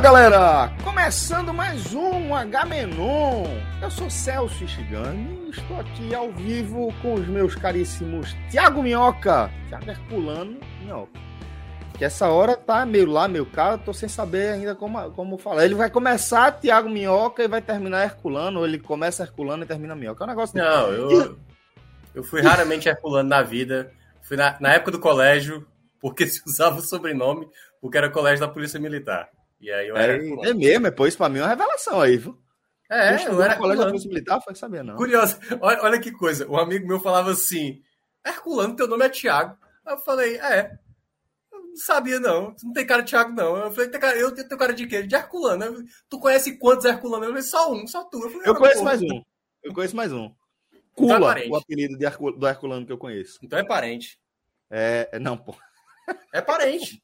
Galera! Começando mais um H-Menon. Eu sou Celso Ishigami e estou aqui ao vivo com os meus caríssimos Tiago Minhoca, Tiago Herculano Minhoca. Que essa hora tá meio lá, meio cá, eu tô sem saber ainda como, como falar. Ele vai começar Tiago Minhoca e vai terminar Herculano, ou ele começa Herculano e termina Minhoca. É um negócio... Não, eu, eu fui raramente Herculano na vida. Fui na, na época do colégio, porque se usava o sobrenome, porque era colégio da Polícia Militar. E aí eu era. É, é mesmo, é, pois pra mim é uma revelação aí, viu? É, eu, eu era colégio da militar, foi saber, não. Curioso, olha, olha, que coisa. Um amigo meu falava assim: Herculano, teu nome é Tiago. Aí eu falei, é. Eu não sabia, não. Tu não tem cara de Tiago, não. Eu falei, cara, eu tenho cara de quê? De Herculano. Tu conhece quantos Herculano? Eu falei, só um, só tu. Eu, falei, eu conheço porra. mais um. Eu conheço mais um. Cula, então é o apelido de do Herculano que eu conheço. Então é parente. É, não, pô. É parente.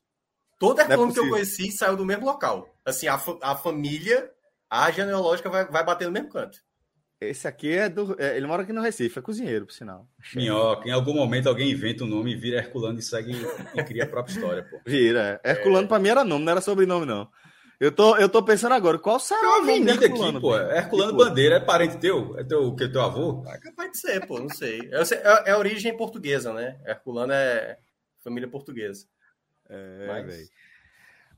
Todo Herculano é que eu conheci saiu do mesmo local. Assim, a, a família, a genealógica vai, vai bater no mesmo canto. Esse aqui é do. É, ele mora aqui no Recife, é cozinheiro, por sinal. Minhoca, em algum momento alguém inventa um nome, vira Herculano e segue e cria a própria história, pô. Vira. É. Herculano é... pra mim era nome, não era sobrenome, não. Eu tô, eu tô pensando agora, qual será Tem uma avenida aqui, pô. Herculano Bandeira é parente teu? É teu, que, teu avô? É capaz de ser, pô, não sei. É, é, é origem portuguesa, né? Herculano é família portuguesa. É, Mas...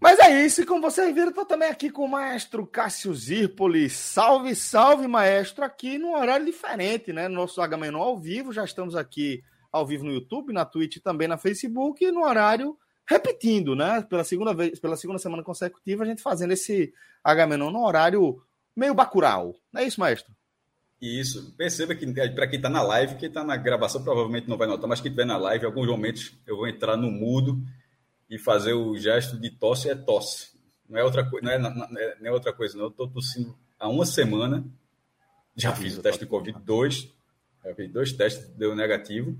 Mas é isso, e como vocês viram, estou também aqui com o maestro Cássio Zirpoli. Salve, salve, maestro, aqui num horário diferente, né? No nosso Agamenon ao vivo, já estamos aqui ao vivo no YouTube, na Twitch e também na Facebook, e no horário repetindo, né? Pela segunda vez, pela segunda semana consecutiva, a gente fazendo esse Agamenon no horário meio bacural. Não é isso, maestro? Isso. Perceba que para quem está na live, quem está na gravação provavelmente não vai notar, mas quem estiver na live, em alguns momentos eu vou entrar no mudo e fazer o gesto de tosse é tosse. Não é outra, coisa, não é, não, é, não é outra coisa, não. Eu estou tossindo há uma semana. Já fiz o teste de Covid, dois. Já fiz dois testes, deu negativo.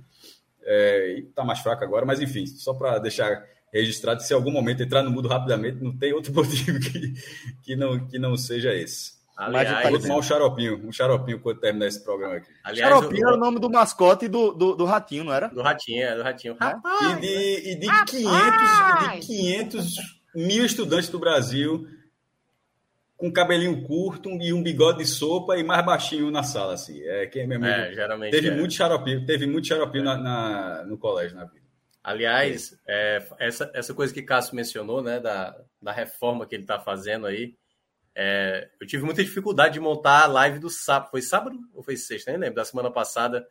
É, e está mais fraco agora, mas enfim, só para deixar registrado, se em algum momento entrar no mudo rapidamente, não tem outro motivo que, que, não, que não seja esse. Aliás, vou tomar um xaropinho, um xaropinho quando terminar esse programa aqui. Aliás, xaropinho eu... era o nome do mascote do, do, do Ratinho, não era? Do Ratinho, é, do Ratinho. É? Rapaz, e de, e de, 500, de 500 mil estudantes do Brasil com cabelinho curto e um bigode de sopa e mais baixinho na sala, assim. É, que é, mesmo, é geralmente teve é. muito xaropinho, teve muito xaropinho na, na, no colégio, na vida. Aliás, é, essa, essa coisa que Cássio mencionou, né, da, da reforma que ele está fazendo aí, é, eu tive muita dificuldade de montar a live do sábado. Foi sábado ou foi sexta? Nem lembro, da semana passada.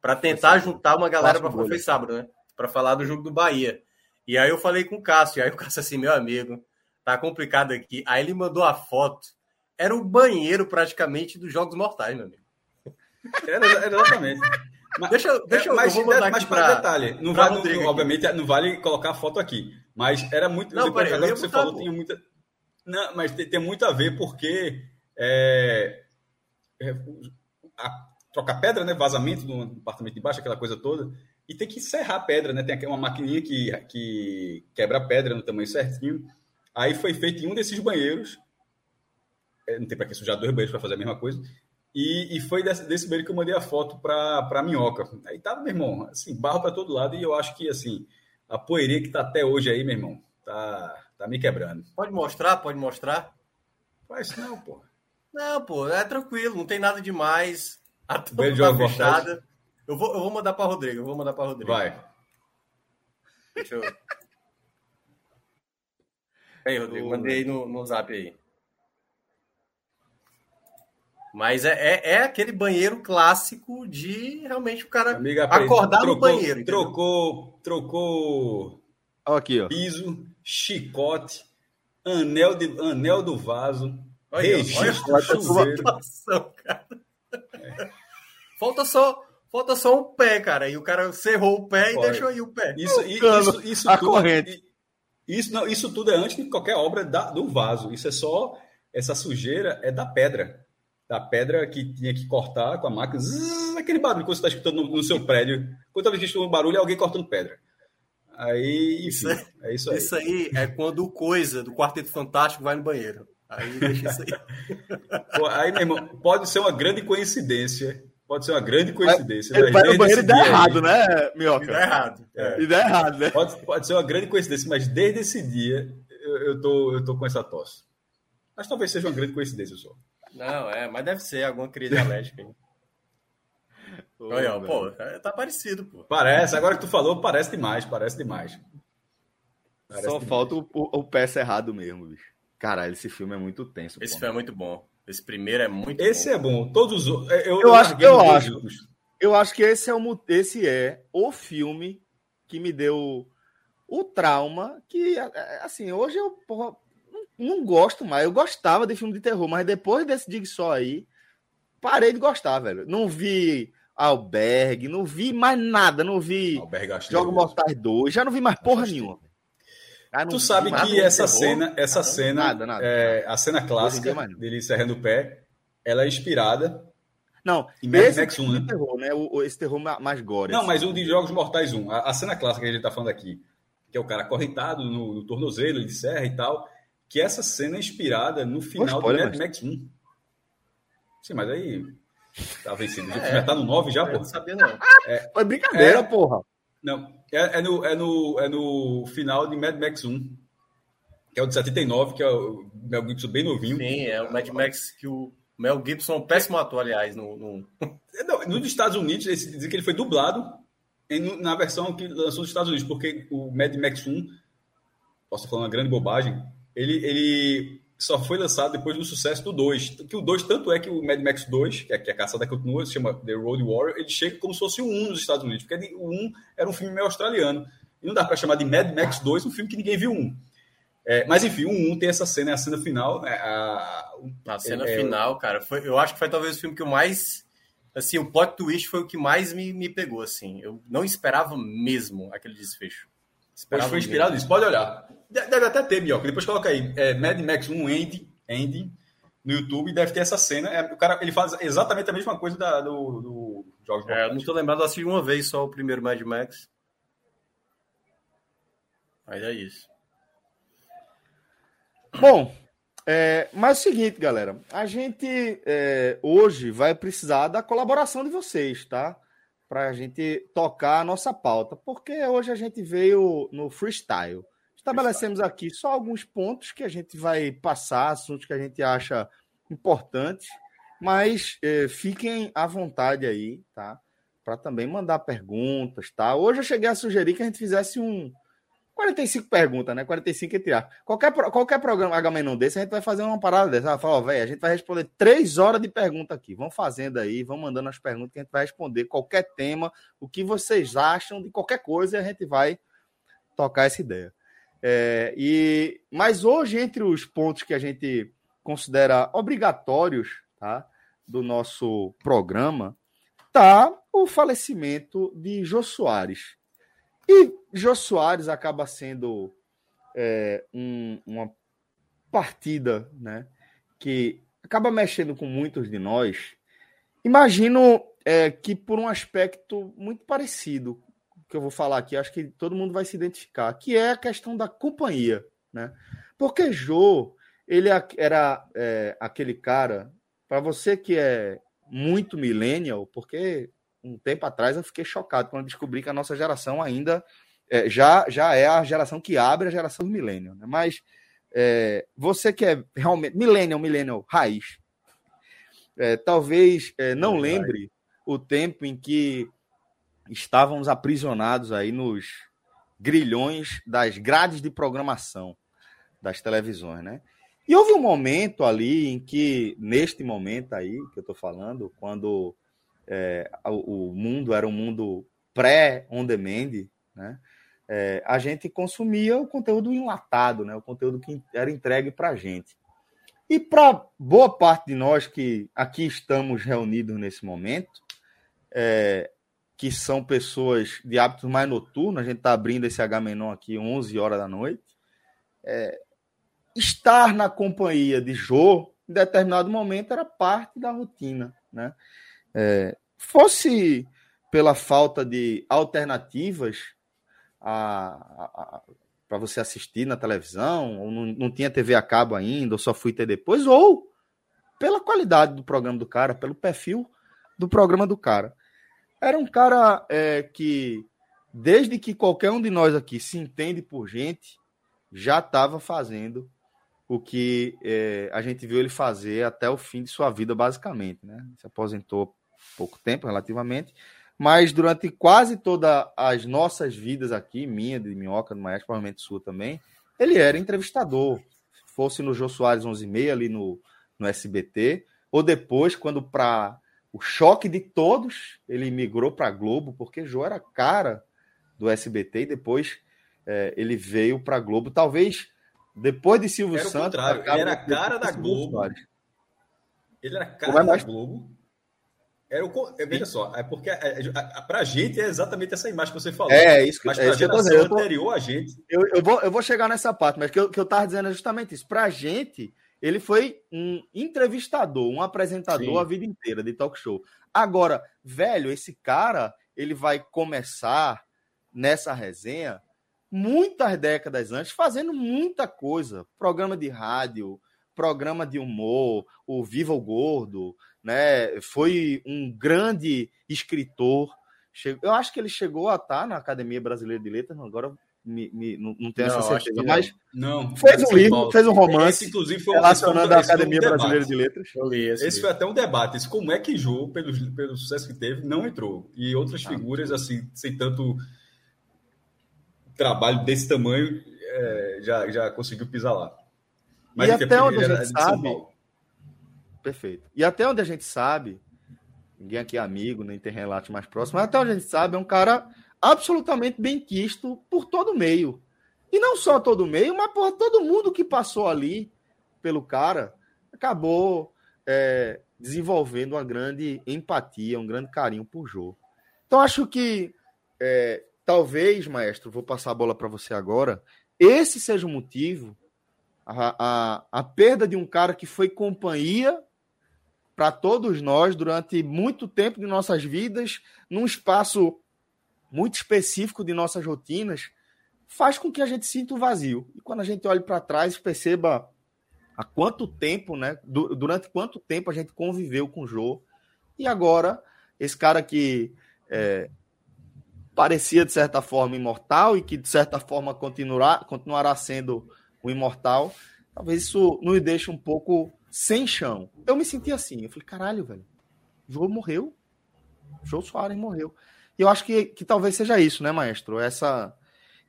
Para tentar juntar uma galera para foi sábado, né? Para falar do jogo do Bahia. E aí eu falei com o Cássio. Aí o Cássio assim, meu amigo, tá complicado aqui. Aí ele mandou a foto. Era o banheiro praticamente dos Jogos Mortais, meu amigo. Era, exatamente. Mas, deixa, deixa mas, eu vou mandar mas para detalhe, não vale, não, obviamente não vale colocar a foto aqui, mas era muito. Não, depois, peraí, agora que você falou, tinha muita. Não, mas tem, tem muito a ver porque é, é, a, trocar pedra, né? Vazamento do apartamento de baixo, aquela coisa toda. E tem que serrar a pedra, né? Tem uma maquininha que, que quebra a pedra no tamanho certinho. Aí foi feito em um desses banheiros. É, não tem para que sujar dois banheiros para fazer a mesma coisa. E, e foi desse, desse, banheiro que eu mandei a foto para a minhoca. Aí tava, meu irmão, assim, barro para todo lado. E eu acho que, assim, a poeirinha que tá até hoje aí, meu irmão, tá Tá me quebrando. Pode mostrar? Pode mostrar? Faz não, pô. Não, pô, é tranquilo, não tem nada demais. A tampa tá fechada. Eu vou, eu vou mandar para Rodrigo, eu vou mandar para Rodrigo. Vai. Deixa eu. Aí, Rodrigo, mandei no, no zap aí. Mas é, é, é, aquele banheiro clássico de realmente o cara Amiga, acordar trocou, no banheiro. Entendeu? Trocou, trocou aqui, ó. piso, chicote, anel, de, anel do vaso, olha, registro, olha chuveiro. cara. É. Falta só falta só um pé, cara. E o cara cerrou o pé e deixou aí o pé. Isso, isso, isso, a tudo, corrente. Isso, não, isso tudo é antes de qualquer obra da, do vaso. Isso é só. Essa sujeira é da pedra. Da pedra que tinha que cortar com a máquina. Zzz, aquele barulho que você está escutando no, no, seu prédio. Quando vez que escuta um barulho, é alguém cortando pedra. Aí, enfim, isso é, é isso aí. Isso aí é quando o coisa do Quarteto Fantástico vai no banheiro. Aí deixa isso aí. Pô, aí, meu irmão, pode ser uma grande coincidência. Pode ser uma grande coincidência. Ele vai no banheiro e dá errado, né, Mioca? E dá errado. É. E dá errado, né? Pode, pode ser uma grande coincidência, mas desde esse dia eu, eu, tô, eu tô com essa tosse. Mas talvez seja uma grande coincidência só. Não, é, mas deve ser alguma crise alérgica. Olha, pô, é, tá parecido, pô. Parece, agora que tu falou, parece demais, parece demais. Parece Só demais. falta o, o, o pé cerrado mesmo, bicho. Caralho, esse filme é muito tenso. Esse pô. filme é muito bom. Esse primeiro é muito Esse bom. é bom. Todos os. Eu, eu, acho, eu acho. Eu acho que esse é, o, esse é o filme que me deu o trauma que, é, é, assim, hoje eu porra, não, não gosto mais. Eu gostava de filme de terror, mas depois desse Dig Só aí, parei de gostar, velho. Não vi Albergue, não vi mais nada, não vi Jogos Mortais 2, já não vi mais porra nenhuma. Ah, tu sabe que essa cena, essa cena, nada, nada, é, a cena clássica dele encerrando o pé, ela é inspirada. Não, em Mad Max 1, né? Terror, né? O, esse terror mais gore. Não, assim. mas o de Jogos Mortais 1, a, a, cena clássica que a gente tá falando aqui, que é o cara correntado no, no tornozelo de serra e tal, que essa cena é inspirada no final do Mad Max 1. Sim, mas aí Tá vencido. É, já tá no 9 já, pô? Não sabia, não. É, Foi brincadeira, é, porra. Não, é, é, no, é, no, é no final de Mad Max 1. Que é o de 79, que é o Mel Gibson bem novinho. Sim, é o Mad Max que o Mel Gibson é um péssimo ator, aliás, no. no... É, não, nos Estados Unidos, eles dizem que ele foi dublado em, na versão que lançou nos Estados Unidos, porque o Mad Max 1, posso falar uma grande bobagem, ele, ele só foi lançado depois do sucesso do 2. Que o 2, tanto é que o Mad Max 2, que é, que é a caçada continua, se chama The Road Warrior, ele chega como se fosse o 1 nos Estados Unidos, porque o 1 era um filme meio australiano. E não dá para chamar de Mad Max 2 um filme que ninguém viu um. É, mas enfim, o 1 tem essa cena, é a cena final. Né, a, a cena é, final, cara, foi, eu acho que foi talvez o filme que eu mais. Assim, o plot twist foi o que mais me, me pegou, assim. Eu não esperava mesmo aquele desfecho. Esperava foi inspirado nisso, pode olhar. Deve até ter, Mioca. Depois coloca aí. É, Mad Max 1 Ending, Ending no YouTube deve ter essa cena. É, o cara ele faz exatamente a mesma coisa da, do, do Jogos É, não estou lembrado, eu assisti uma vez só o primeiro Mad Max. Mas é isso. Bom, é, mas é o seguinte, galera. A gente é, hoje vai precisar da colaboração de vocês, tá? Para a gente tocar a nossa pauta. Porque hoje a gente veio no freestyle. Estabelecemos aqui só alguns pontos que a gente vai passar, assuntos que a gente acha importantes, mas eh, fiquem à vontade aí, tá? Para também mandar perguntas, tá? Hoje eu cheguei a sugerir que a gente fizesse um 45 perguntas, né? 45 e tirar. Qualquer, qualquer programa não desse, a gente vai fazer uma parada dessa. Ela fala, velho, a gente vai responder três horas de pergunta aqui. Vão fazendo aí, vão mandando as perguntas que a gente vai responder qualquer tema, o que vocês acham de qualquer coisa, e a gente vai tocar essa ideia. É, e Mas hoje, entre os pontos que a gente considera obrigatórios tá, do nosso programa, está o falecimento de Jô Soares. E Jô Soares acaba sendo é, um, uma partida né, que acaba mexendo com muitos de nós. Imagino é, que por um aspecto muito parecido que eu vou falar aqui, acho que todo mundo vai se identificar, que é a questão da companhia, né? Porque Jô, ele era é, aquele cara, para você que é muito millennial, porque um tempo atrás eu fiquei chocado quando descobri que a nossa geração ainda é, já, já é a geração que abre a geração do millennial, né? Mas é, você que é realmente millennial, millennial raiz, é, talvez é, não lembre o tempo em que estávamos aprisionados aí nos grilhões das grades de programação das televisões, né? E houve um momento ali em que, neste momento aí que eu estou falando, quando é, o, mundo era um mundo pré-on-demand, né? É, a gente consumia o conteúdo enlatado, né? o conteúdo que era entregue para a gente. E para boa parte de nós que aqui estamos reunidos nesse momento, é, que são pessoas de hábitos mais noturnos, a gente está abrindo esse H-Menon aqui 11 horas da noite, é, estar na companhia de Jô, em determinado momento, era parte da rotina. Né? É, fosse pela falta de alternativas para você assistir na televisão, ou não, não tinha TV a cabo ainda, ou só fui ter depois, ou pela qualidade do programa do cara, pelo perfil do programa do cara. Era um cara é, que, desde que qualquer um de nós aqui se entende por gente, já estava fazendo o que é, a gente viu ele fazer até o fim de sua vida, basicamente. Né? Se aposentou pouco tempo, relativamente, mas durante quase todas as nossas vidas aqui, minha, de Minhoca, do Maestro, provavelmente sua também, ele era entrevistador. Fosse no Jô Soares 11 ali no, no SBT, ou depois, quando para o choque de todos, ele migrou para Globo, porque Jô era cara do SBT e depois é, ele veio para Globo. Talvez depois de Silvio era Santos. Ele era cara da Globo. Ele era cara da Globo. Era o, é, veja só, é porque é, é, para a gente é exatamente essa imagem que você falou. É, isso que, mas para a geração eu tô, anterior a gente. Eu, eu, vou, eu vou chegar nessa parte, mas o que eu, que eu tava dizendo é justamente isso. Para a gente, ele foi um entrevistador, um apresentador Sim. a vida inteira de talk show. Agora, velho, esse cara, ele vai começar nessa resenha muitas décadas antes, fazendo muita coisa. Programa de rádio, programa de humor, o Viva o Gordo, né? Foi um grande escritor. Eu acho que ele chegou a estar na Academia Brasileira de Letras, agora me, me, não, não tenho não, essa certeza, mas não. fez um livro, fez um romance esse, inclusive, foi, relacionando a Academia um Brasileira de Letras. esse, esse foi até um debate, esse, como é que Jô, pelo, pelo sucesso que teve, não entrou. E outras ah, figuras, assim, sem tanto trabalho desse tamanho, é, já, já conseguiu pisar lá. Mas e até onde a gente sabe, Perfeito. E até onde a gente sabe, ninguém aqui é amigo, nem tem relato mais próximo, mas até onde a gente sabe, é um cara absolutamente bem quisto por todo meio. E não só todo meio, mas por todo mundo que passou ali pelo cara, acabou é, desenvolvendo uma grande empatia, um grande carinho por Jô. Então, acho que é, talvez, maestro, vou passar a bola para você agora, esse seja o motivo, a, a, a perda de um cara que foi companhia para todos nós durante muito tempo de nossas vidas, num espaço muito específico de nossas rotinas, faz com que a gente sinta o vazio. E quando a gente olha para trás, perceba há quanto tempo, né? Durante quanto tempo a gente conviveu com o Jô. E agora, esse cara que é, parecia, de certa forma, imortal e que, de certa forma, continuará, continuará sendo o imortal, talvez isso nos deixe um pouco sem chão. Eu me senti assim. Eu falei, caralho, velho. João morreu. João Soares morreu. E eu acho que, que talvez seja isso, né, maestro? Essa,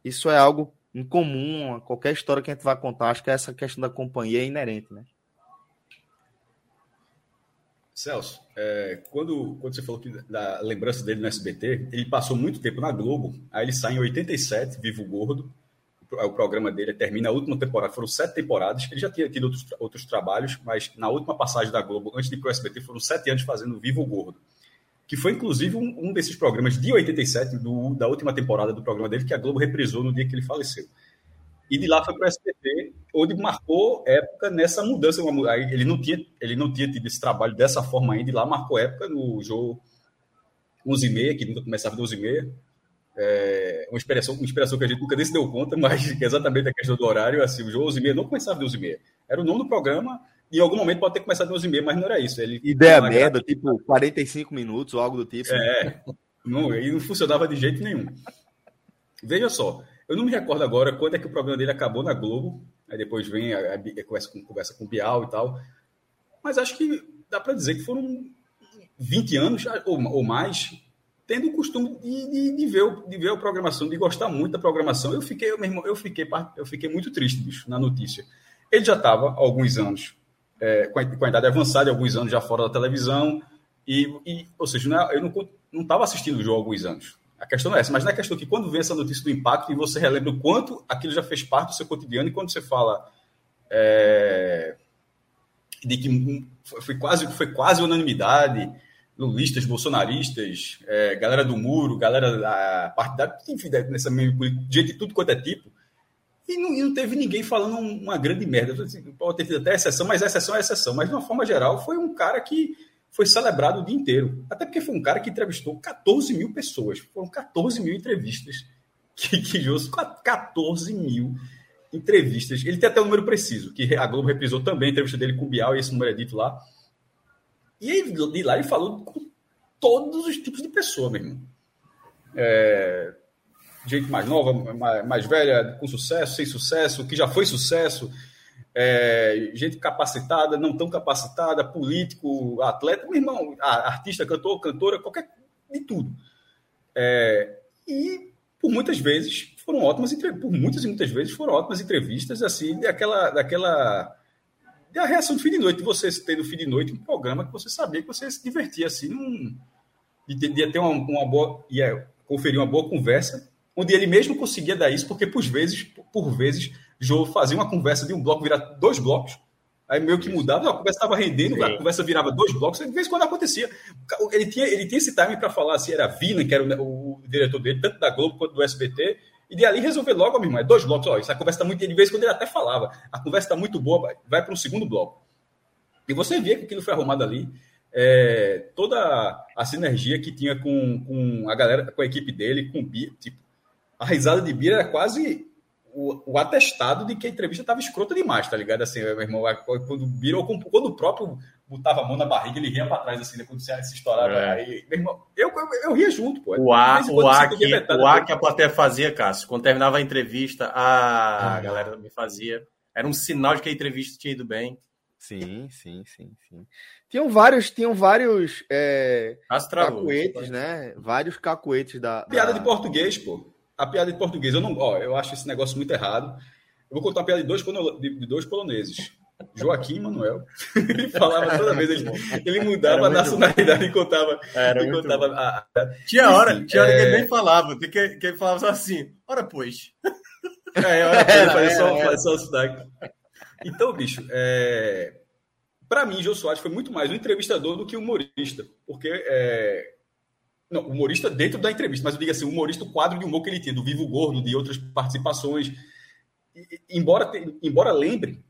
isso é algo incomum a qualquer história que a gente vai contar. Acho que essa questão da companhia é inerente, né? Celso, é, quando, quando você falou que da lembrança dele no SBT, ele passou muito tempo na Globo, aí ele sai em 87, Vivo Gordo, o programa dele termina a última temporada, foram sete temporadas, ele já tinha tido outros, outros trabalhos, mas na última passagem da Globo, antes de ir para o SBT, foram sete anos fazendo Vivo Gordo, que foi inclusive um, um desses programas de 87, do, da última temporada do programa dele, que a Globo reprisou no dia que ele faleceu. E de lá foi para o SBT, onde marcou época nessa mudança. Ele não tinha, ele não tinha tido esse trabalho dessa forma ainda, e lá marcou época no jogo 11 e meia, que nunca começava de 11 e meia, é, uma, inspiração, uma inspiração que a gente nunca nem se deu conta, mas que é exatamente a questão do horário. Assim, o jogo 11h30 não começava de 11h30. Era o nome do programa, e em algum momento pode ter começado de 11h30, mas não era isso. Ele, Ideia merda, tipo 45 minutos ou algo do tipo. É, não, e não funcionava de jeito nenhum. Veja só, eu não me recordo agora quando é que o programa dele acabou na Globo, aí depois vem a, a, conversa, com, conversa com o Bial e tal, mas acho que dá para dizer que foram 20 anos ou, ou mais tendo o costume de, de, de, ver, de ver a programação, de gostar muito da programação. Eu fiquei, eu mesmo, eu fiquei, eu fiquei muito triste, bicho, na notícia. Ele já estava há alguns anos, é, com, a, com, a, idade avançada, alguns anos já fora da televisão, e, e ou seja, não, é, eu não estava assistindo o jogo há alguns anos. A questão não é essa, mas não é questão que quando vem essa notícia do impacto e você relembra o quanto aquilo já fez parte do seu cotidiano, e quando você fala é, de que foi quase, foi quase unanimidade, lulistas, bolsonaristas, é, galera do muro, galera da partidária, enfim, nessa mesma gente de tudo quanto é tipo, e não, e não teve ninguém falando uma grande merda. Pode ter tido até exceção, mas exceção é exceção. Mas, de uma forma geral, foi um cara que foi celebrado o dia inteiro. Até porque foi um cara que entrevistou 14 mil pessoas. Foram 14 mil entrevistas que, que Jô, 14 mil entrevistas. Ele tem até o número preciso, que a Globo reprisou também a entrevista dele com o Bial, e esse número é dito lá. E aí, de lá ele falou com todos os tipos de pessoa, meu irmão. É, gente mais nova, mais, mais, velha, com sucesso, sem sucesso, que já foi sucesso, é, gente capacitada, não tão capacitada, político, atleta, meu irmão, artista, cantor, cantora, qualquer de tudo. É, e por muitas vezes foram ótimas por muitas e muitas vezes foram ótimas entrevistas assim daquela daquela da reação do fim de noite você ter no fim de noite um programa que você sabia que você se divertia assim num, de, ter uma, uma boa ia conferir uma boa conversa onde ele mesmo conseguia dar isso porque por vezes por vezes João fazia uma conversa de um bloco virar dois blocos Aí meio que mudava, a conversa estava rendendo, Sim. a conversa virava dois blocos, de vez em quando acontecia. Ele tinha, ele tinha esse time para falar se era Vina, que era o, o, diretor dele, tanto da Globo quanto do SBT, e de ali resolver logo, meu irmão, é dois blocos, ó, essa conversa está muito, de vez em quando ele até falava, a conversa está muito boa, vai para um segundo bloco. E você via que aquilo foi arrumado ali, é, toda a sinergia que tinha com, com a galera, com a equipe dele, com o Bia, tipo, a risada de Bia era quase o, o, atestado de que a entrevista estava escrota demais, tá ligado? Assim, meu irmão, quando virou, quando o próprio botava a mão na barriga, ele ria para trás, assim, né, quando se, se estourava. É. Aí, meu irmão, eu, eu, eu ria junto, pô. O A, o a, que, o a que a plateia fazia, Cássio, quando terminava a entrevista, a, ah. galera me fazia. Era um sinal de que a entrevista tinha ido bem. Sim, sim, sim, sim. Tinham vários, tinham vários é, cacuetes, né? Vários cacuetes da, da... Piada de português, pô a piada de português, eu não, ó, eu acho esse negócio muito errado. Eu vou contar uma piada de dois, de, de dois poloneses. Joaquim e Manuel. ele falava toda vez, ele, ele mudava a nacionalidade e contava. Era e contava a, a, tinha hora, tinha hora é... que ele nem falava, que, que ele falava só assim, ora pois. É, ora pois, era, fazia, só, fazia só o sotaque. Então, bicho, é... para mim, Jô Soares foi muito mais um entrevistador do que humorista, porque é... Não, humorista dentro da entrevista, mas eu digo assim, humorista, o quadro de humor que ele tinha, do Vivo Gordo, de outras participações. E, embora, embora lembre,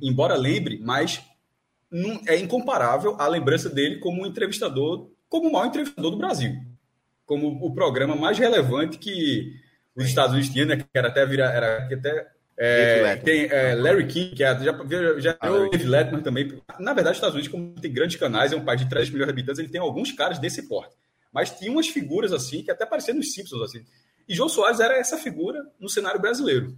embora lembre, mas não, é incomparável a lembrança dele como um entrevistador, como o maior entrevistador do Brasil. Como o programa mais relevante que os Estados Unidos tinham, né, que era até virar, era até é, tem é, Larry King, que é, já, já, ah, Dave Letman também. Na verdade, os Estados Unidos, como tem grandes canais, é um país de 3 milhões de habitantes, ele tem alguns caras desse porte. Mas tinha umas figuras assim, que até pareciam nos Simpsons, assim. E João Soares era essa figura no cenário brasileiro.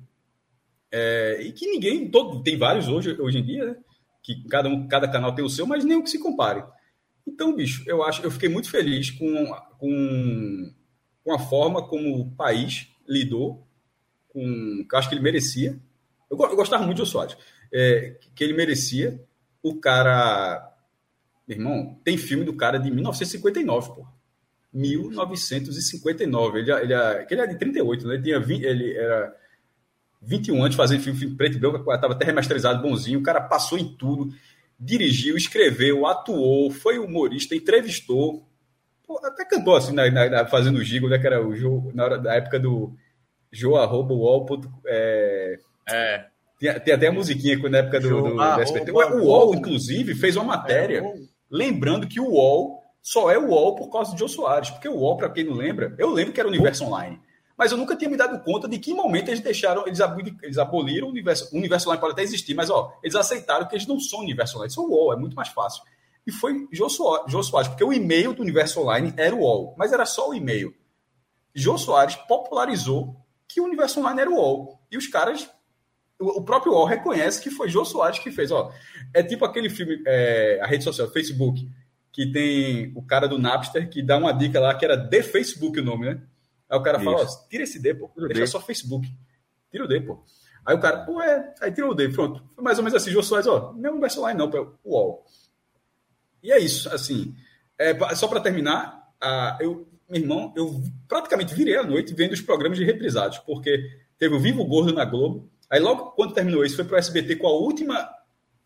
É, e que ninguém, todo, tem vários hoje, hoje em dia, né? que cada, um, cada canal tem o seu, mas nenhum que se compare. Então, bicho, eu acho, eu fiquei muito feliz com, com, com a forma como o país lidou com, que eu acho que ele merecia. Eu, eu gostava muito João Soares, é, que ele merecia. O cara, meu irmão, tem filme do cara de 1959, pô. 1959. Ele, ele, ele é de 38, né? Ele, tinha 20, ele era 21 anos fazendo filme, filme preto e branco, estava até remasterizado, bonzinho. O cara passou em tudo, dirigiu, escreveu, atuou, foi humorista, entrevistou. Pô, até cantou assim, na, na, fazendo o gigo, né? Que era o jogo, na hora da época do jo.wall. É, é. Tem, tem, até a musiquinha na época do, do, do SBT. O UOL, inclusive, fez uma matéria é, lembrando que o UOL só é o UOL por causa de Jô Soares. Porque o UOL, para quem não lembra, eu lembro que era o Universo Online. Mas eu nunca tinha me dado conta de que momento eles deixaram, eles, eles aboliram o universo. O universo online pode até existir, mas ó, eles aceitaram que eles não são universo online, são o UOL, é muito mais fácil. E foi Jô Soares, Jô Soares, porque o e-mail do universo online era o UOL, mas era só o e-mail. Jô Soares popularizou que o universo online era o UOL. E os caras, o próprio UOL reconhece que foi Jô Soares que fez. Ó, é tipo aquele filme, é, a rede social, Facebook, que tem o cara do Napster que dá uma dica lá que era de Facebook o nome, né? Aí o cara Isso. fala, ó, tira esse D, pô, deixa D. só Facebook. Tira o D, pô. Aí o cara, pô, é. Aí tirou o dele, pronto. Foi mais ou menos assim, Jô Soares, ó, não vai lá não, pô, UOL. E é isso, assim. É, só para terminar, a, eu, meu irmão, eu praticamente virei a noite vendo os programas de reprisados, porque teve o Vivo Gordo na Globo. Aí logo quando terminou isso, foi para o SBT com a última,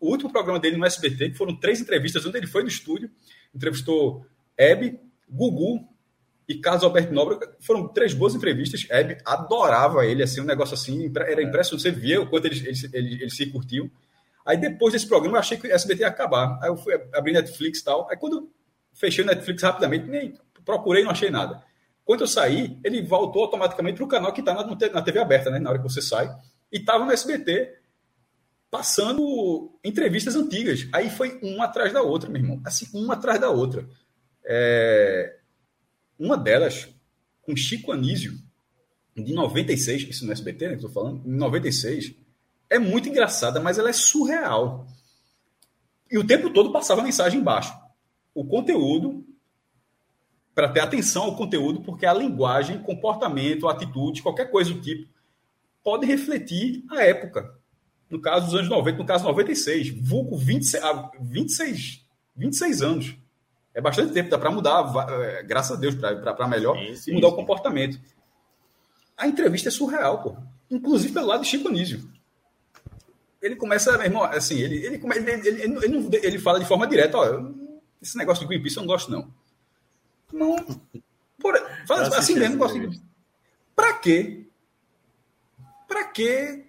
o último programa dele no SBT, que foram três entrevistas, onde ele foi no estúdio, entrevistou Hebe, Gugu e Carlos Alberto Nobre. Foram três boas entrevistas. Hebe adorava ele, assim, um negócio assim, era impressionante. Você via o quanto ele, ele, ele, ele se curtiu. Aí depois desse programa eu achei que o SBT ia acabar. Aí eu fui abrir Netflix e tal. Aí quando fechei o Netflix rapidamente, nem procurei não achei nada. Quando eu saí, ele voltou automaticamente para o canal que está na, na, TV aberta, né? Na hora que você sai. E estava no SBT passando entrevistas antigas. Aí foi uma atrás da outra, meu irmão. Assim, uma atrás da outra. É... Uma delas, com Chico Anísio, de 96, isso no SBT, né, que estou falando, em 96, é muito engraçada, mas ela é surreal. E o tempo todo passava mensagem embaixo. O conteúdo, para ter atenção ao conteúdo, porque a linguagem, comportamento, atitude, qualquer coisa do tipo, pode refletir a época. No caso dos anos 90, no caso 96, vulgo 26, 26, 26 anos. É bastante tempo, dá para mudar, é, graças a Deus, para melhor, sim, sim, e mudar sim. o comportamento. A entrevista é surreal, pô. Inclusive pelo lado de Chico Anísio ele começa, meu irmão, assim, ele, ele, ele, ele, ele, ele fala de forma direta, ó, esse negócio de Greenpeace eu não gosto, não. Não. Por, fala, assim mesmo, gosto de Pra quê? Pra quê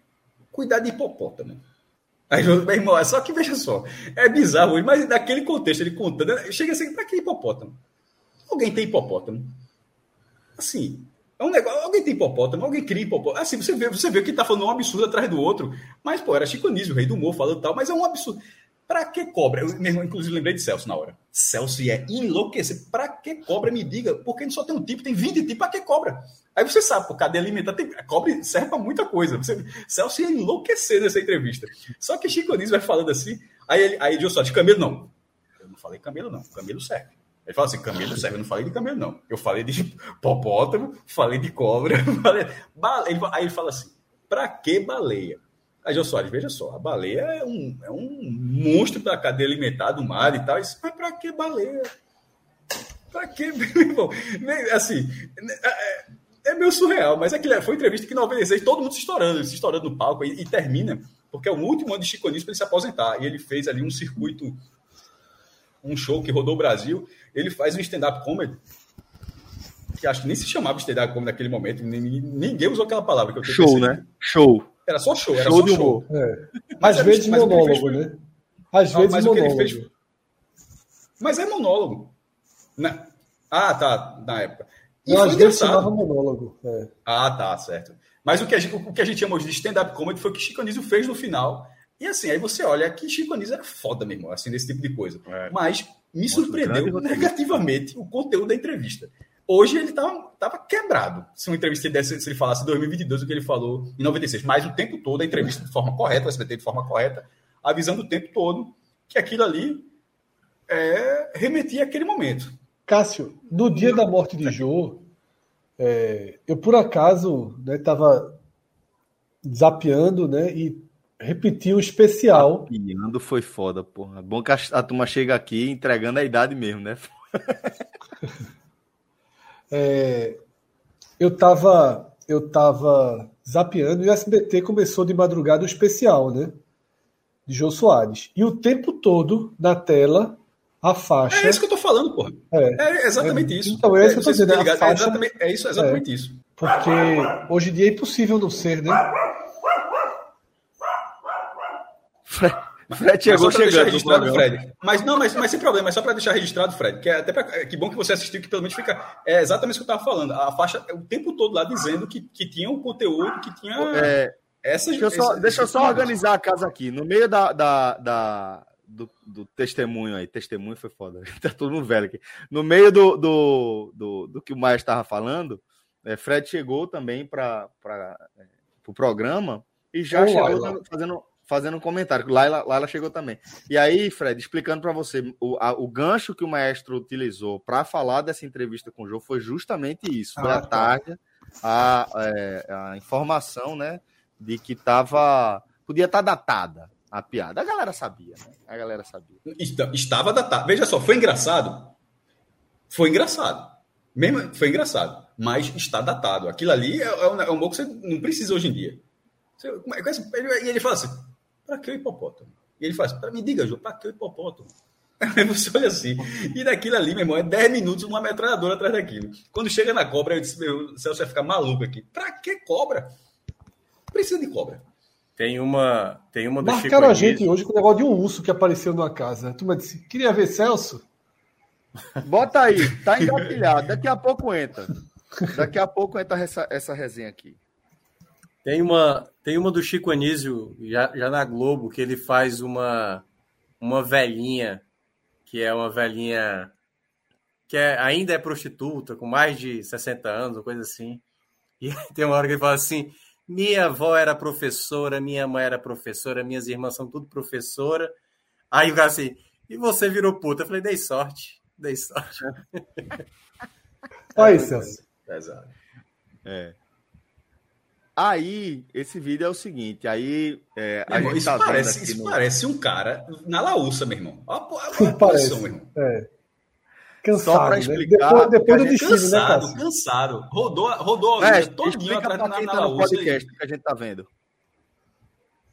cuidar de hipopótamo? Aí, meu irmão, é só que veja só, é bizarro, mas naquele contexto, ele contando, chega assim, pra que hipopótamo? Alguém tem hipopótamo? Assim, é um negócio. Alguém tem hipopótamo, alguém cria hipopótamo. Assim, você vê, você vê que tá falando um absurdo atrás do outro. Mas, pô, era Chico o rei do humor, falando tal, mas é um absurdo. Pra que cobra? Eu inclusive, lembrei de Celso na hora. Celso ia enlouquecer. Pra que cobra? Me diga. Porque só tem um tipo, tem 20 tipos, pra que cobra? Aí você sabe, por cadeia alimentar, tem, cobra serve pra muita coisa. Você, Celso ia enlouquecer nessa entrevista. Só que Chico Anísio vai falando assim. Aí ele, aí só de camelo, não. Eu não falei camelo, não. Camelo serve. Ele fala assim, camelo serve. Eu não falei de camelo, não. Eu falei de popótamo, falei de cobra, falei... Aí ele fala assim, pra que baleia? Aí, Jô Soares, veja só, a baleia é um, é um monstro da cadeia alimentar do mar e tal. Isso, mas pra que baleia? Pra que, meu Assim, é, é meio surreal, mas aquilo foi uma entrevista que em 96 todo mundo se estourando, se estourando no palco e, e termina, porque é o último ano de Chico Anísio para ele se aposentar. E ele fez ali um circuito, um show que rodou o Brasil. Ele faz um stand-up comedy que acho que nem se chamava stand-up comedy naquele momento, ninguém usou aquela palavra. Que eu show, né? Show. Era só show, era show só show. É. Às vezes monólogo, né? Às vezes mas monólogo. Fez... Mas é monólogo. Na... Ah, tá, na época. E Não, às vezes chamava monólogo. É. Ah, tá, certo. Mas o que a gente, o que a gente chamou de stand-up comedy foi o que Chico Anísio fez no final. E assim, aí você olha que Chico Anísio era foda mesmo, assim, nesse tipo de coisa. É. Mas me surpreendeu negativamente o conteúdo da entrevista. Hoje ele estava tava quebrado. Se uma entrevista desse, se ele falasse em 2022 o que ele falou em 96, mas o tempo todo a entrevista de forma correta, o SBT de forma correta, avisando o tempo todo que aquilo ali é, remetia àquele momento. Cássio, no dia da morte de Jô, é, eu por acaso estava né, zapeando né, e repeti o especial. Zapeando foi foda, porra. Bom que a, a turma chega aqui entregando a idade mesmo, né? É, eu estava eu tava zapeando e o SBT começou de madrugada o especial, né? De Jô Soares. E o tempo todo na tela a faixa. É isso que eu tô falando, porra. É, é exatamente é, isso. Então, é isso que eu tô dizendo. É, faixa, é, exatamente, é isso, exatamente isso. Porque hoje em dia é impossível não ser, né? Fred chegou chegando. Fred. Mas não, mas, mas sem problema, é só para deixar registrado, Fred. Que é até pra, que bom que você assistiu, que pelo menos fica. É exatamente o que eu estava falando. A faixa o tempo todo lá dizendo que, que tinha um conteúdo, que tinha. É, essas, deixa eu só, essas, deixa eu só organizar a casa aqui. No meio da, da, da do, do, testemunho aí, testemunho foi foda. tá todo mundo velho aqui. No meio do, do, do, do que o Maia estava falando, é, Fred chegou também para é, o pro programa e já oh, chegou fazendo fazendo um comentário. Laila, Laila chegou também. E aí, Fred, explicando para você, o, a, o gancho que o maestro utilizou para falar dessa entrevista com o João foi justamente isso. Foi ah, a tá. tarde, a, é, a informação, né? de que tava. Podia estar tá datada a piada. A galera sabia, né? A galera sabia. Estava datado. Veja só, foi engraçado. Foi engraçado. Mesmo, foi engraçado. Mas está datado. Aquilo ali é, é um, é um que você não precisa hoje em dia. Você, é e ele fala assim: para que o hipopótamo? E ele fala assim: me diga, João, para que o hipopótamo? Aí você olha assim, e daquilo ali, meu irmão, é 10 minutos uma metralhadora atrás daquilo. Quando chega na cobra, eu disse, meu, Celso vai ficar maluco aqui. Pra que cobra? Precisa de cobra. Tem uma. Tem uma do Marcaram a gente hoje com o negócio de um urso que apareceu numa casa. Tu me disse, queria ver Celso? Bota aí, tá engatilhado. Daqui a pouco entra. Daqui a pouco entra essa, essa resenha aqui. Tem uma, tem uma do Chico Anísio, já, já na Globo, que ele faz uma, uma velhinha que é uma velhinha que é, ainda é prostituta, com mais de 60 anos, ou coisa assim. E tem uma hora que ele fala assim: minha avó era professora, minha mãe era professora, minhas irmãs são tudo professora. Aí o cara assim, e você virou puta? Eu falei, dei sorte, dei sorte. Olha aí, Celso. É. Aí, esse vídeo é o seguinte, aí... É, irmão, isso, tá parece, isso no... parece um cara na laúça, meu irmão. Olha a, a posição, meu irmão. É. Cansado, Só para né? explicar. Né? Depois, depois do destino, cansado, né, cansado. Rodou, rodou é, todinho atrás na, na, na podcast que a gente tá vendo.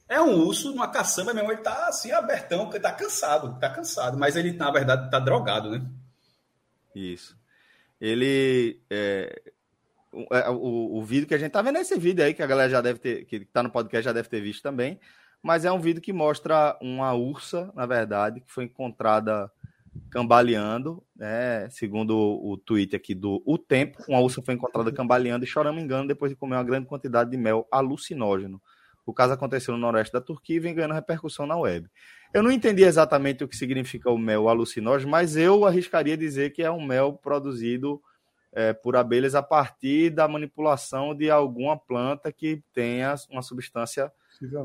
É um urso numa caçamba mesmo, ele tá assim, abertão, ele tá cansado, tá cansado, mas ele, na verdade, tá drogado, né? Isso. Ele... É é, o, o, vídeo que a gente tá vendo é esse vídeo aí, que a galera já deve ter, que tá no podcast já deve ter visto também. Mas é um vídeo que mostra uma ursa, na verdade, que foi encontrada cambaleando, né? Segundo o, o tweet aqui do O Tempo, uma ursa foi encontrada cambaleando e chorando engano depois de comer uma grande quantidade de mel alucinógeno. O caso aconteceu no noroeste da Turquia e vem ganhando repercussão na web. Eu não entendi exatamente o que significa o mel alucinógeno, mas eu arriscaria dizer que é um mel produzido é, por abelhas a partir da manipulação de alguma planta que tenha uma substância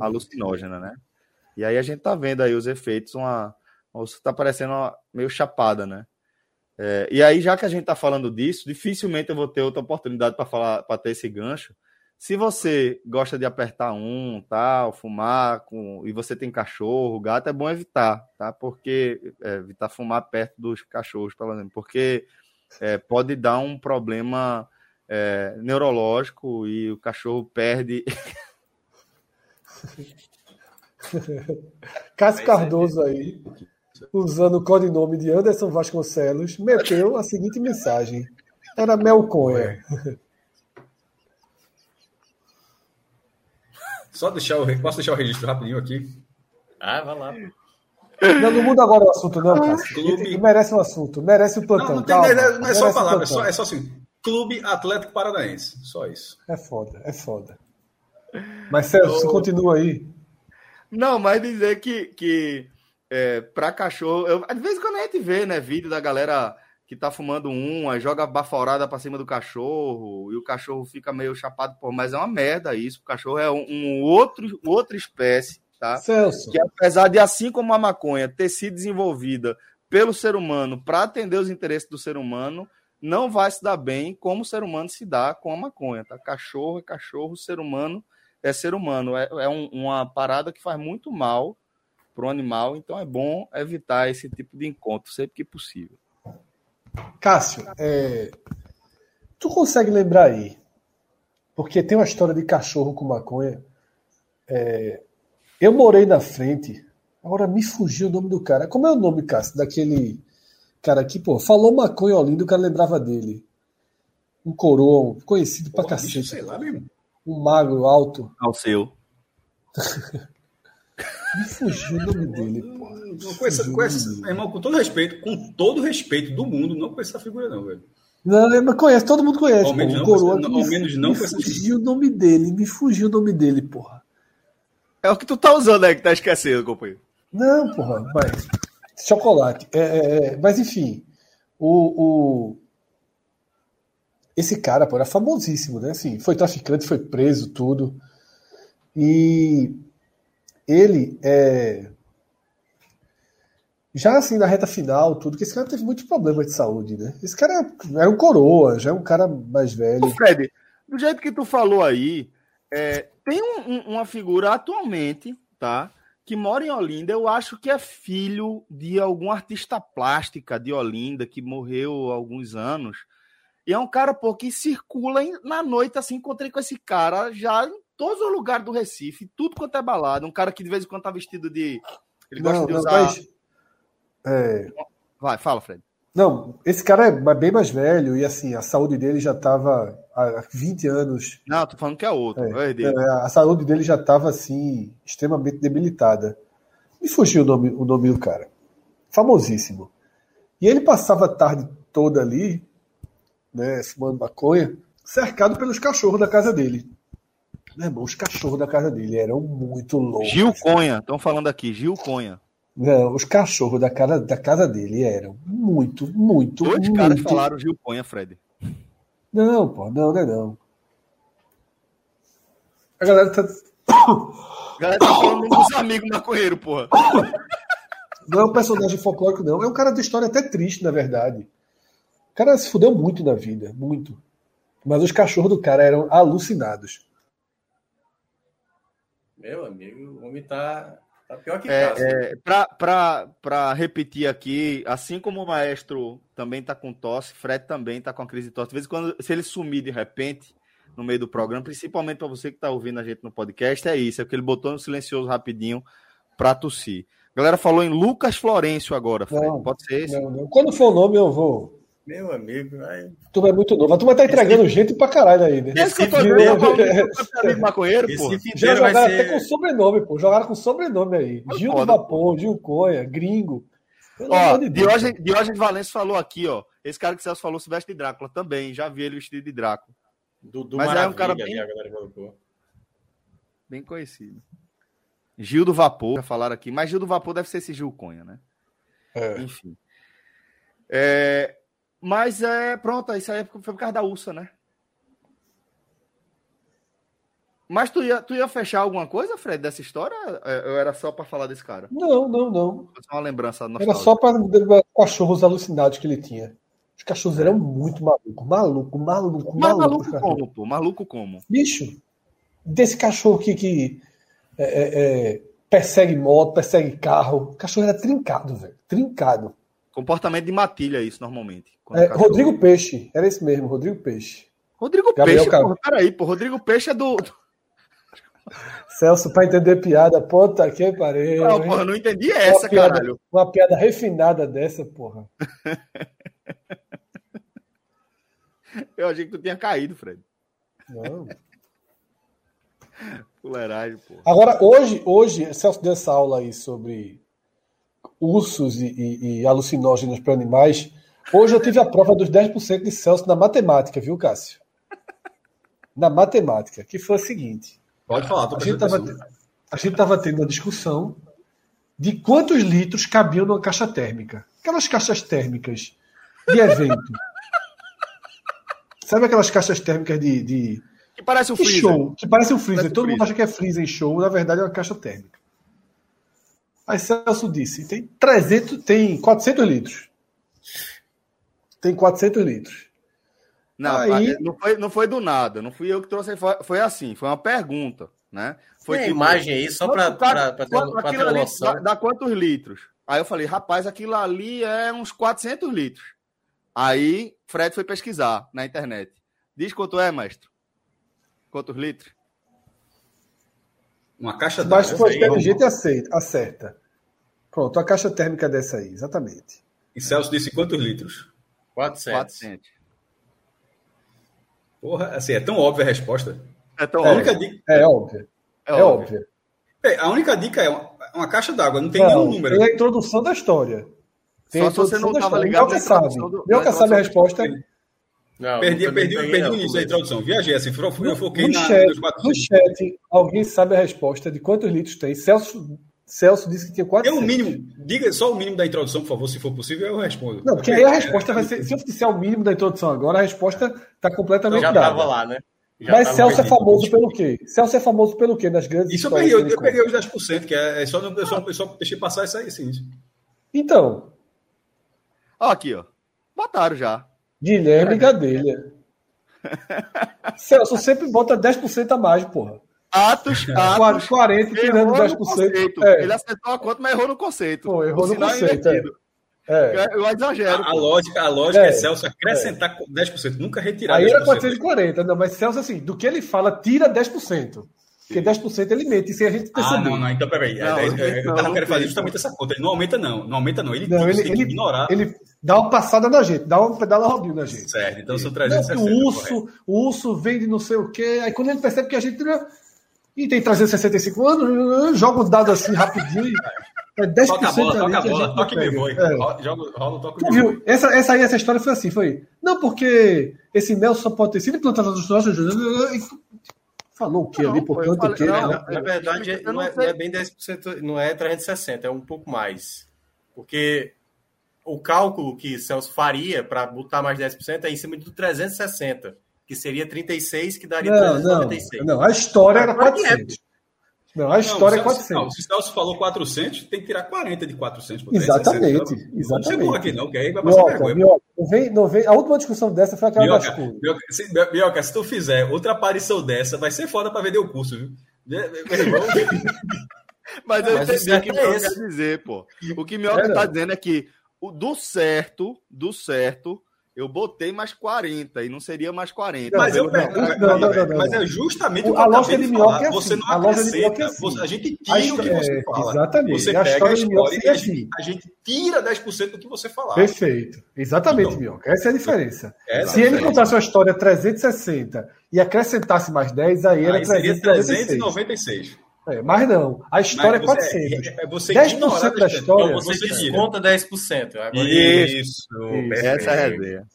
alucinógena, né? E aí a gente tá vendo aí os efeitos, uma, está parecendo uma, meio chapada, né? É, e aí, já que a gente está falando disso, dificilmente eu vou ter outra oportunidade para falar, para ter esse gancho. Se você gosta de apertar um, tal, fumar, com, e você tem cachorro, gato, é bom evitar, tá? Porque é, evitar fumar perto dos cachorros, pelo menos, porque é, pode dar um problema é, neurológico e o cachorro perde. Cássio Cardoso aí, usando o codinome de Anderson Vasconcelos, meteu a seguinte mensagem: era Melconha. Só deixar o, posso deixar o registro rapidinho aqui? Ah, vai lá. Não, não muda agora o assunto, não, Cássio. Clube... Merece um assunto, merece o um plantão. Não, não, tem, calma, não é só palavra, é só, é só assim. Clube Atlético Paranaense. Só isso. É foda, é foda. Mas Celso, você continua aí. Não, mas dizer que, que é, para cachorro. Eu, às vezes quando a gente vê, né, vídeo da galera que tá fumando um, aí joga baforada para cima do cachorro, e o cachorro fica meio chapado, por mas é uma merda isso. O cachorro é um, um outro, outra espécie tá? Celso. Que apesar de, assim como a maconha ter sido desenvolvida pelo ser humano para atender os interesses do ser humano, não vai se dar bem como o ser humano se dá com a maconha, tá? Cachorro é cachorro, ser humano é ser humano. É, é um, uma parada que faz muito mal para o animal, então é bom evitar esse tipo de encontro sempre que possível. Cássio, é... tu consegue lembrar aí? Porque tem uma história de cachorro com maconha. É... Eu morei na frente. Agora me fugiu o nome do cara. Como é o nome, Cássio? Daquele cara que, pô, falou maconha Olinda, o cara lembrava dele. Um coroa, conhecido Porra, pra cacete. Sei lá mesmo. Um magro alto. Ao seu. me fugiu o nome dele, pô. Não conheço, conheço, irmão, com todo respeito, com todo respeito do mundo, não conheço essa figura, não, velho. Não, mas conhece, todo mundo conhece. Ao menos pô, não, coroa, não, ao menos não me fugiu o nome dele, me fugiu o nome dele, porra. É o que tu tá usando aí que tá esquecendo, companheiro. Não, porra, mas. Chocolate. É, é, é, mas enfim, o, o, Esse cara, pô, era famosíssimo, né? Assim, foi traficante, foi preso, tudo. E ele é. Já assim, na reta final, tudo, que esse cara teve muitos problemas de saúde, né? Esse cara era um coroa, já é um cara mais velho. Ô Fred, do jeito que tu falou aí, é, tem um, uma figura atualmente, tá? Que mora em Olinda, eu acho que é filho de algum artista plástica de Olinda que morreu há alguns anos. E é um cara, pô, que circula na noite, assim, encontrei com esse cara já em todos os lugares do Recife, tudo quanto é balada. Um cara que de vez em quando tá vestido de. Ele gosta não, de usar. Mas, é... Vai, fala, Fred. Não, esse cara é bem mais velho e assim, a saúde dele já estava há 20 anos. Não, tô falando que é outro. É, é, a saúde dele já estava assim, extremamente debilitada. Me fugiu o nome, o nome do cara. Famosíssimo. E ele passava a tarde toda ali, né, fumando maconha, cercado pelos cachorros da casa dele. Meu irmão, os cachorros da casa dele eram muito loucos. Gil Conha, estão falando aqui, Gil Conha. Não, os cachorros da, cara, da casa dele eram muito, muito, Dois muito... caras falaram Gil Ponha, Fred. Não, pô, não, não é não. A galera tá... A galera tá falando dos amigos maconheiro, porra. Não é um personagem folclórico, não. É um cara de história até triste, na verdade. O cara se fudeu muito na vida, muito. Mas os cachorros do cara eram alucinados. Meu amigo, o homem tá Tá pior que é, é Para repetir aqui, assim como o maestro também tá com tosse, Fred também tá com a crise de tosse. De vez em quando, se ele sumir de repente no meio do programa, principalmente para você que tá ouvindo a gente no podcast, é isso, é que ele botou no silencioso rapidinho para tossir. A galera falou em Lucas Florencio agora, Fred. Não, Pode ser esse? Não, não. Quando for o nome, eu vou. Meu amigo, vai. Tu é muito novo. A turma tá entregando esse... gente pra caralho aí, né? Esse que eu tô amigo maconheiro, pô. Já jogaram ser... até com sobrenome, pô. Jogaram com sobrenome aí. Mas Gil do Vapor, Gil Conha, Gringo. Ó, de Diógenes, Diógenes Valença falou aqui, ó. Esse cara que Celso falou se veste de Drácula também. Já vi ele vestido de Drácula. Do Mas é um cara bem, bem conhecido. Gil do Vapor, já falaram aqui. Mas Gil do Vapor deve ser esse Gil Conha, né? É. Enfim. É, mas é, pronto, isso aí foi por causa da Ursa, né? Mas tu ia, tu ia fechar alguma coisa, Fred, dessa história? É, ou era só para falar desse cara? Não, não, não. Só uma lembrança Era só para cachorros alucinados que ele tinha. Os cachorros eram muito malucos, maluco, maluco, Mas maluco. Maluco como, pô? Maluco como? Bicho, desse cachorro que, que é, é, é persegue moto, persegue carro. O cachorro era trincado, velho. Trincado. Comportamento de matilha, isso, normalmente. É, Rodrigo Peixe, era esse mesmo, Rodrigo Peixe. Rodrigo Gabriel Peixe, porra, peraí, pô, Rodrigo Peixe é do. Celso, para entender piada, puta que pariu. Não, porra, não entendi essa, uma piada, caralho. Uma piada refinada dessa, porra. Eu achei que tu tinha caído, Fred. Não. Porra. Agora, hoje, hoje, Celso deu essa aula aí sobre ursos e, e, e alucinógenos para animais. Hoje eu tive a prova dos 10% de Celso na matemática, viu, Cássio? Na matemática, que foi a seguinte. Pode falar, a gente, tava, a gente tava tendo uma discussão de quantos litros cabiam numa caixa térmica. Aquelas caixas térmicas de evento. Sabe aquelas caixas térmicas de. de que parece um freezer. Show, que parece um freezer. Parece Todo freezer. mundo acha que é freezer em show, na verdade é uma caixa térmica. Aí Celso disse: tem 300, tem 400 litros. Tem 400 litros. Não, Aí... não, foi, não foi do nada, não fui eu que trouxe, foi, foi assim, foi uma pergunta, né? Foi Tem tipo, imagem aí, só para ter, pra ter noção. Dá, dá quantos litros? Aí eu falei, rapaz, aquilo ali é uns 400 litros. Aí Fred foi pesquisar na internet. Diz quanto é, mestre? Quantos litros? Uma caixa d'água. Mas se for inteligente, aceita, acerta. Pronto, a caixa térmica dessa aí, exatamente. E Celso disse quantos litros? 400. 400. Porra, assim, é tão óbvia a resposta. É tão é, óbvia. Dica... É óbvia. É, é óbvia. A única dica é uma, uma caixa d'água, não tem não, nenhum número. Tem a introdução da história. Tem Só se você não estava ligado. Meu sabe. Meu sabe a resposta. Não, perdi, perdi, perdi o início da introdução. Viajei assim, eu foquei no na, chat, No chat, alguém sabe a resposta de quantos litros tem? Celso Celso disse que tinha quatro. É o mínimo. Diga só o mínimo da introdução, por favor, se for possível, eu respondo. Não, porque aí a resposta vai ser. Se eu disser o mínimo da introdução agora, a resposta está completamente já dada. Já estava lá, né? Já Mas Celso é famoso pelo quê? Celso é famoso pelo quê? Nas grandes Isso eu peguei, eu, eu peguei os 10%, que é, é só, eu só, eu só deixei passar isso aí, sim. Então. Ó, aqui, ó. Botaram já. Guilherme Gadelha. Celso sempre bota 10% a mais, porra. Atos, Atos 40, tirando 10%. É. Ele acertou a conta, mas errou no conceito. Pô, errou no conceito. É. É. Eu exagero. A, a lógica, a lógica é, é Celso acrescentar é. 10%, nunca retirar. Aí 10%. era 440, não, mas Celso, assim, do que ele fala, tira 10%. Porque 10% ele mete, sem a gente perceber. Ah, não, não, então peraí. Não, é, é, eu não, quero fazer justamente essa conta. Ele não aumenta, não. Não aumenta, não. Ele, não, ele, ele ignorar. Ele dá uma passada na gente, dá uma pedala rodinho na gente. Certo, então são 360. Não, o urso, o urso vem de não sei o quê. Aí quando ele percebe que a gente. E tem 365 anos, joga os dados assim rapidinho. É 10% toca a bola, ali toca a bola, toca e me voe. É. Joga, rola, toca e viu? Essa, essa aí, essa história foi assim, foi. Não, porque esse Nelson só pode ter sido plantado nos nossos Falou o que ali, portanto, o que? Não, né? Na verdade, não, é, não é bem 10%, não é 360, é um pouco mais. Porque o cálculo que Celso faria para botar mais 10% é em cima do 360, que seria 36, que daria não, 396. Não, não, a história era 400. Não, a história não, é 400. Não, se o Celso falou 400, tem que tirar 40 de 400. Exatamente. exatamente. Não aqui não, que aí vai passar Mioca, vergonha. Mioca, não vem, não vem, a última discussão dessa foi aquela Mioca, das cores. Mioca, se, Mioca, se tu fizer outra aparição dessa, vai ser foda para vender o curso, viu? Mas eu Mas entendi o que o Mioca quer dizer, pô. O que Mioca é, tá dizendo é que o do certo, do certo, eu botei mais 40 e não seria mais 40. Mas, eu, não, não, não, não, mas é justamente o que a loja de minhoca é assim. Você não a loja de minhoca é assim. A gente tira o que você é, fala. Exatamente. Você a pega a história e a gente, a gente tira 10% do que você falar. Perfeito. Exatamente, então, minhoca. Essa é a diferença. É Se ele contasse uma história 360 e acrescentasse mais 10, aí era aí 396. É, mas não, a história mas é 400. É, é você 10% da história. Então você, você desconta 10%. Agora isso, isso, essa é a ideia.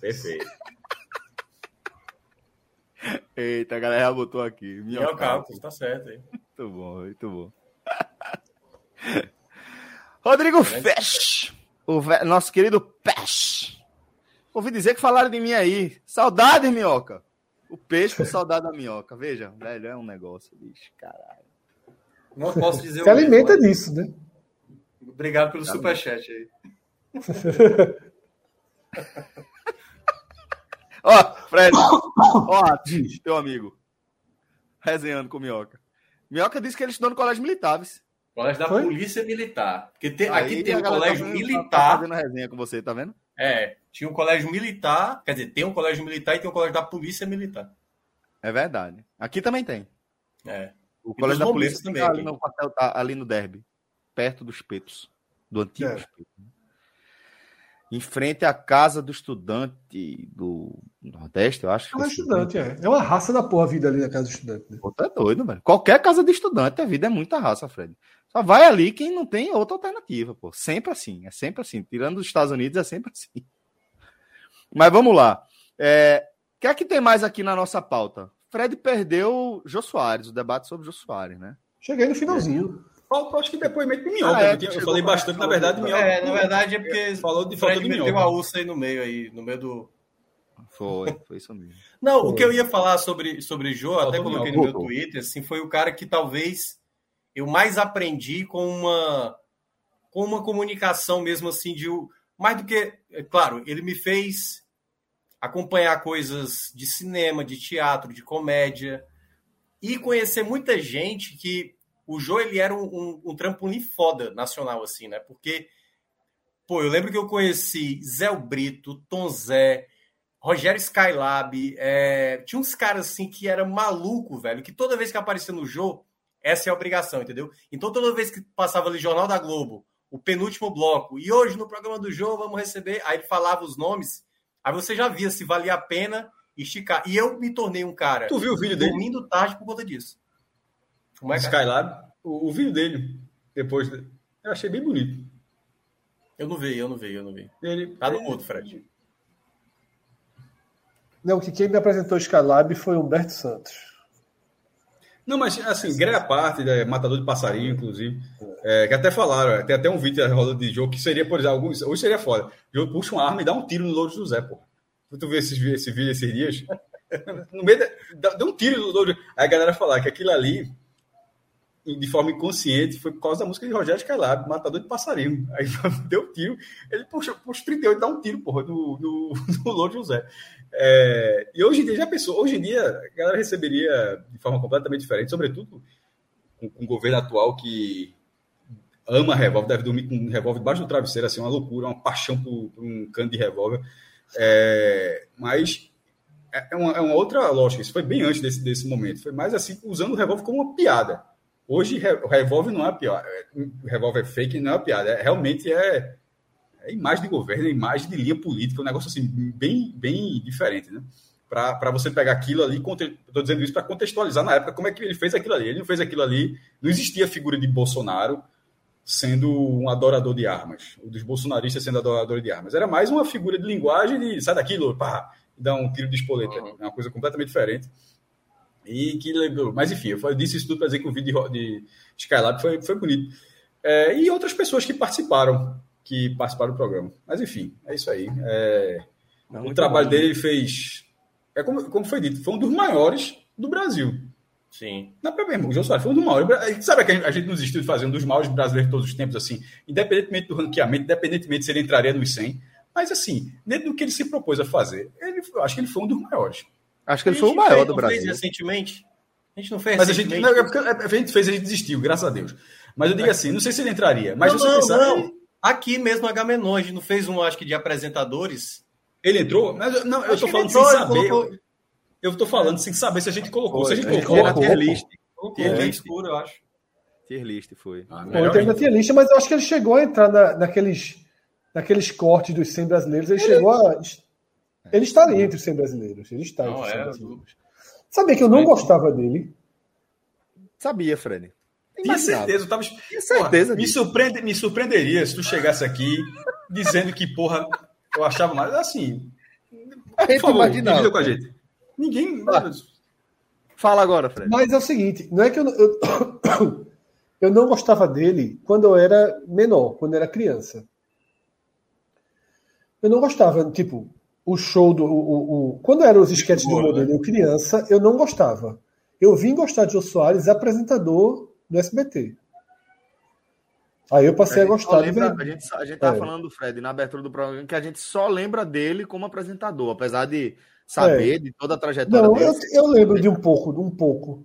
Perfeito. Eita, a galera já botou aqui. Cálculo, tá certo aí. Muito bom, muito bom. Rodrigo Fesh, o nosso querido Pesh. Ouvi dizer que falaram de mim aí. Saudade, minhoca. O peixe com saudade da minhoca. Veja, velho, é um negócio, bicho, caralho. Não posso dizer Se alimenta mesmo, disso, né? Obrigado pelo superchat aí. Ó, Fred. Ó, teu amigo. Resenhando com o Minhoca. Minhoca disse que ele estudou no colégio militar, viu? Colégio da Foi? Polícia Militar. Porque tem, aqui tem um colégio tá militar. Tá fazendo resenha com você, tá vendo? É, tinha um colégio militar, quer dizer, tem um colégio militar e tem um colégio da Polícia Militar. É verdade. Aqui também tem. É. O colégio da polícia também. ali no, quartel, tá ali no Derby, perto dos Petos, do antigo é. Em frente à casa do estudante do Nordeste, eu acho. É um estudante, é. É uma raça da porra a vida ali na casa do estudante. Né? Pô, tá doido, velho. Qualquer casa de estudante, a vida é muita raça, Fred. Só vai ali quem não tem outra alternativa, pô. Sempre assim, é sempre assim. Tirando os Estados Unidos, é sempre assim. Mas vamos lá. É, o que é que tem mais aqui na nossa pauta? Fred perdeu Jô Soares, o debate sobre Jô Soares, né? Cheguei no finalzinho. Faltou, acho que depoimento de minhoca. Ah, é, eu falei bastante, na verdade, minhoca. É, na verdade é porque falou de falta de minhoca. uma ursa aí no meio aí, no meio do. Foi, foi isso mesmo. Não, foi. o que eu ia falar sobre, sobre Jô, faltou até coloquei no meu Twitter, assim, foi o cara que talvez eu mais aprendi com uma com uma comunicação mesmo assim de mais do que, é claro, ele me fez acompanhar coisas de cinema, de teatro, de comédia e conhecer muita gente que o Jô ele era um, um, um trampolim foda nacional assim, né? Porque pô, eu lembro que eu conheci Zé Brito, Tom Zé, Rogério Skylab, é... tinha uns caras assim que era maluco, velho, que toda vez que aparecia no Jô, essa é a obrigação, entendeu? Então toda vez que passava ali Jornal da Globo, o penúltimo bloco, e hoje no programa do Jô vamos receber, aí ele falava os nomes Aí você já via se valia a pena esticar. E eu me tornei um cara. Tu viu o vídeo dele? Dormindo tarde por conta disso. Como é, Skylab? O, o, vídeo dele, depois. Eu achei bem bonito. Eu não vi, eu não vi, eu não vi. Ele, tá no mudo, Fred. Não, que quem me apresentou o Skylab foi o Humberto Santos. Não, mas assim, greia parte, né, matador de passarinho, inclusive. É, que até falaram, tem até um vídeo da roda de jogo que seria, por exemplo, alguns, hoje seria foda. Jogo puxa uma arma e dá um tiro no Louro José, pô. Tu vê esse, esse vídeo esses dias? No meio da, deu um tiro no Louro Aí a galera falar que aquilo ali de forma inconsciente, foi por causa da música de Rogério Skylab, Matador de Passarinho. Aí deu tiro, ele puxou, puxou 38 dá um tiro, porra, no, no, no Louro José. É, e hoje em dia, já pensou, hoje em dia a galera receberia de forma completamente diferente, sobretudo com, com o governo atual que ama revólver, deve dormir com um revólver debaixo do travesseiro, assim, uma loucura, uma paixão por, por um cano de revólver. É, mas é, é uma, é uma, outra lógica, isso foi bem antes desse, desse momento, foi mais assim, usando o revólver como uma piada. Hoje o revólver não é piada, o revólver fake não é piada, é, realmente é, é imagem de governo, é imagem de linha política, um negócio assim, bem, bem diferente, né? Para você pegar aquilo ali, estou dizendo isso para contextualizar na época como é que ele fez aquilo ali. Ele não fez aquilo ali, não existia a figura de Bolsonaro, sendo um adorador de armas, o dos bolsonaristas sendo adorador de armas. Era mais uma figura de linguagem de sai daquilo, pá, dá um tiro de espoleta. Uhum. É uma coisa completamente diferente. E que lembrou. Mas enfim, eu disse isso tudo para dizer que o vídeo de, de Skylab foi, foi bonito. É, e outras pessoas que participaram, que participaram do programa. Mas enfim, é isso aí. É, o trabalho bom, dele fez. É como, como foi dito, foi um dos maiores do Brasil. Sim. Não é problema, o Jô Soares foi um dos maiores. Sabe que a gente nos existiu de fazer um dos maiores brasileiros de todos os tempos, assim, independentemente do ranqueamento, independentemente se ele entraria nos 100. Mas, assim, dentro do que ele se propôs a fazer, ele, eu acho que ele foi um dos maiores. Acho que ele foi o maior do Brasil. Fez recentemente. A gente não fez mas a gente, não, é a gente fez, a gente desistiu, graças a Deus. Mas eu digo assim, não sei se ele entraria, mas não, você não, pensar. Não. Aqui mesmo, Agamenon, a gente não fez um, acho que, de apresentadores. Ele entrou? Mas, não, eu estou falando entrou, sem saber. Colocou... Eu estou falando sem saber se a gente colocou. Foi, se a gente colocou. Era tier list. Tier list puro, eu acho. Tier list foi. Ah, foi na tier list, mas eu acho que ele chegou a entrar na, naqueles, naqueles cortes dos 100 brasileiros. Ele, ele chegou a. Ele estaria entre os 100 brasileiros. Ele está não, entre os 100 é, brasileiros. Sabia que eu não gostava dele? Sabia, Fred. Tinha certeza, eu tava. Tinha certeza. Porra, me, surpreende, me surpreenderia se tu chegasse aqui dizendo que, porra, eu achava mais assim. Por favor, imaginava. com a gente. Ninguém. Ah. Fala agora, Fred. Mas é o seguinte, não é que eu, eu, eu não gostava dele quando eu era menor, quando eu era criança. Eu não gostava, tipo, o show do. O, o, quando eram os esquetes do modelo eu criança, eu não gostava. Eu vim gostar de Jô Soares, apresentador do SBT. Aí eu passei a, a gostar lembra, A gente, a gente tava é. falando do Fred na abertura do programa que a gente só lembra dele como apresentador, apesar de saber é. de toda a trajetória Não, dele. Eu, eu lembro de um pouco, de um pouco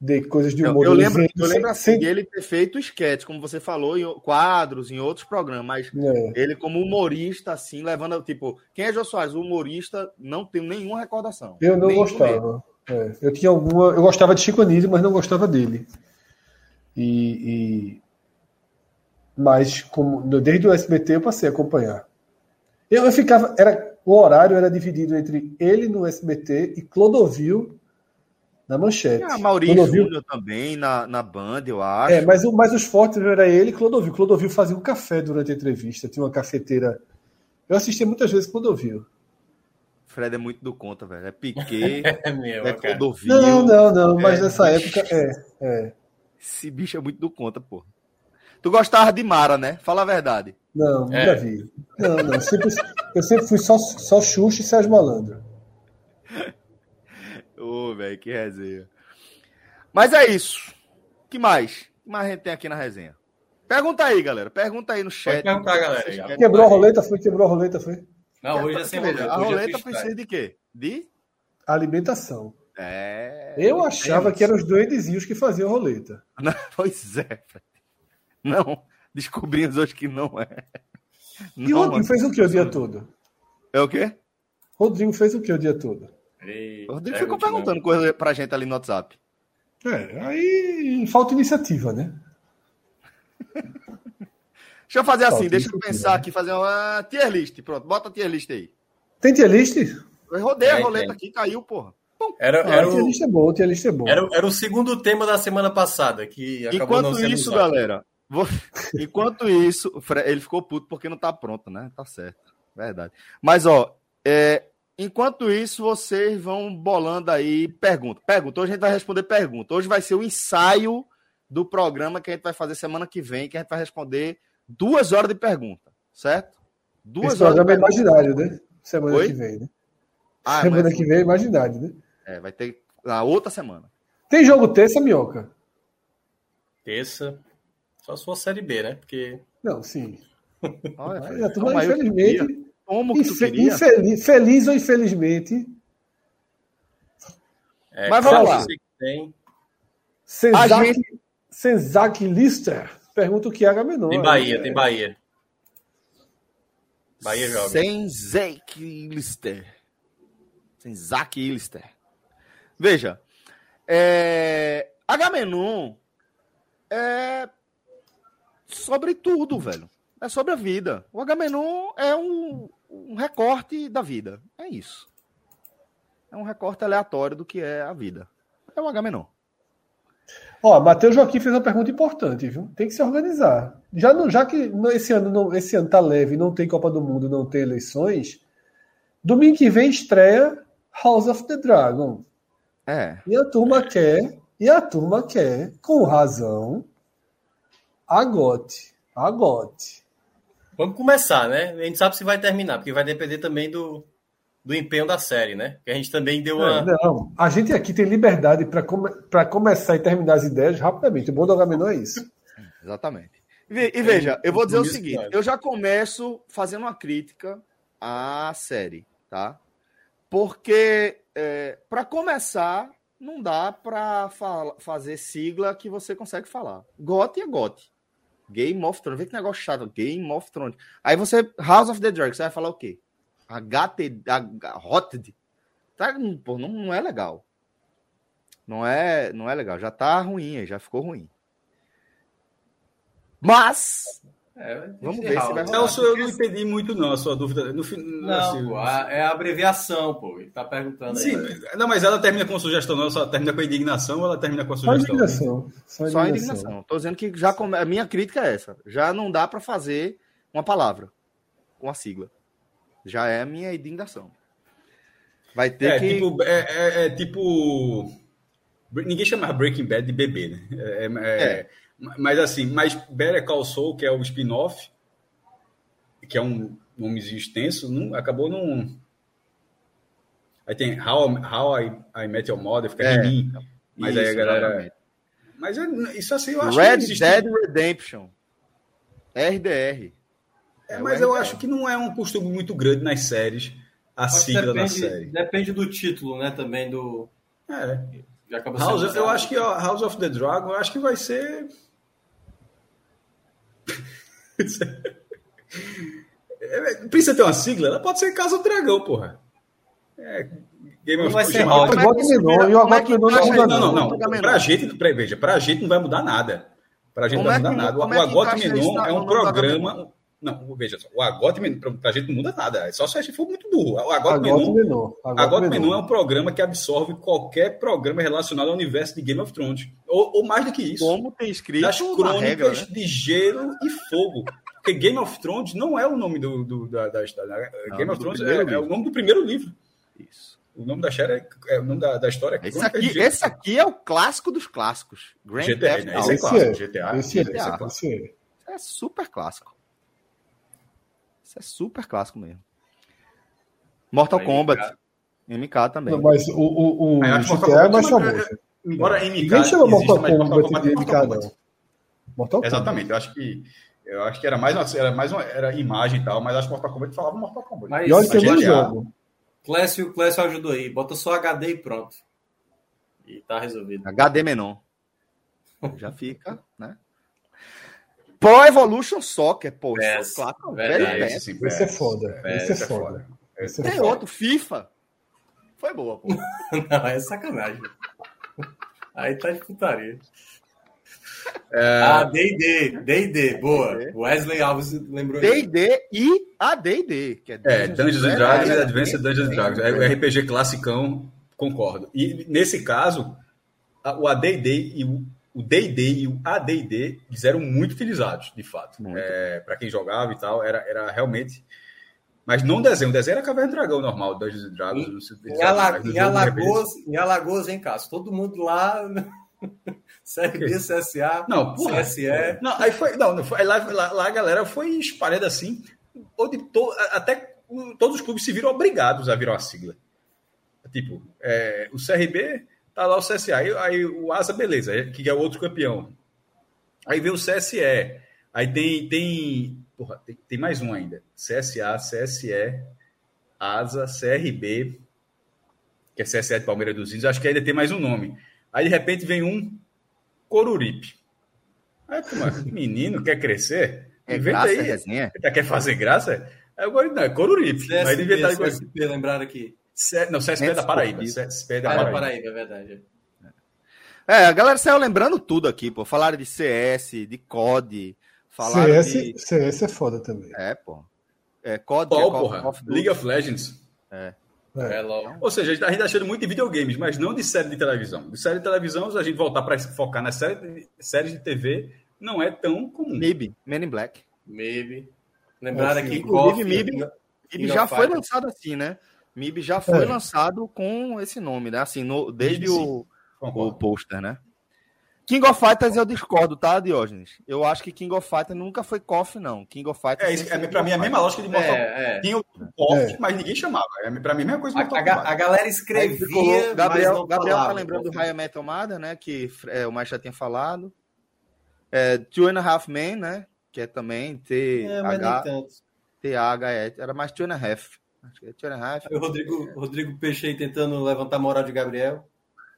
de coisas de humor. Eu, eu lembro, eu lembro assim, sem... ele ter feito sketch, como você falou, em quadros, em outros programas, mas é. ele como humorista, assim, levando, tipo, quem é Jô Soares? O humorista, não tenho nenhuma recordação. Eu não gostava. É. Eu tinha alguma. Eu gostava de Chico Anísio, mas não gostava dele. E, e... Mas como, desde o SBT eu passei a acompanhar. Eu, eu ficava. Era, o horário era dividido entre ele no SBT e Clodovil na manchete. Ah, Maurício Clodovil... Júnior também na, na Band, eu acho. É, mas, mas os fortes era ele e Clodovil. Clodovil fazia um café durante a entrevista, tinha uma cafeteira. Eu assisti muitas vezes Clodovil. Fred é muito do conta, velho. É Piquet, é, meu, é Clodovil. Não, não, não, mas é, nessa época é, é. Esse bicho é muito do conta, pô. Tu gostava de Mara, né? Fala a verdade. Não, é. nunca vi. Não, não. Sempre, eu sempre fui só, só Xuxa e Sérgio Malandro. Ô, oh, velho, que resenha. Mas é isso. que mais? O que mais a gente tem aqui na resenha? Pergunta aí, galera. Pergunta aí no chat. Pode perguntar, galera. Quebrou a roleta, foi? Quebrou a roleta, foi? Não, hoje é sem roleta. A roleta precisa de quê? De? Alimentação. É. Eu achava que eram os duendezinhos que faziam roleta. Não, pois é. Não. Descobrimos hoje que não é. E o Rodrigo fez o que o dia todo? É o quê? Rodrigo fez o que o dia todo? o Rodrigo ficou perguntando coisa pra gente ali no WhatsApp. É, aí falta iniciativa, né? deixa eu fazer assim, deixa eu pensar né? aqui, fazer uma tier list. Pronto, bota a tier list aí. Tem tier list? Eu rodei a roleta aqui, caiu, porra. Era, ah, era, o, tier list é bom, tier list é bom. Era, era o segundo tema da semana passada, que acabou Enquanto isso, usado. galera. Enquanto isso, ele ficou puto porque não tá pronto, né? Tá certo. Verdade. Mas, ó, é... enquanto isso, vocês vão bolando aí pergunta. Pergunta. Hoje a gente vai responder pergunta. Hoje vai ser o ensaio do programa que a gente vai fazer semana que vem, que a gente vai responder duas horas de pergunta, certo? Duas Esse horas programa é imaginário, né? Semana Oi? que vem, né? Ah, semana mas... que vem é imaginário, né? É, vai ter na outra semana. Tem jogo terça, Minhoca? Terça. Só se for Série B, né? Porque. Não, sim. Olha, a turma, infelizmente. Como que? Infeliz, feliz ou infelizmente. É, Mas vamos lá. Tem... Senzak, gente... Senzak Lister pergunta o que é Agamenon. Tem Bahia, é... tem Bahia. Bahia joga. Senzak Lister. Senzak Lister. Veja, é... Agamenon é sobre tudo, velho. É sobre a vida. O Agamenon é um, um recorte da vida. É isso. É um recorte aleatório do que é a vida. É o Agamenon. Ó, Matheus Joaquim fez uma pergunta importante, viu? Tem que se organizar. Já, não, já que esse ano, não, esse ano tá leve, não tem Copa do Mundo, não tem eleições, domingo que vem estreia House of the Dragon. É. E a turma quer, e a turma quer, com razão, a GOT. A GOT. Vamos começar, né? A gente sabe se vai terminar, porque vai depender também do, do empenho da série, né? Que a gente também deu uma. É, não, a gente aqui tem liberdade para come, começar e terminar as ideias rapidamente. O bom do Agamenon é isso. Exatamente. E, e veja, eu vou dizer o seguinte: eu já começo fazendo uma crítica à série, tá? Porque, é, para começar, não dá para fazer sigla que você consegue falar. GOT é GOT. Game of Thrones. Vê que negócio chato. Game of Thrones. Aí você. House of the Dragon. Você vai falar o quê? HT. Hotted. Tá, pô, não, não é legal. Não é, não é legal. Já tá ruim, já ficou ruim. Mas é, Vamos ver se vai rolar. Celso, eu não entendi muito, não, a sua dúvida. No, não, assim, a, é a abreviação, pô. Ele tá perguntando Sim, aí. Não, mas ela termina com sugestão, não? Só termina com indignação ou ela termina com a sugestão? Só indignação. Só indignação. Só indignação. Tô dizendo que já come... a minha crítica é essa. Já não dá para fazer uma palavra com a sigla. Já é a minha indignação. Vai ter é, que. Tipo, é, é, é tipo. Ninguém chama Breaking Bad de bebê, né? é. Mas assim, mas Better Call Saul, que é o spin-off, que é um nomezinho extenso, não, acabou não. Aí tem How, How I, I Met Your Mother, fica é, mim. Mas isso, aí a galera. Mas é, isso assim eu acho Red que Dead Redemption. RDR. É, é mas eu acho que não é um costume muito grande nas séries, a sigla depende, da série. Depende do título, né? Também do. É. House, eu acho que ó, House of the Dragon, eu acho que vai ser Precisa ter uma sigla? Ela pode ser Casa do Dragão, porra. É, Game of Thrones. Não, não, não. Pra gente, pra, veja, pra gente não vai mudar nada. Pra gente não vai mudar nada. O Agote Menon é um programa. Não, veja só, o Agote Menon, pra gente não muda nada. É só se a gente for muito burro. O Agote Menon, Agote Menon é um programa que absorve qualquer programa relacionado ao universo de Game of Thrones. Ou, ou mais do que isso. Como tem escrito das crônicas regra, né? de gelo e fogo. Porque Game of Thrones não é o nome do, do da, da história. Né? Game of Thrones é, é, o nome do primeiro livro. Isso. O nome da série é, é o nome da, da história. É esse aqui, esse aqui é o clássico dos clássicos. Grand GTA, né? Esse é clássico. GTA. Esse, GTA. Esse é clássico. É super clássico. Isso é super clássico mesmo. Mortal Aí, Kombat. Cara. MK também. Não, mas o, o, o GTA é mais famoso. Embora MK. Ninguém chama Mortal Kombat de MK, não. Mortal Kombat. Exatamente. Eu acho que. Eu acho que era mais uma, era mais uma era imagem e tal, mas acho que Mortal Kombat falava Mortal Kombat. Mas, e olha que é jogo. Clécio, Clécio ajudou aí. Bota só HD e pronto. E tá resolvido. HD menor. Já fica, né? Pro Evolution Soccer, pô. É, claro, velho, esse, esse é foda. Esse é foda. Esse é Tem foda. outro, FIFA. Foi boa, pô. Não, é sacanagem. Aí tá de putaria. É... Ah, D&D, D&D, boa. Wesley Alves lembrou D&D e a D&D, que é Dungeons, é, Dungeons and Dragons e Advanced Dungeons and Dragons. É o RPG classicão, concordo. E nesse caso, o AD&D e o o D&D e o AD&D eles eram muito utilizados, de fato. É, para quem jogava e tal, era, era realmente... Mas não desenho, o desenho era Caverna do Dragão normal, Dungeons and Dragons. Em, em, Ala, em Alagoas, em Alagoas, em casa, todo mundo lá... CRB, CSA, não, porra, CSE. Não, aí foi, não, foi, lá, lá, lá, a galera foi espalhada assim, onde to, até todos os clubes se viram obrigados a virar uma sigla. Tipo, é, o CRB tá lá o CSA, aí, aí o Asa, beleza, que é o outro campeão. Aí vem o CSE. Aí tem. tem porra, tem, tem mais um ainda. CSA, CSE, ASA, CRB, que é CSE de Palmeiras dos Índios. Acho que ainda tem mais um nome. Aí de repente vem um Coruripe. Aí, menino, quer crescer? É Inventa graça, aí. Resenha. Quer fazer graça? Aí agora não, é Coruripe. Devia estar CSP, lembrar aqui. C... Não, CSP é da Paraíba. CSP é da Paraíba. Ah, é Paraíba, é verdade. É, a galera saiu lembrando tudo aqui, pô. Falaram de CS, de COD. Falaram CS, de... CS é foda também. É, pô. É, COD, Qual, é porra? Of League of Legends. É. É. É Ou seja, a gente está achando muito de videogames, mas não de série de televisão. De série de televisão, se a gente voltar para focar nas séries, séries de TV, não é tão comum. MIB, Men in Black. MIB. Lembraram aqui, Inclusive, MIB, MIB já foi lançado assim, né? MIB já foi é. lançado com esse nome, né? Assim, no, desde o, o pôster, né? King of Fighters eu discordo, tá, Diógenes? Eu acho que King of Fighters nunca foi KOF, não. King of Fighters. É, é pra mim é a mesma lógica de Mortal Kombat. É, é. Tinha o KOF, é. mas ninguém chamava. É, pra mim é a mesma coisa. A, a, a, galera escrevia. Gabriel, Gabriel tá lembrando do High Metal né? Que é, o mais já tinha falado. É, Two and a Half Men, né? Que é também T. É, H, T H E. Era mais Two and a Half. Acho que é. O Rodrigo, Rodrigo Peixe tentando levantar a moral de Gabriel.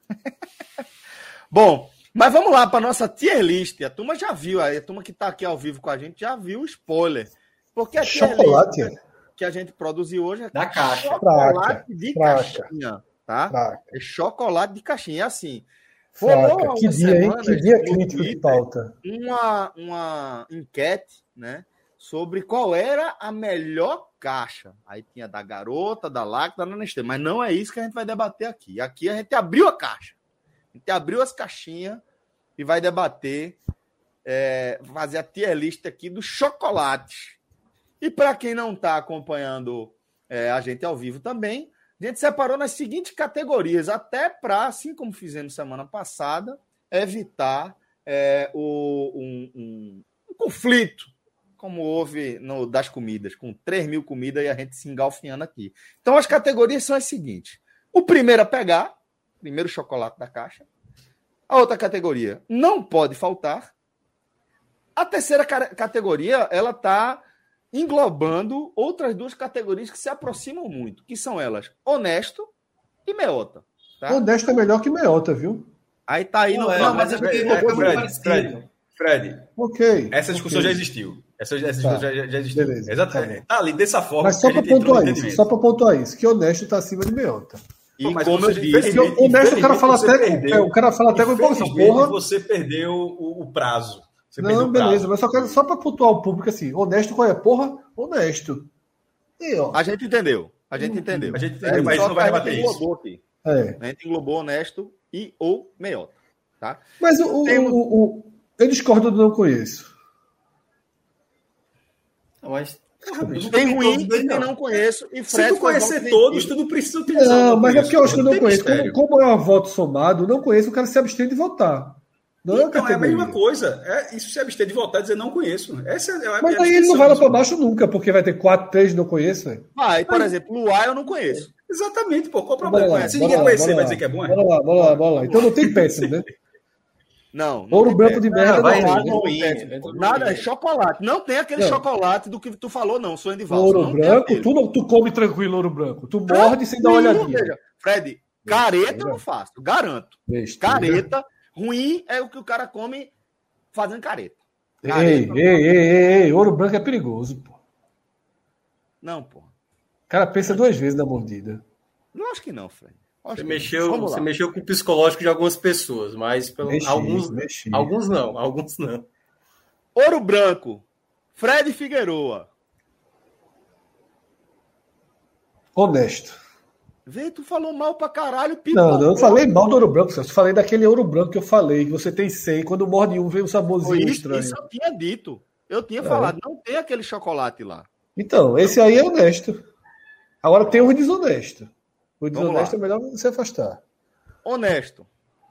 Bom. Mas vamos lá para nossa tier list. A turma já viu, a turma que está aqui ao vivo com a gente já viu o spoiler. Porque a chocolate que a gente produziu hoje é da caixa. chocolate Fraca. de Fraca. caixinha, tá? Fraca. É chocolate de caixinha, é assim. Fraca. Que dia, hein? Que dia crítico de pauta. Uma, uma enquete, né? Sobre qual era a melhor caixa. Aí tinha da garota, da Lacta, da Nestlé. Mas não é isso que a gente vai debater aqui. Aqui a gente abriu a caixa. A gente abriu as caixinhas e vai debater, é, fazer a tier list aqui do chocolate. E para quem não está acompanhando é, a gente ao vivo também, a gente separou nas seguintes categorias, até para, assim como fizemos semana passada, evitar é, o, um, um, um, conflito, como houve no, das comidas, com 3 mil comidas e a gente se engalfinhando aqui. Então, as categorias são as seguintes: o primeiro a pegar, primeiro chocolate da caixa. A outra categoria não pode faltar. A terceira categoria, ela está englobando outras duas categorias que se aproximam muito, que são elas honesto e meota. Tá? Honesto é melhor que meota, viu? Aí tá aí não, no... é, mas é porque é, é, Fred, Fred, Fred, ok. Essa discussão okay. já existiu. Essa, essa discussão tá. já, já existiu. Beleza. Exatamente. Tá ali dessa forma. Mas só para pontuar isso, só para pontuar isso, que honesto está acima de meota. E mas como eu disse, o mestre, o cara fala até, perdeu, é, o cara fala até com essa porra. Você perdeu o, o prazo. Você não, beleza, prazo. mas só quero só para pontuar o público assim, honesto qual é porra? Honesto. E, ó. A gente entendeu. A gente entendeu. A gente entendeu, é, mas não vai rebater isso. Aqui. É. A gente englobou honesto e ou meiota, tá? Mas o, o, o, o, eu discordo do não conheço. Mas tem ruim e tem não conheço. E Fred Se tu conhecer todos, tu não precisa utilizar. Não, mas é porque eu acho que eu não conheço. Como, como, é um voto somado, não conheço, o cara se abstém de votar. Não é então, é, é a mesma coisa. É, isso se abster de votar e dizer não conheço. Essa é mas aí ele não vai lá para baixo nunca, porque vai ter quatro, três não conheço. Vai, por exemplo, Luar eu não conheço. Exatamente, pô. Qual o problema? Lá, Se ninguém conhecer, vai dizer que é bom. É? Bora lá, bora lá, bora lá. Então não tem péssimo, né? Não. não Ouro branco de merda. Não, não, não, nada, é chocolate. Não tem aquele não. chocolate do que tu falou, não, sou Edivaldo. Ouro não branco, tu, não, tu come tranquilo ouro branco. Tu morde sem dar uma olhadinha. Fred, careta eu não faço, garanto. Careta, ruim é o que o cara come fazendo careta. careta ei, ei, ei, ei, ouro branco é perigoso, pô. Não, pô. O cara pensa duas vezes na mordida. Não acho que não, Fred. Você mexeu, você mexeu com o psicológico de algumas pessoas, mas pelo, mexi, alguns, mexi. alguns não, alguns não. Ouro Branco, Fred Figueroa. Honesto. Vê, tu falou mal pra caralho. Pipocou. Não, não, eu falei mal do ouro branco, eu falei daquele ouro branco que eu falei, que você tem 100, quando morde um vem um saborzinho isso, estranho. Isso eu tinha dito. Eu tinha é. falado, não tem aquele chocolate lá. Então, esse aí é honesto. Agora tem o desonesto. O desonesto é melhor você afastar. Honesto.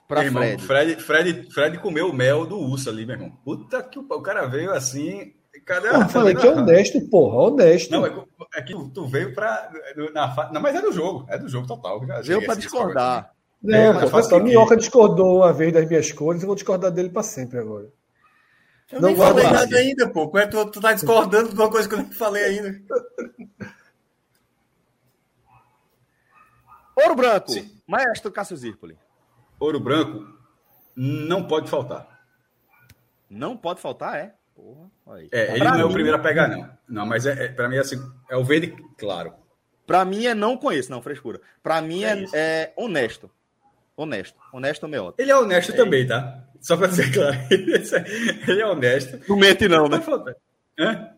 Pra irmão, Fred. Fred. Fred. Fred comeu o mel do urso ali, meu irmão. Puta que o, o cara veio assim. Cadê a. Eu falei que é honesto, porra, honesto. Não, é, é que tu, tu veio pra. Na, não, mas é do jogo. É do jogo total. veio pra discordar. Não, é, pô, a Minhoca discordou uma vez das minhas cores, eu vou discordar dele pra sempre agora. Eu não falei nada ainda, pô. Como é que tu, tu tá discordando de uma coisa que eu não falei ainda? Ouro Branco, Sim. Maestro Cássio Zirpoli. Ouro Branco não pode faltar. Não pode faltar, é? Porra, é, ele pra não mim... é o primeiro a pegar, não. Não, mas é, é, para mim é, assim, é o verde claro. Para mim é não conheço, não, frescura. Para mim é, é, é, honesto. Honesto. Honesto meota. Ele é honesto é também, tá? Só para dizer claro. ele é honesto. Não mente, não, né? Não,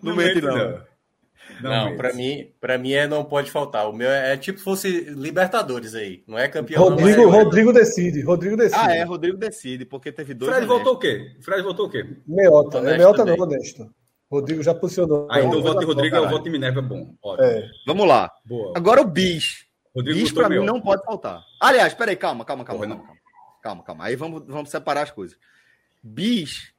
não mente, não. Não. Para mim, para mim é não pode faltar. O meu é, é tipo fosse Libertadores aí, não é campeão. Rodrigo, não, é Rodrigo decide, Rodrigo decide. Ah, é, Rodrigo decide, porque teve dois. Fred voltou o quê? Fred voltou o quê? Meota, é Meota não, honesto. Rodrigo já posicionou. Ah, então o voto de Rodrigo é o voto de Minerva bom. É. Vamos lá. Boa. Agora o bis. Rodrigo bis para mim não pode faltar. Aliás, peraí, calma, calma, calma, calma, calma. Calma, calma. Aí vamos, vamos separar as coisas. Bis,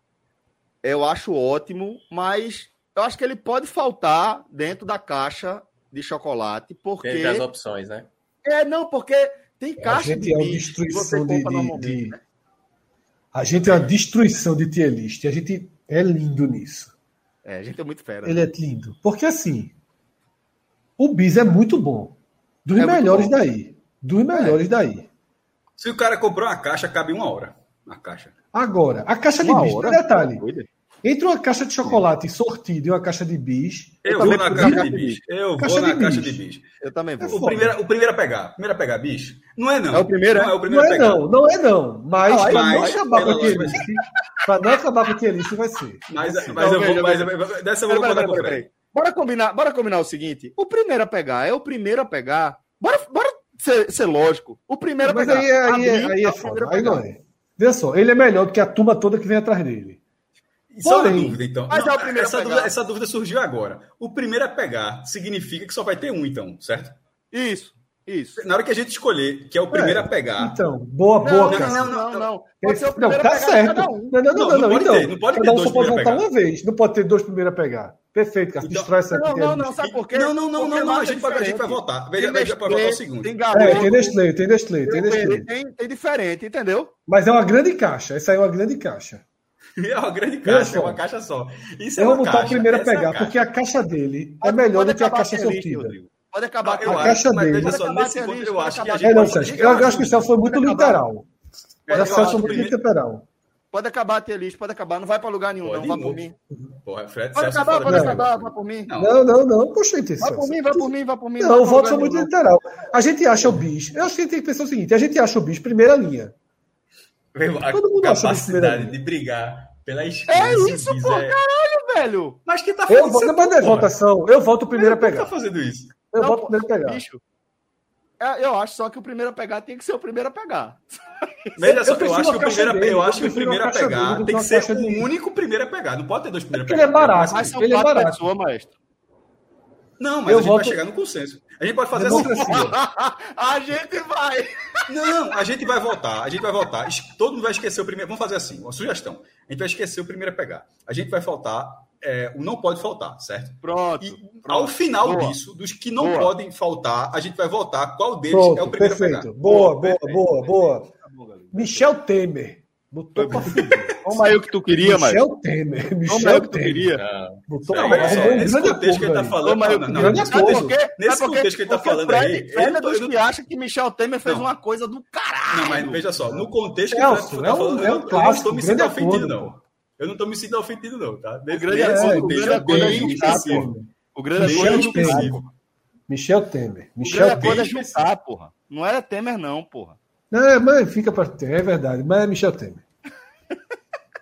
eu acho ótimo, mas eu acho que ele pode faltar dentro da caixa de chocolate, porque. Tem as opções, né? É, não, porque tem caixa a gente de é uma destruição de, de, de... Né? A gente é uma destruição de tier list. A gente é lindo nisso. É, a gente é muito fera. Ele né? é lindo. Porque assim, o bis é muito bom. Dos é melhores bom. daí. Dos melhores é. daí. Se o cara comprou uma caixa, cabe uma hora. Na caixa. Agora, a caixa de bis, detalhe. Entre uma caixa de chocolate sortido e uma caixa de bis. Eu, eu vou na caixa de bis. Eu caixa vou na caixa de bis. Eu também vou. É o, primeiro, o primeiro a pegar. O primeiro a pegar bis? Não é não. É o primeiro, não é, é o primeiro não a pegar. É não, não é não. Mas, ah, para não acabar com aquele para não acabar com aquele vai ser. Mas, mas, mas eu vou, mas, dessa eu vou botar com o Bora combinar, bora combinar o seguinte. O primeiro a pegar é o primeiro a pegar. Bora, bora ser, ser lógico. O primeiro a pegar. Mas aí, aí, aí, aí é foda. Aí não é. Veja só, ele é melhor do que a turma toda que vem atrás dele. Só uma dúvida, então. Mas não, é o primeiro essa, dúvida, essa dúvida surgiu agora. O primeiro a pegar significa que só vai ter um, então, certo? Isso. Isso. Na hora que a gente escolher, que é o primeiro é, a pegar. Então, boa, boa, não, não, não, não, não. Pode ser o primeiro não, tá certo. Um. Não, não, não, não, não, pode então, ter, não pode ter dois só pode votar uma vez. Não pode ter dois primeiros a pegar. Perfeito, cara. Então, Destrói essa Não, não, não, sabe por quê? Não, não, não, não, não. A gente vai, a gente vai votar. Veja, veja para votar o segundo. Tem garoto. É, tem Nestlé, tem Nestlé, tem Nestlé. Tem, tem diferente, entendeu? Mas é uma grande caixa. Essa aí é uma grande caixa. É uma grande caixa, é uma caixa só. Isso eu é vou botar o primeiro a pegar, porque a caixa dele é melhor do que a caixa sortida. Pode acabar com a caixa dele. Só, nesse ponto, eu acho que a gente. É, não, Sérgio, eu acho que o Celso foi muito literal. O Celso foi muito literal. Pode acabar a ter lixo, pode acabar. Não vai para lugar nenhum, não. Vai por mim. Porra, Fred, pode acabar, pode acabar, vai por mim. Não, não, não. Poxa, Vai por mim, vai por mim, vai por mim. Não, o voto foi muito literal. A gente acha o bicho. Eu acho que a gente tem que pensar o seguinte: a gente acha o bicho primeira linha. A Todo mundo capacidade de brigar pela esquerda. É isso, pô, caralho, velho. Mas que tá fazendo isso? Eu votação. Eu voto primeiro a pegar. tá fazendo isso? Eu não, voto primeiro a pegar. Bicho, é, eu acho só que o primeiro a pegar tem que ser o primeiro a pegar. Veja só, eu, eu acho que o primeiro, dele, eu acho que o primeiro a pegar tem que ser o dele. único primeiro a pegar. Não pode ter dois primeiros a pegar. Ele é barato. Mas são ele é barato. Pessoas, maestro. Não, mas eu a gente voto... vai chegar no consenso. A gente pode fazer assim. a gente vai. Não, a gente vai votar. A gente vai votar. Todo mundo vai esquecer o primeiro. Vamos fazer assim, uma sugestão. A gente vai esquecer o primeiro a pegar. A gente vai faltar é, o não pode faltar, certo? Pronto. E pronto. ao final boa. disso, dos que não boa. podem faltar, a gente vai votar qual deles pronto, é o primeiro perfeito. a pegar. Boa, boa, boa, boa. Michel Temer. Botou pra Toma aí o que tu queria, mas. Michel Temer. Michel Toma aí o que tu queria. Botou não, mas só, nesse contexto que ele tá falando. Toma aí o que não, nesse contexto, que ele tá falando aí. Fred é dos que acha que Michel Temer fez uma coisa do caralho. Não, mas veja só, no contexto que ele tá falando, eu não estou me sentindo ofendido, não. Eu não estou me sentindo ofendido, não, tá? O grande acordo, o grande acordo é juntar, O grande acordo é juntar. Michel Temer. Michel o grande acordo é juntar, porra. Não era Temer, não, porra. Não, mas fica para ter, é verdade. Mas é Michel Temer.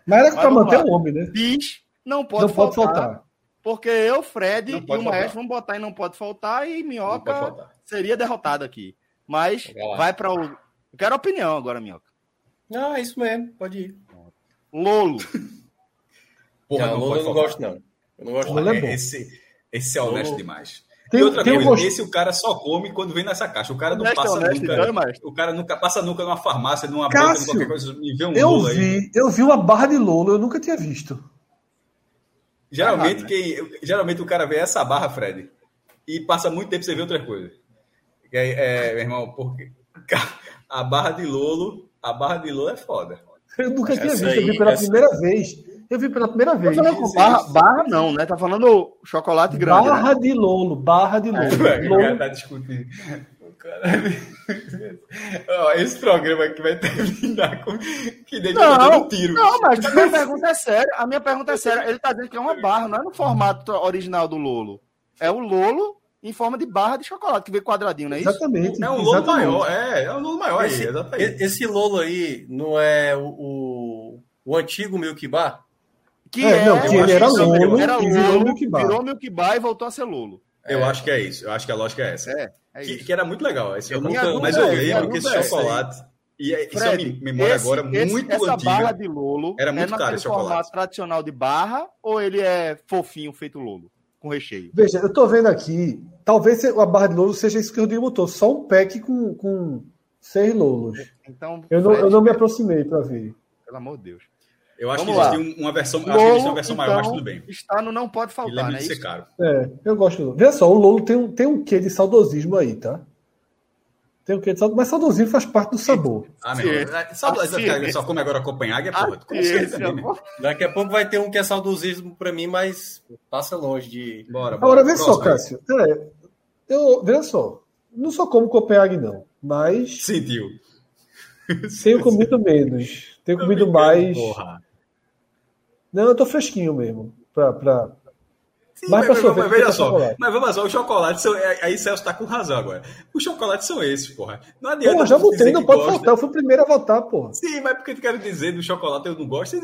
Mas era para manter o homem, né? Diz, não pode, não faltar, pode faltar. Porque eu, Fred e o Maestro vão botar e não pode faltar, e Minhoca seria derrotado aqui. Mas vai para o. Eu quero opinião agora, Minhoca. Ah, isso mesmo, pode ir. Lolo. Porra, não, não eu não gosto, não. Eu não gosto, não. É esse, esse é honesto Lolo. demais. Tem, e outra coisa, um esse o cara só come quando vem nessa caixa. O cara não passa honesto, nunca. Então, o cara nunca passa nunca numa farmácia, numa Cássio, banca, qualquer coisa e vê um eu Lolo vi, aí. Eu vi uma barra de Lolo, eu nunca tinha visto. Geralmente, quem, geralmente o cara vê essa barra, Fred, e passa muito tempo sem ver outra coisa. É, é, meu irmão, porque a barra de Lolo, a barra de Lolo é foda. Eu nunca tinha visto, eu vi pela essa... primeira vez. Eu vi pela primeira vez. Tá falando barra, barra não, né? Tá falando chocolate grande. Barra né? de Lolo, barra de Lolo. É, Lolo. O cara tá discutindo. Esse programa aqui vai terminar com que deixa não, tiro. Não, mas a minha pergunta é séria. A minha pergunta é séria. Ele tá dizendo que é uma barra, não é no formato original do Lolo. É o Lolo em forma de barra de chocolate, que vem quadradinho, não é isso? Exatamente. É um Lolo exatamente. maior, é, é um Lolo maior esse, aí, Esse Lolo aí não é o, o, o antigo Milk Bar? Que é, é não, que ele era Lolo, era Lolo, virou Milk Bar. Virou Milk Bar e voltou a ser Lolo. Eu é. acho que é isso. Eu acho que a lógica é essa. É, é que, que, era muito legal. Esse, eu nunca, mas eu lembro que esse chocolate. E Fred, isso é uma memória esse, agora esse, muito essa antiga. barra de Lolo era muito é caro esse chocolate. formato tradicional de barra ou ele é fofinho feito Lolo? Com recheio. Veja, eu tô vendo aqui. Talvez a barra de Lolo seja isso que o Rodrigo botou. Só um pack com, com seis Lolos. Então, eu, não, eu não me aproximei para ver. Pelo amor de Deus. Eu acho Vamos que existe uma versão, Lolo, acho que existe uma versão então, maior, mas tudo bem. Está no não pode faltar, né? ser caro. É, eu gosto Veja só, o Lolo tem um, tem um quê de saudosismo aí, tá? Tem um quê de saudosismo, mas saudosismo faz parte do sabor. Ah, meu. É, saudosismo, só come agora Copenhague, é porra. Né? Daqui a pouco vai ter um que é saudosismo pra mim, mas passa longe de... Bora, bora. Agora, vê só, Cássio. É, eu, veja só, não sou como Copenhague, não, mas... Sentiu. Tenho comido menos. Tenho comido mais... Porra. Não, eu tô fresquinho mesmo. Pra, pra... Sim, mas, mas, mas, veja só, chocolate. mas vamos lá, os chocolates são. É, aí Celso tá com razão agora. Os chocolates são esses, porra. Não adianta. Porra, já votei, não pode gosta. faltar. Eu fui o primeiro a votar, porra. Sim, mas porque tu quer dizer do chocolate eu não gosto?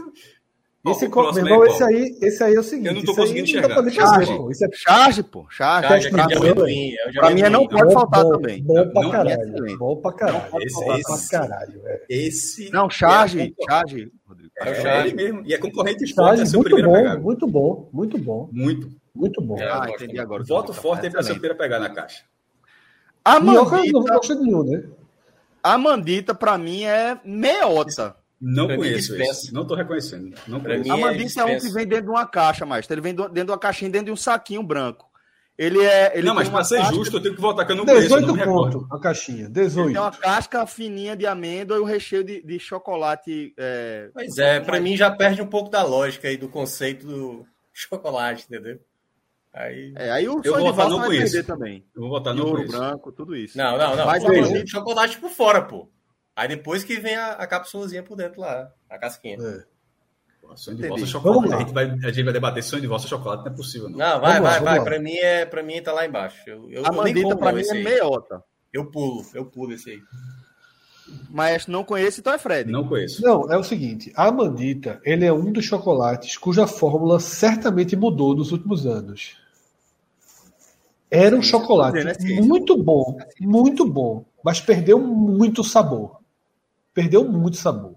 Esse, Ó, meu irmão, esse aí, esse aí é o seguinte. Eu não tô conseguindo enxergar. Não charge, pô. Isso é charge, pô. Charge. charge é pra, mim, pra mim não pode faltar bom, também. Bom pra caralho. Bom pra caralho. Esse, esse, pra caralho. É. Esse. Não, charge. Charge. É, é ele mesmo. E é concorrente esporte. É muito bom, muito bom, muito bom. Muito. Muito bom. Ah, entendi agora. Voto forte aí pra seu pegar na caixa. A Mandita... Não gosto de nenhum, né? A Mandita, pra mim, é meota. Não pra conheço esse. Não estou reconhecendo. Não conheço. A Mandícia é, um que vem dentro de uma caixa, mas ele vem dentro de uma caixinha, dentro de um saquinho branco. Ele é. Ele não, mas para ser casca... justo, eu tenho que voltar, que eu não 18 conheço. 18 pontos a caixinha. 18. Ele tem uma casca fininha de amêndoa e o um recheio de, de chocolate. É... Pois é, para mim já perde um pouco da lógica aí do conceito do chocolate, entendeu? Aí, é, aí o eu vou votar não conheço. também. Eu vou votar no ouro branco, tudo isso. Não, não, não. Mas é chocolate por fora, pô. Aí depois que vem a, a cápsulazinha por dentro lá, a casquinha. É. sonho de vossa chocolate. A gente, vai, a gente vai debater sonho de vossa chocolate, não é possível, não. Não, vai, vai, vai. Para mim, é, pra mim tá lá embaixo. Eu, eu, a mandita para mim é meiota. Eu pulo, eu pulo esse aí. Mas não conheço, então é Fred. Não conheço. Não, é o seguinte: a Mandita ele é um dos chocolates cuja fórmula certamente mudou nos últimos anos. Era um chocolate muito bom, muito bom, mas perdeu muito sabor perdeu muito sabor.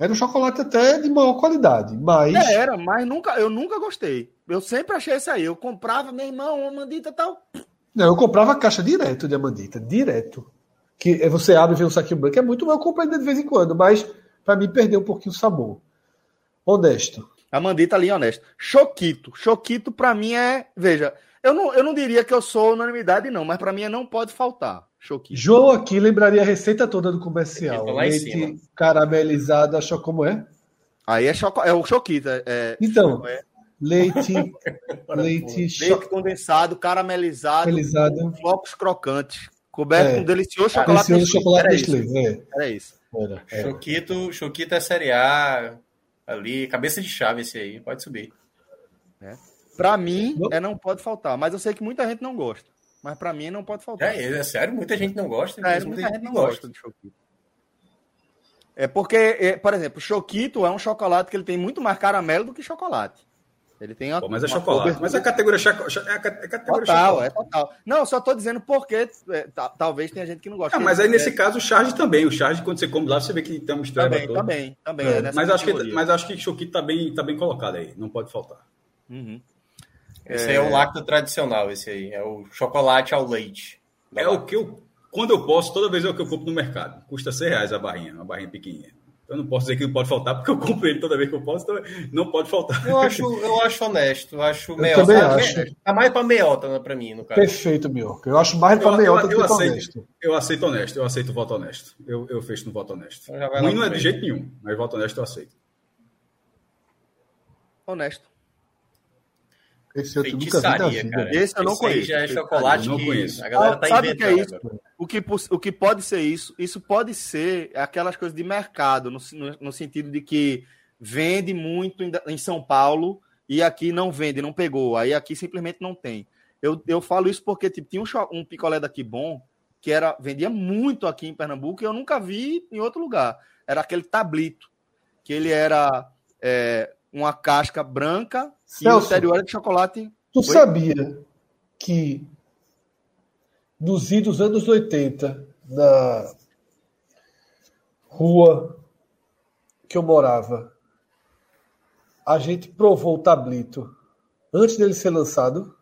Era um chocolate até de maior qualidade, mas. É, era, mas nunca, eu nunca gostei. Eu sempre achei isso aí. Eu comprava, meu irmão, uma mandita tal. Não, eu comprava a caixa direto de amandita, direto. Que você abre e vê um saquinho branco. É muito bom, eu compro ainda de vez em quando, mas para mim perdeu um pouquinho o sabor. Honesto. A mandita ali, honesto. Choquito. Choquito, para mim, é. Veja, eu não, eu não diria que eu sou unanimidade, não, mas para mim é não pode faltar. Choquito. João aqui lembraria a receita toda do comercial. Leite caramelizado, achou como é? Aí é, choco, é o choquito. É, é então, é. leite, leite, leite condensado, caramelizado, caramelizado. com flocos crocantes, coberto é. com delicioso chocolate. Delicioso chocolate era, isso. É. era isso. Era, era. Choquito, choquito é série A, ali, cabeça de chave esse aí, pode subir. É. Para mim, é não pode faltar, mas eu sei que muita gente não gosta. Mas para mim não pode faltar. É, é, sério, muita gente não gosta. É, muita, gente não gosta, de Choquito. É porque, é, por exemplo, Choquito é um chocolate que ele tem muito mais caramelo do que chocolate. Ele tem uma, Pô, mas é chocolate. Cobertura. Mas a categoria, choco, é a categoria total, chocolate. É total. Não, só tô dizendo porque é, talvez tenha gente que não gosta. Ah, mas aí nesse caso o charge também. O charge, quando você come lá, você vê que tem uma mistura Também, também, também. É, mas, acho que, mas acho que Choquito tá bem, tá bem colocado aí. Não pode faltar. Uhum. Esse é... é o lacto tradicional, esse aí. É o chocolate ao leite. É o que eu, quando eu posso, toda vez é o que eu compro no mercado. Custa 100 reais a barrinha, uma barrinha pequenininha. Eu não posso dizer que não pode faltar, porque eu compro ele toda vez que eu posso, então não pode faltar. Eu acho, eu acho honesto, eu acho meiota. Também acho. Tá mais pra meiota, né, pra mim, no caso. Perfeito, meu. Eu acho mais pra meiota do que aceito, honesto. Eu aceito honesto, eu aceito o voto honesto. Eu, eu fecho no voto honesto. Então Ruim não é de jeito nenhum, mas voto honesto eu aceito. Honesto. Esse outro nunca vi na vida. Cara. Esse eu não Esse conheço. já é chocolate não conheço. A galera tá Sabe o que é isso? O que, o que pode ser isso? Isso pode ser aquelas coisas de mercado, no, no, no sentido de que vende muito em, em, São Paulo e aqui não vende, não pegou. Aí aqui simplesmente não tem. Eu, eu falo isso porque tipo, tinha um, um picolé daqui bom que era vendia muito aqui em Pernambuco e eu nunca vi em outro lugar. Era aquele tablito, que ele era é, uma casca branca Celso, e o interior era de chocolate. Tu Foi? sabia que nos idos anos 80, na rua que eu morava, a gente provou o tablito antes dele ser lançado?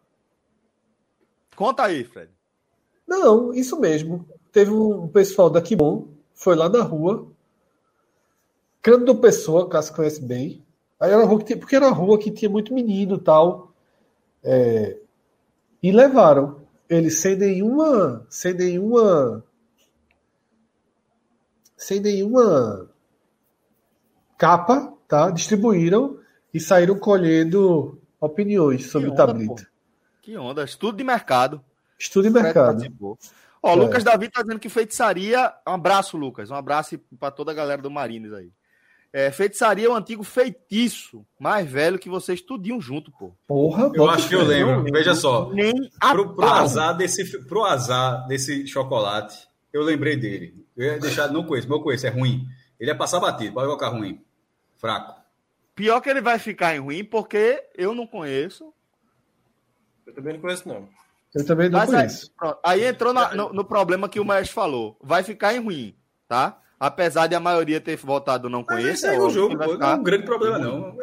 Conta aí, Fred. Não, isso mesmo. Teve um pessoal daqui bom, foi lá na rua, Canto do Pessoa, caso conhece bem, Aí era rua que tinha, porque era uma rua que tinha muito menino e tal. É, e levaram ele sem nenhuma. Sem nenhuma. Sem nenhuma capa, tá? Distribuíram e saíram colhendo opiniões sobre onda, o tablito. Que onda, estudo de mercado. Estudo de mercado. Ó, é. Lucas Davi tá dizendo que feitiçaria. Um abraço, Lucas. Um abraço para toda a galera do Marines aí. É, feitiçaria é o antigo feitiço mais velho que vocês estudiam junto, pô. Porra, eu acho que eu lembro. Veja só. Nem pro, pro azar desse pro azar desse chocolate, eu lembrei dele. Eu ia deixar, não conheço, mas eu conheço, é ruim. Ele ia passar batido, pode colocar ruim. Fraco. Pior que ele vai ficar em ruim, porque eu não conheço. Eu também não conheço, não. Eu também não mas conheço. Aí, aí entrou na, no, no problema que o Maestro falou. Vai ficar em ruim, tá? Apesar de a maioria ter votado não conheço. é o jogo, pô, não é um grande problema, não.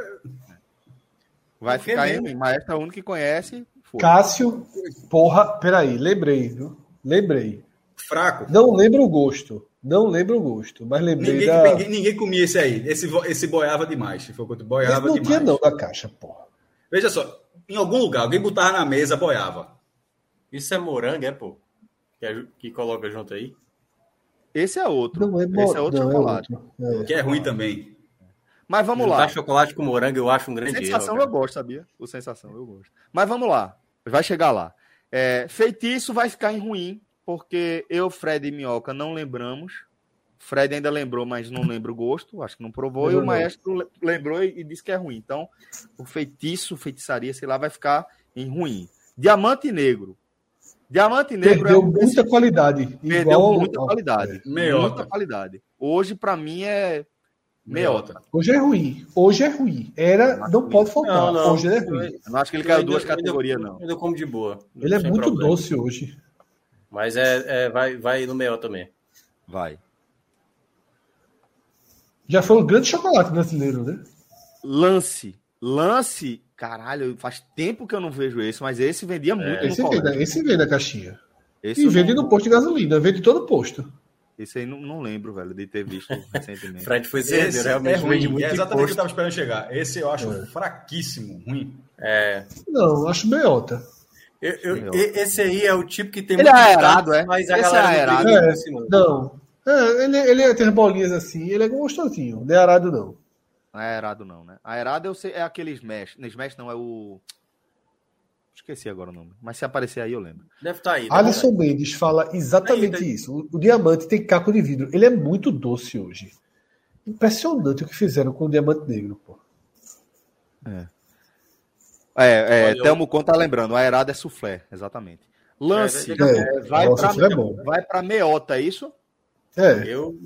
Vai ficar aí, Maestro é o único que conhece. Foi. Cássio, porra, peraí, lembrei, viu? Lembrei. Fraco. Não lembro o gosto. Não lembro o gosto, mas lembrei ninguém, da... ninguém, ninguém, comia esse aí. Esse, esse boiava demais. Se for boiava esse não demais. tinha não da caixa, porra. Veja só, em algum lugar, alguém botava na mesa, boiava. Isso é morango, é, pô? Que, é, que coloca junto aí? Esse é outro. Não é bo... Esse é outro não, chocolate. É outro. É. Que é ruim também. Mas vamos lá. chocolate com morango eu acho um grande Sensação erro, eu gosto, sabia? O sensação eu gosto. Mas vamos lá. Vai chegar lá. É, feitiço vai ficar em ruim, porque eu, Fred e Minhoca não lembramos. Fred ainda lembrou, mas não lembra o gosto. Acho que não provou. E o maestro lembrou e, e disse que é ruim. Então, o feitiço, feitiçaria, sei lá, vai ficar em ruim. Diamante negro. Diamante Negro perdeu é um muita qualidade. Perdeu igual... muita qualidade. Meiota. Muita qualidade. Hoje, para mim, é meiota. Hoje é ruim. Hoje é ruim. Era, não pode faltar. Não, não. Hoje é ruim. Eu não acho que ele caiu duas categorias, não. Ainda como de boa. Ele é muito problema. doce hoje. Mas é, é, vai, vai no meiota também. Vai. Já foi um grande chocolate brasileiro, né? Lance. Lance Caralho, faz tempo que eu não vejo esse, mas esse vendia é, muito. Esse, vende, esse vende a caixinha. Esse e vende não... no posto de gasolina, vende todo posto. Esse aí não, não lembro, velho, de ter visto recentemente. Fred foi certeiro, realmente é ruim, vende muito. É exatamente o que eu tava esperando chegar. Esse eu acho é. fraquíssimo, ruim. É. Não, acho meiota. Eu, eu, esse aí é o tipo que tem ele muito é aerado, é? Mas a esse galera é aerado. É, não. É, ele, ele tem bolinhas assim, ele é gostosinho. Não é arado, não. Não é aerado, não, né? Aerado eu sei, é aquele Smash. Não, Smash não, é o. Esqueci agora o nome. Mas se aparecer aí, eu lembro. Deve estar tá aí. Alisson Mendes fala exatamente aí, isso. O, o, diamante tem caco de vidro. Ele é muito doce hoje. Impressionante o que fizeram com o diamante negro, pô. É. É, é Thelmo Conta tá lembrando, a aerado é soufflé, exatamente. Lance, é, é, vai para é vai para meota, é isso? É. Eu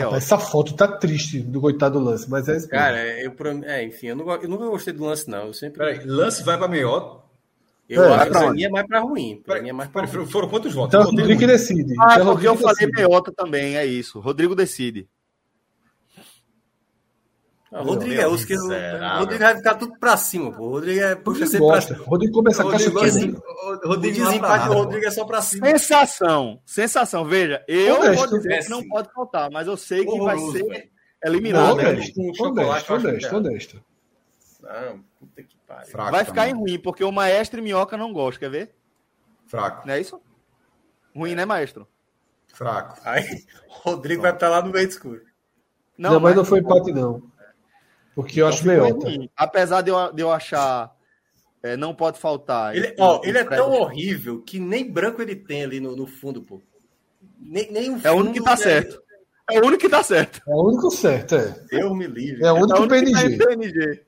Rapaz, essa foto tá triste do coitado do lance, mas é Cara, eu, é, enfim, eu, não, eu nunca gostei do lance, não. Eu sempre. Peraí, lance vai pra melhor? Eu é, acho que pra mim é mais pra ruim. Pra mim é mais pra ruim. Foram quantos votos? Então, Rodrigo que decide. Ah, então, porque eu falei meiota também, é isso. Rodrigo decide. Ah, Rodrigo é os que. Rodrigo vai ficar tudo pra cima, pô. Rodrigo é. Puxa sempre pra cima. Rodrigo começa a caixa assim, Rodrigo, desempate do Rodrigo é só pra cima. Sensação. Sensação. Veja, eu Honesto, vou dizer que não pode faltar, mas eu sei que vai ser eliminado. Honesto, honesto, honesto, honesto. Não, puta que pariu. Fraco vai ficar também. em ruim, porque o maestro e minhoca não gosta, quer ver? Fraco. Não é isso? Ruim, né, maestro? Fraco. Aí, Rodrigo vai estar lá no meio escuro. Não, não mas não foi empate, não. Porque eu então, acho meiota. Apesar de eu, de eu achar é, não pode faltar. Ele, ó, ele é tão horrível que nem branco ele tem ali no, no fundo, pô. Nem, nem o é o único que tá certo. É o único que tá certo. É o único certo, é. Eu me livre. É o único, é o único PNG. Tá PNG.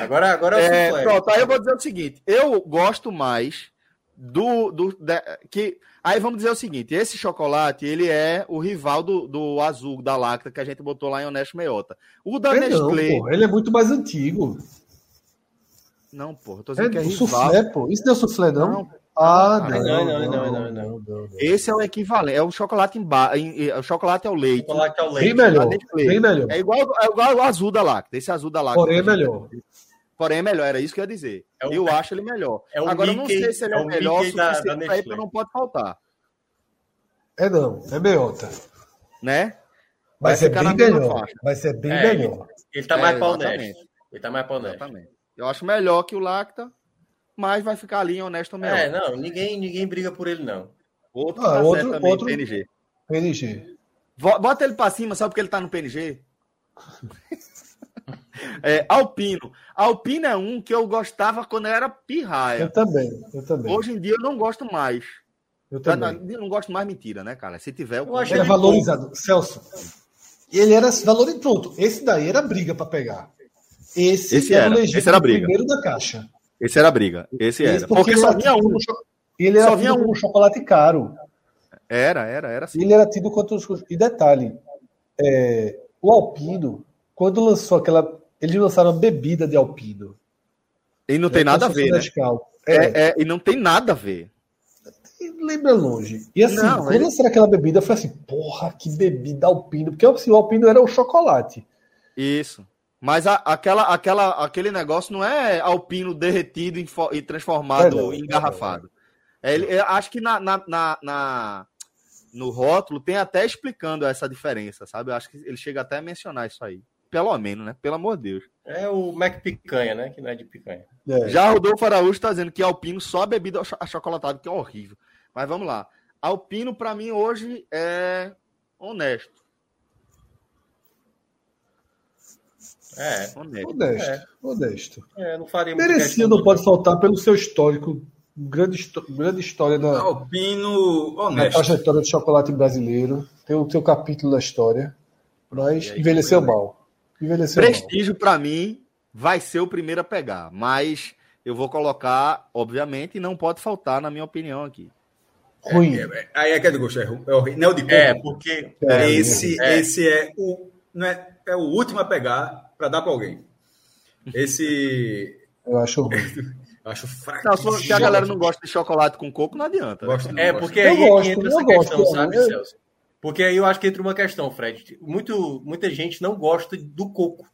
Agora, agora é, é Pronto, aí eu vou dizer o seguinte: eu gosto mais do. do de, que Aí vamos dizer o seguinte: esse chocolate ele é o rival do, do azul da Lacta que a gente botou lá em Honesto Meiota. O da é Nestlé. Não, ele é muito mais antigo. Não, pô, tô dizendo é, que é rival. Soufflé, pô. Isso não é soufflé, não? não ah, não não não, não não, não, Esse é o equivalente, é o chocolate em ba... o chocolate ao leite. Chocolate ao leite. Bem melhor, bem melhor. É igual, é igual o azul da Lacta, esse azul da Lacta. Porém é melhor. Porém é melhor, era isso que eu ia dizer. É. Eu acho ele melhor. É Agora eu não sei se ele é, é o melhor o suficiente para ele não pode faltar. É não, é meiota. Né? Vai, vai ser bem melhor. Vai ser bem é, melhor. Ele tá mais é, honesto. Ele tá mais honesto. Exatamente. Eu acho melhor que o Lacta, mas vai ficar ali em honesto melhor. É, não, ninguém, ninguém briga por ele, não. Outro, ah, tá outro, também, outro PNG. PNG. Bota ele pra cima, só porque ele tá no PNG. é, Alpino. Alpino é um que eu gostava quando eu era pirraia. Eu também, eu também. Hoje em dia eu não gosto mais. Eu também. Não, não gosto mais mentira, né, cara? Se tiver, eu, eu acho era valorizado. Bom. Celso. Ele era valorizado. Pronto, esse daí era briga para pegar. Esse, esse era, esse era briga. primeiro da caixa. Esse era briga. Esse, esse era. Porque, porque só vinha um. Ele era só vinha um chocolate caro. Era, era, era assim. Ele era tido quanto E detalhe, é, o Alpino, quando lançou aquela. Eles lançaram a bebida de Alpino. E não tem nada a ver. Né? É. É, é, e não tem nada a ver lembra longe. E assim, não, quando será aquela bebida, foi assim, porra, que bebida alpino, porque assim, o alpino era o chocolate. Isso. Mas a, aquela, aquela, aquele negócio não é alpino derretido e, e transformado é não, em engarrafado. É, ele, acho que na, na, na, na, no rótulo tem até explicando essa diferença, sabe? Eu acho que ele chega até a mencionar isso aí. Pelo menos, né? Pelo amor de Deus. É o Mac Picanha, né? Que não é de picanha. É. Já Rodolfo Araújo está dizendo que alpino só a bebida achocolatada, que é horrível. Mas vamos lá. Alpino, para mim, hoje é honesto. É. Honesto. Modesto. É. Modesto. É, não faria Merecido não pode faltar pelo seu histórico. Grande, grande história da. Alpino honesto. trajetória do chocolate brasileiro. Tem o seu capítulo da história. Mas aí, envelheceu mal. Envelheceu Prestígio, para mim, vai ser o primeiro a pegar. Mas eu vou colocar, obviamente, e não pode faltar, na minha opinião, aqui. Ruim. É, é, aí é, é, é do gosto, é, é Não, de coco. É, porque é, esse, é. esse é o, não é, é o último a pegar para dar para alguém. Esse. Eu acho ruim. Eu acho fraco. Não, se a galera não gosta de chocolate com coco, não adianta. Gosto, né? é, porque aí gosto, entra essa questão, gosto, sabe, eu... Celso? Porque aí eu acho que entra uma questão, Fred. Muito, muita gente não gosta do coco.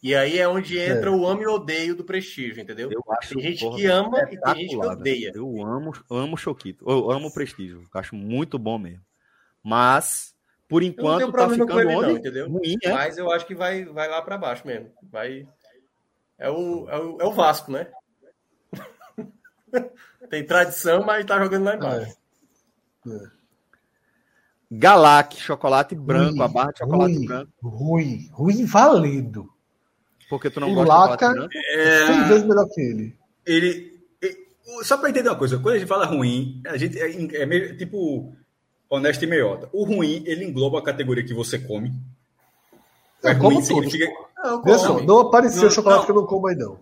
E aí é onde entra é. o amo e odeio do prestígio, entendeu? Eu acho, tem gente porra, que ama e tem gente que odeia. Eu amo, amo o Choquito. Eu amo o prestígio. Eu acho muito bom mesmo. Mas, por enquanto, eu não tá ficando ele, não, entendeu? Ruim, é? Mas eu acho que vai, vai lá para baixo mesmo. Vai... É, o, é, o, é o Vasco, né? tem tradição, mas tá jogando lá embaixo. É. É. Galac, chocolate branco, ruim, a barra de chocolate ruim, branco. Ruim, ruim valendo. Porque tu não o gosta Laca de é... seis vezes melhor que ele. Ele. Só para entender uma coisa, quando a gente fala ruim, a gente é, é meio, tipo honesto e meiota. O ruim, ele engloba a categoria que você come. É, é ruim significa. Não, não, não apareceu não, chocolate não. que eu não como aí, não.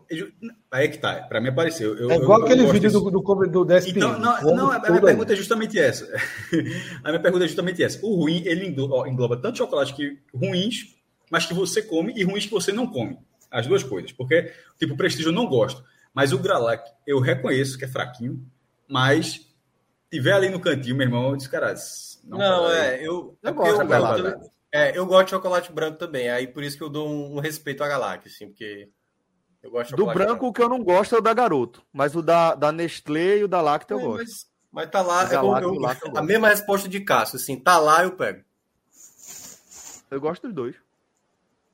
Aí é que tá. Pra mim apareceu. Eu, é igual eu, aquele eu vídeo do, do, do, do Então, não, não a minha pergunta é justamente essa. a minha pergunta é justamente essa. O ruim, ele engloba, engloba tanto chocolate que ruins, mas que você come, e ruins que você não come. As duas coisas. Porque, tipo, prestígio eu não gosto. Mas o Gralac, eu reconheço que é fraquinho, mas tiver ali no cantinho, meu irmão, eu disse, cara. Não, não é, eu, eu, gosto eu, eu, é, eu gosto de chocolate branco também. Aí por isso que eu dou um, um respeito à Galaxy, assim, porque eu gosto Do branco, branco, o que eu não gosto é o da Garoto. Mas o da, da Nestlé e o da Lacta eu é, gosto. Mas, mas tá lá, é como, eu, a mesma resposta de Cássio, assim, tá lá, eu pego. Eu gosto dos dois.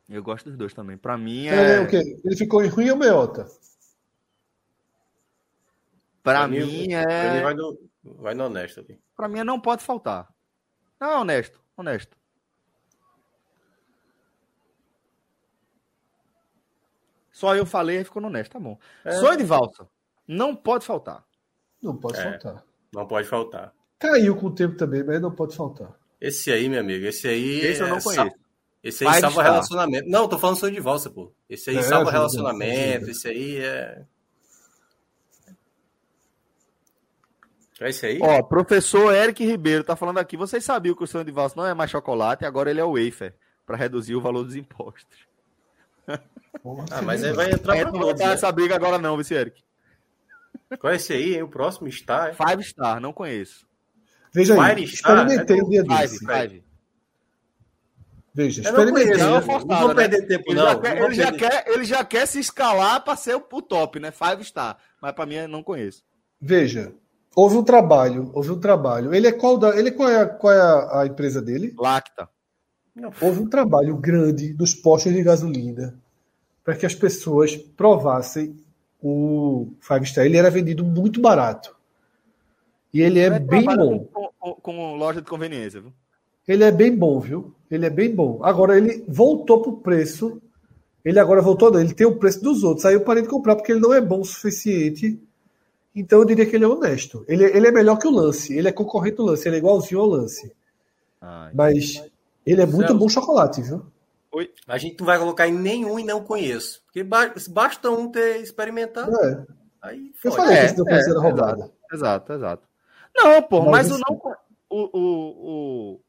Eu gosto dos dois também. Para mim é. é o quê? Ele ficou em ruim ou meiota? Para mim, mim é. Ele vai no, vai no honesto ali. Para mim é não pode faltar. Não, honesto, honesto. Só eu falei e ficou no honesto, tá bom. É. Sonho de valsa. Não pode faltar. Não pode é, faltar. Não pode faltar. Caiu com o tempo também, mas não pode faltar. Esse aí, meu amigo, esse aí. Esse eu não é conheço. Esse aí salva relacionamento. Não, tô falando sonho de valsa, pô. Esse aí é, salva ajuda, relacionamento. Ajuda. Esse aí é. É esse aí? Ó, professor Eric Ribeiro tá falando aqui. Vocês sabiam que o sonho de valsa não é mais chocolate, agora ele é o wafer, para reduzir o valor dos impostos. Ah, mas aí vai entrar é, pra todos, né? essa briga agora não, vice Eric. Qual é esse aí, hein? O próximo Star? Five Star, não conheço. Veja Fire aí, Star, experimentei é um dia desse. Five, five. Veja, experimentei. Não, não, forçado, não vou perder né? tempo, ele não. Já quer, não ele, já quer, ele já quer se escalar para ser o, o, top, né? Five Star. Mas para mim, eu não conheço. Veja, houve um trabalho, houve um trabalho. Ele é qual, da, ele, qual é, qual é a, a empresa dele? Lacta. Houve um trabalho grande dos postos de gasolina para que as pessoas provassem o Five Star. Ele era vendido muito barato. E ele é bem bom. Com, com, com, loja de conveniência, viu? Ele é bem bom, viu? Ele é bem bom. Agora ele voltou pro preço. Ele agora voltou, ele tem o preço dos outros. Aí eu parei de comprar porque ele não é bom o suficiente. Então eu diria que ele é honesto. Ele, ele é melhor que o lance. Ele é concorrente do lance. Ele é igualzinho ao lance. Ai, Mas ele é muito Celso. bom chocolate, viu? Oi. A gente não vai colocar em nenhum e não conheço. Porque basta um ter experimentado. É. Aí eu falei é, que não conhecia é, roubada. Exato, exato. Não, pô, mas, mas o não. O, o, o,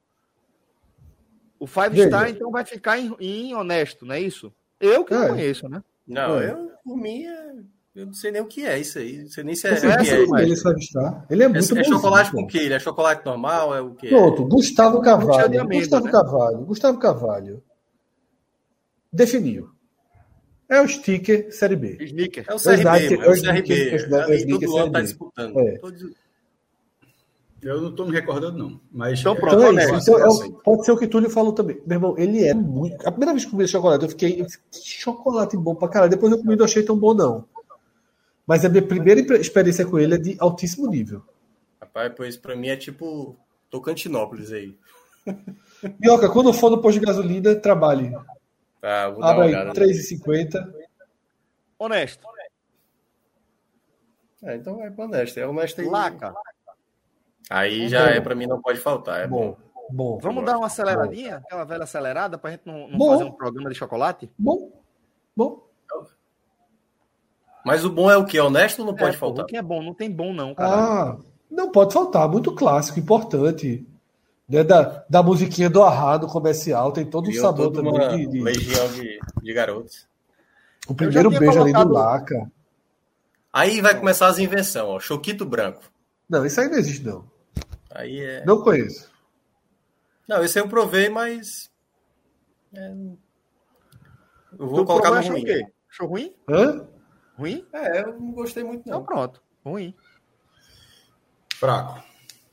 o Five Veja. Star, então, vai ficar em, em, honesto, não é isso? Eu que é. não conheço, né? Não, é. eu, por mim, é, eu não sei nem o que é isso aí. Não sei nem se é. é, é ele, Five Star. ele é muito É, é chocolate com o quê? Ele é chocolate normal? É o quê? Pronto, Gustavo Carvalho. Amêndoa, Gustavo né? Carvalho. Gustavo Carvalho. Definiu. É o sticker Série B. Snicker. É o CRB. É o CRB. É o todo ano está disputando. É. Eu não estou me recordando, não. Mas então, pronto, então é isso. Então, é, pode ser o que Túlio falou também. Meu irmão, ele é muito. A primeira vez que eu comi chocolate, eu fiquei. Eu fiquei que chocolate bom pra caralho. Depois eu comi e não achei tão bom, não. Mas a minha primeira experiência com ele é de altíssimo nível. Rapaz, pois pra mim é tipo Tocantinópolis aí. Mioca, quando for no posto de gasolina, trabalhe. Tá, vou Abra aí, 3,50. Honesto. É, então vai para honesto. É honesto aí. Laca. Aí já é, para mim, não pode faltar. É bom. bom. Vamos dar uma aceleradinha? Bom. Aquela velha acelerada, para a gente não, não fazer um programa de chocolate? Bom. Bom. Mas o bom é o que? Honesto ou não pode é, faltar? O que é bom? Não tem bom, não, cara. Ah, não pode faltar. Muito clássico, importante. Né, da, da musiquinha do Arrado comercial, tem todo o sabor também. De, de... Legião de, de garotos. O primeiro beijo colocado... ali do Laca. Aí vai começar as invenções, ó. Choquito branco. Não, isso aí não existe, não. Aí é. Não conheço. Não, esse eu provei, mas. É... Eu vou tu colocar no ruim. Achou ruim? Hã? Ruim? É, eu não gostei muito, não. Então pronto. Ruim. Fraco.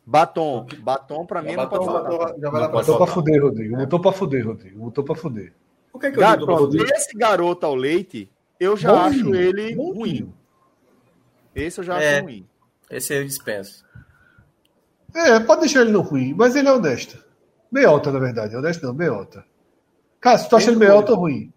Batom. Batom pra mim batom, não pode faltar. Já vai não botou pra fuder, Rodrigo. Botou pra fuder, Rodrigo. Botou pra fuder. O que é que eu Gato, pronto, Esse garoto ao leite, eu já bom acho ele bom ruim. Esse eu já é, acho ruim. Esse eu dispenso. É, pode deixar ele no ruim, mas ele é honesto. Meiota, na verdade. Honesto não, meiota. Cássio, tu acha ele meiota ou ruim?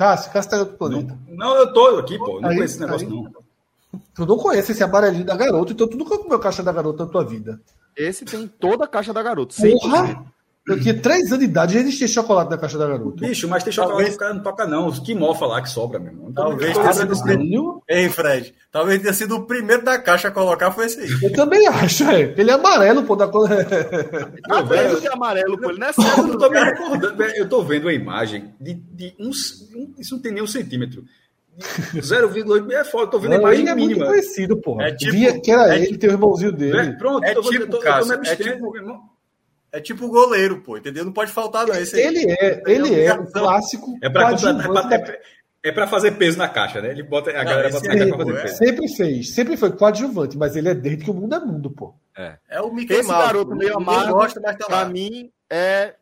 Cássio, Cássio tá em outro planeta. Não, não eu tô aqui, pô. Não aí, conheço esse negócio, aí. não. Tu não conhece esse amarelinho da garota, então tu nunca comeu caixa da garota na tua vida. Esse tem toda a caixa da garota. Porra! Eu tinha três anos de idade e já existia chocolate na caixa da garota. Bicho, mas tem chocolate talvez... que o cara não toca, não. Os que mofa lá que sobra, meu irmão. Talvez tenha sido o primeiro. Ei, Fred. Talvez tenha sido o primeiro da caixa a colocar, foi esse aí. Eu também acho, é. Ele é amarelo, pô, da cor. Não, velho, é amarelo, pô. Ele não é certo. Eu tô me recordando, eu tô vendo a imagem de, de uns. Isso não tem nem um centímetro. 0,8 é foda, tô vendo a imagem ele é mínima. muito conhecido, pô. É tipo, Via que era é, ele, tem o irmãozinho dele. É, pronto, é tipo, tô, Cássio, é tipo, é tipo goleiro, pô, entendeu? Não pode faltar, não. Esse ele é, ele é o clássico. É pra, é, é pra fazer peso na caixa, né? Ele bota, a não, galera bota na caixa pra fazer peso. Sempre fez, sempre foi coadjuvante, mas ele é desde que o mundo é mundo, pô. É, é o Mickey Esse Mouse, garoto meio amargo, gosta, mas tá pra mim, é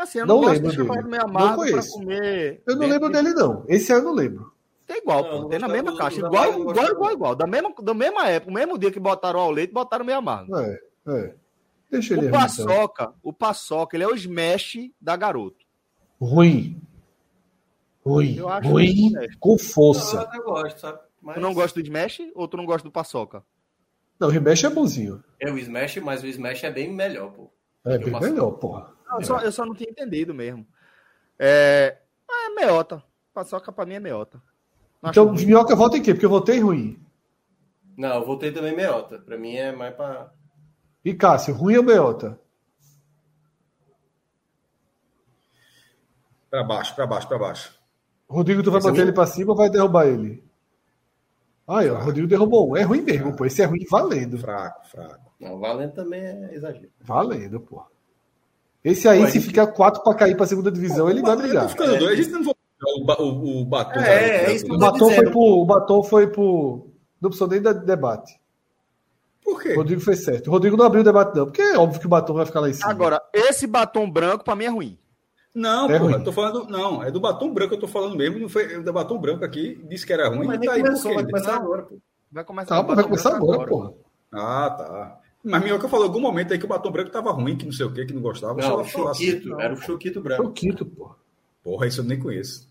Assim, eu não, não lembro dele. Meio não conheço. Comer eu não lembro dele, não. Esse eu não lembro. É igual, não, pô. Tem na mesma caixa. Igual, igual, igual, igual. Da mesma, da mesma época, o mesmo dia que botaram ao leite, botaram meio amargo. É, é. Deixa ele o Paçoca, então. o Paçoca, ele é o smash da garoto. Ruim. Ruim, ruim com força. Eu, eu gosto, sabe? Mas... Tu não gosta do Smash ou tu não gosta do Paçoca? Não, o Smash é bonzinho. É o Smash, mas o Smash é bem melhor, pô. É bem melhor, porra. Não, eu, só, eu só não tinha entendido mesmo. É, é meiota. Paçoca pra mim é meiota. Não então, minhoca vota em quê? Porque eu votei ruim. Não, eu votei também meiota. Pra mim é mais pra. E Cássio, ruim ou meiota? Pra baixo, pra baixo, pra baixo. Rodrigo, tu vai bater ele pra cima ou vai derrubar ele? Aí, ó, o Rodrigo derrubou um. É ruim mesmo, pô. Esse é ruim valendo. Fraco, fraco. Não, valendo também é exagero. Valendo, pô. Esse aí, pô, se gente... ficar quatro pra cair pra segunda divisão, pô, ele vai brigar. Ficando é. dois, a gente não vai o, o, o batom. É, é isso que o batom foi pro, o batom foi pro. Não precisou nem de debate. Por quê? O Rodrigo fez certo. O Rodrigo não abriu o debate, não, porque é óbvio que o batom vai ficar lá em cima. Agora, esse batom branco, pra mim, é ruim. Não, é porra, ruim. tô falando. Não, é do batom branco, eu tô falando mesmo. Não foi do batom branco aqui, disse que era ruim. Mas tá aí começou, vai começar agora, pô. Vai começar, tá, vai começar agora, agora, porra. Ah, tá. Mas Minhoca falou em algum momento aí que o batom branco tava ruim, que não sei o que, que não gostava. Não, o Choquito, assim. era o Choquito branco. Choquito, porra. Porra, isso eu nem conheço.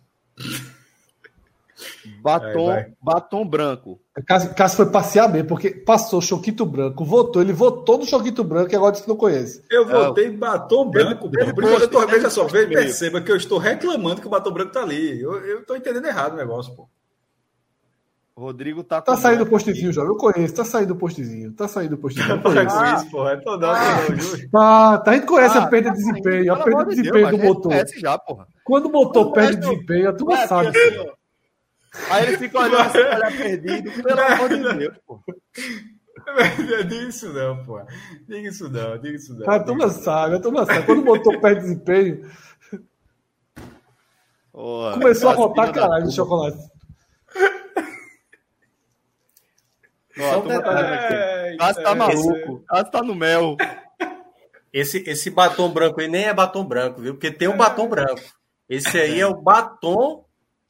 Batom, é, batom branco. Cássio, Cássio foi passear mesmo, porque passou Choquito Branco, votou, ele votou no Choquito Branco e agora disse que não conhece. Eu votei em batom branco. Ele, ele, eu tô, veja só, veja, perceba que eu estou reclamando que o batom branco tá ali. Eu, eu tô entendendo errado o negócio, pô. Rodrigo tá Tá saindo o postzinho, já. Eu conheço, tá saindo o postzinho. Tá saindo o postzinho. Tá com isso, porra. É todo ah, tá, tá, a gente conhece ah, a perda de desempenho. A perda de desempenho Deus, do motor. Já, porra. Quando o motor perde desempenho, a turma sabe. Assim, Aí ele fica olhando assim, olhar perdido. Pelo amor de Deus, pô. Diga isso não, pô. Diga isso não, diga isso não. A turma sabe, a turma sabe. Quando botou pé de desempenho, oh, começou a botar caralho de chocolate. Ó, tá, tá maluco. Cássio tá no mel. Esse, esse batom branco aí nem é batom branco, viu? Porque tem um batom branco. Esse aí é o batom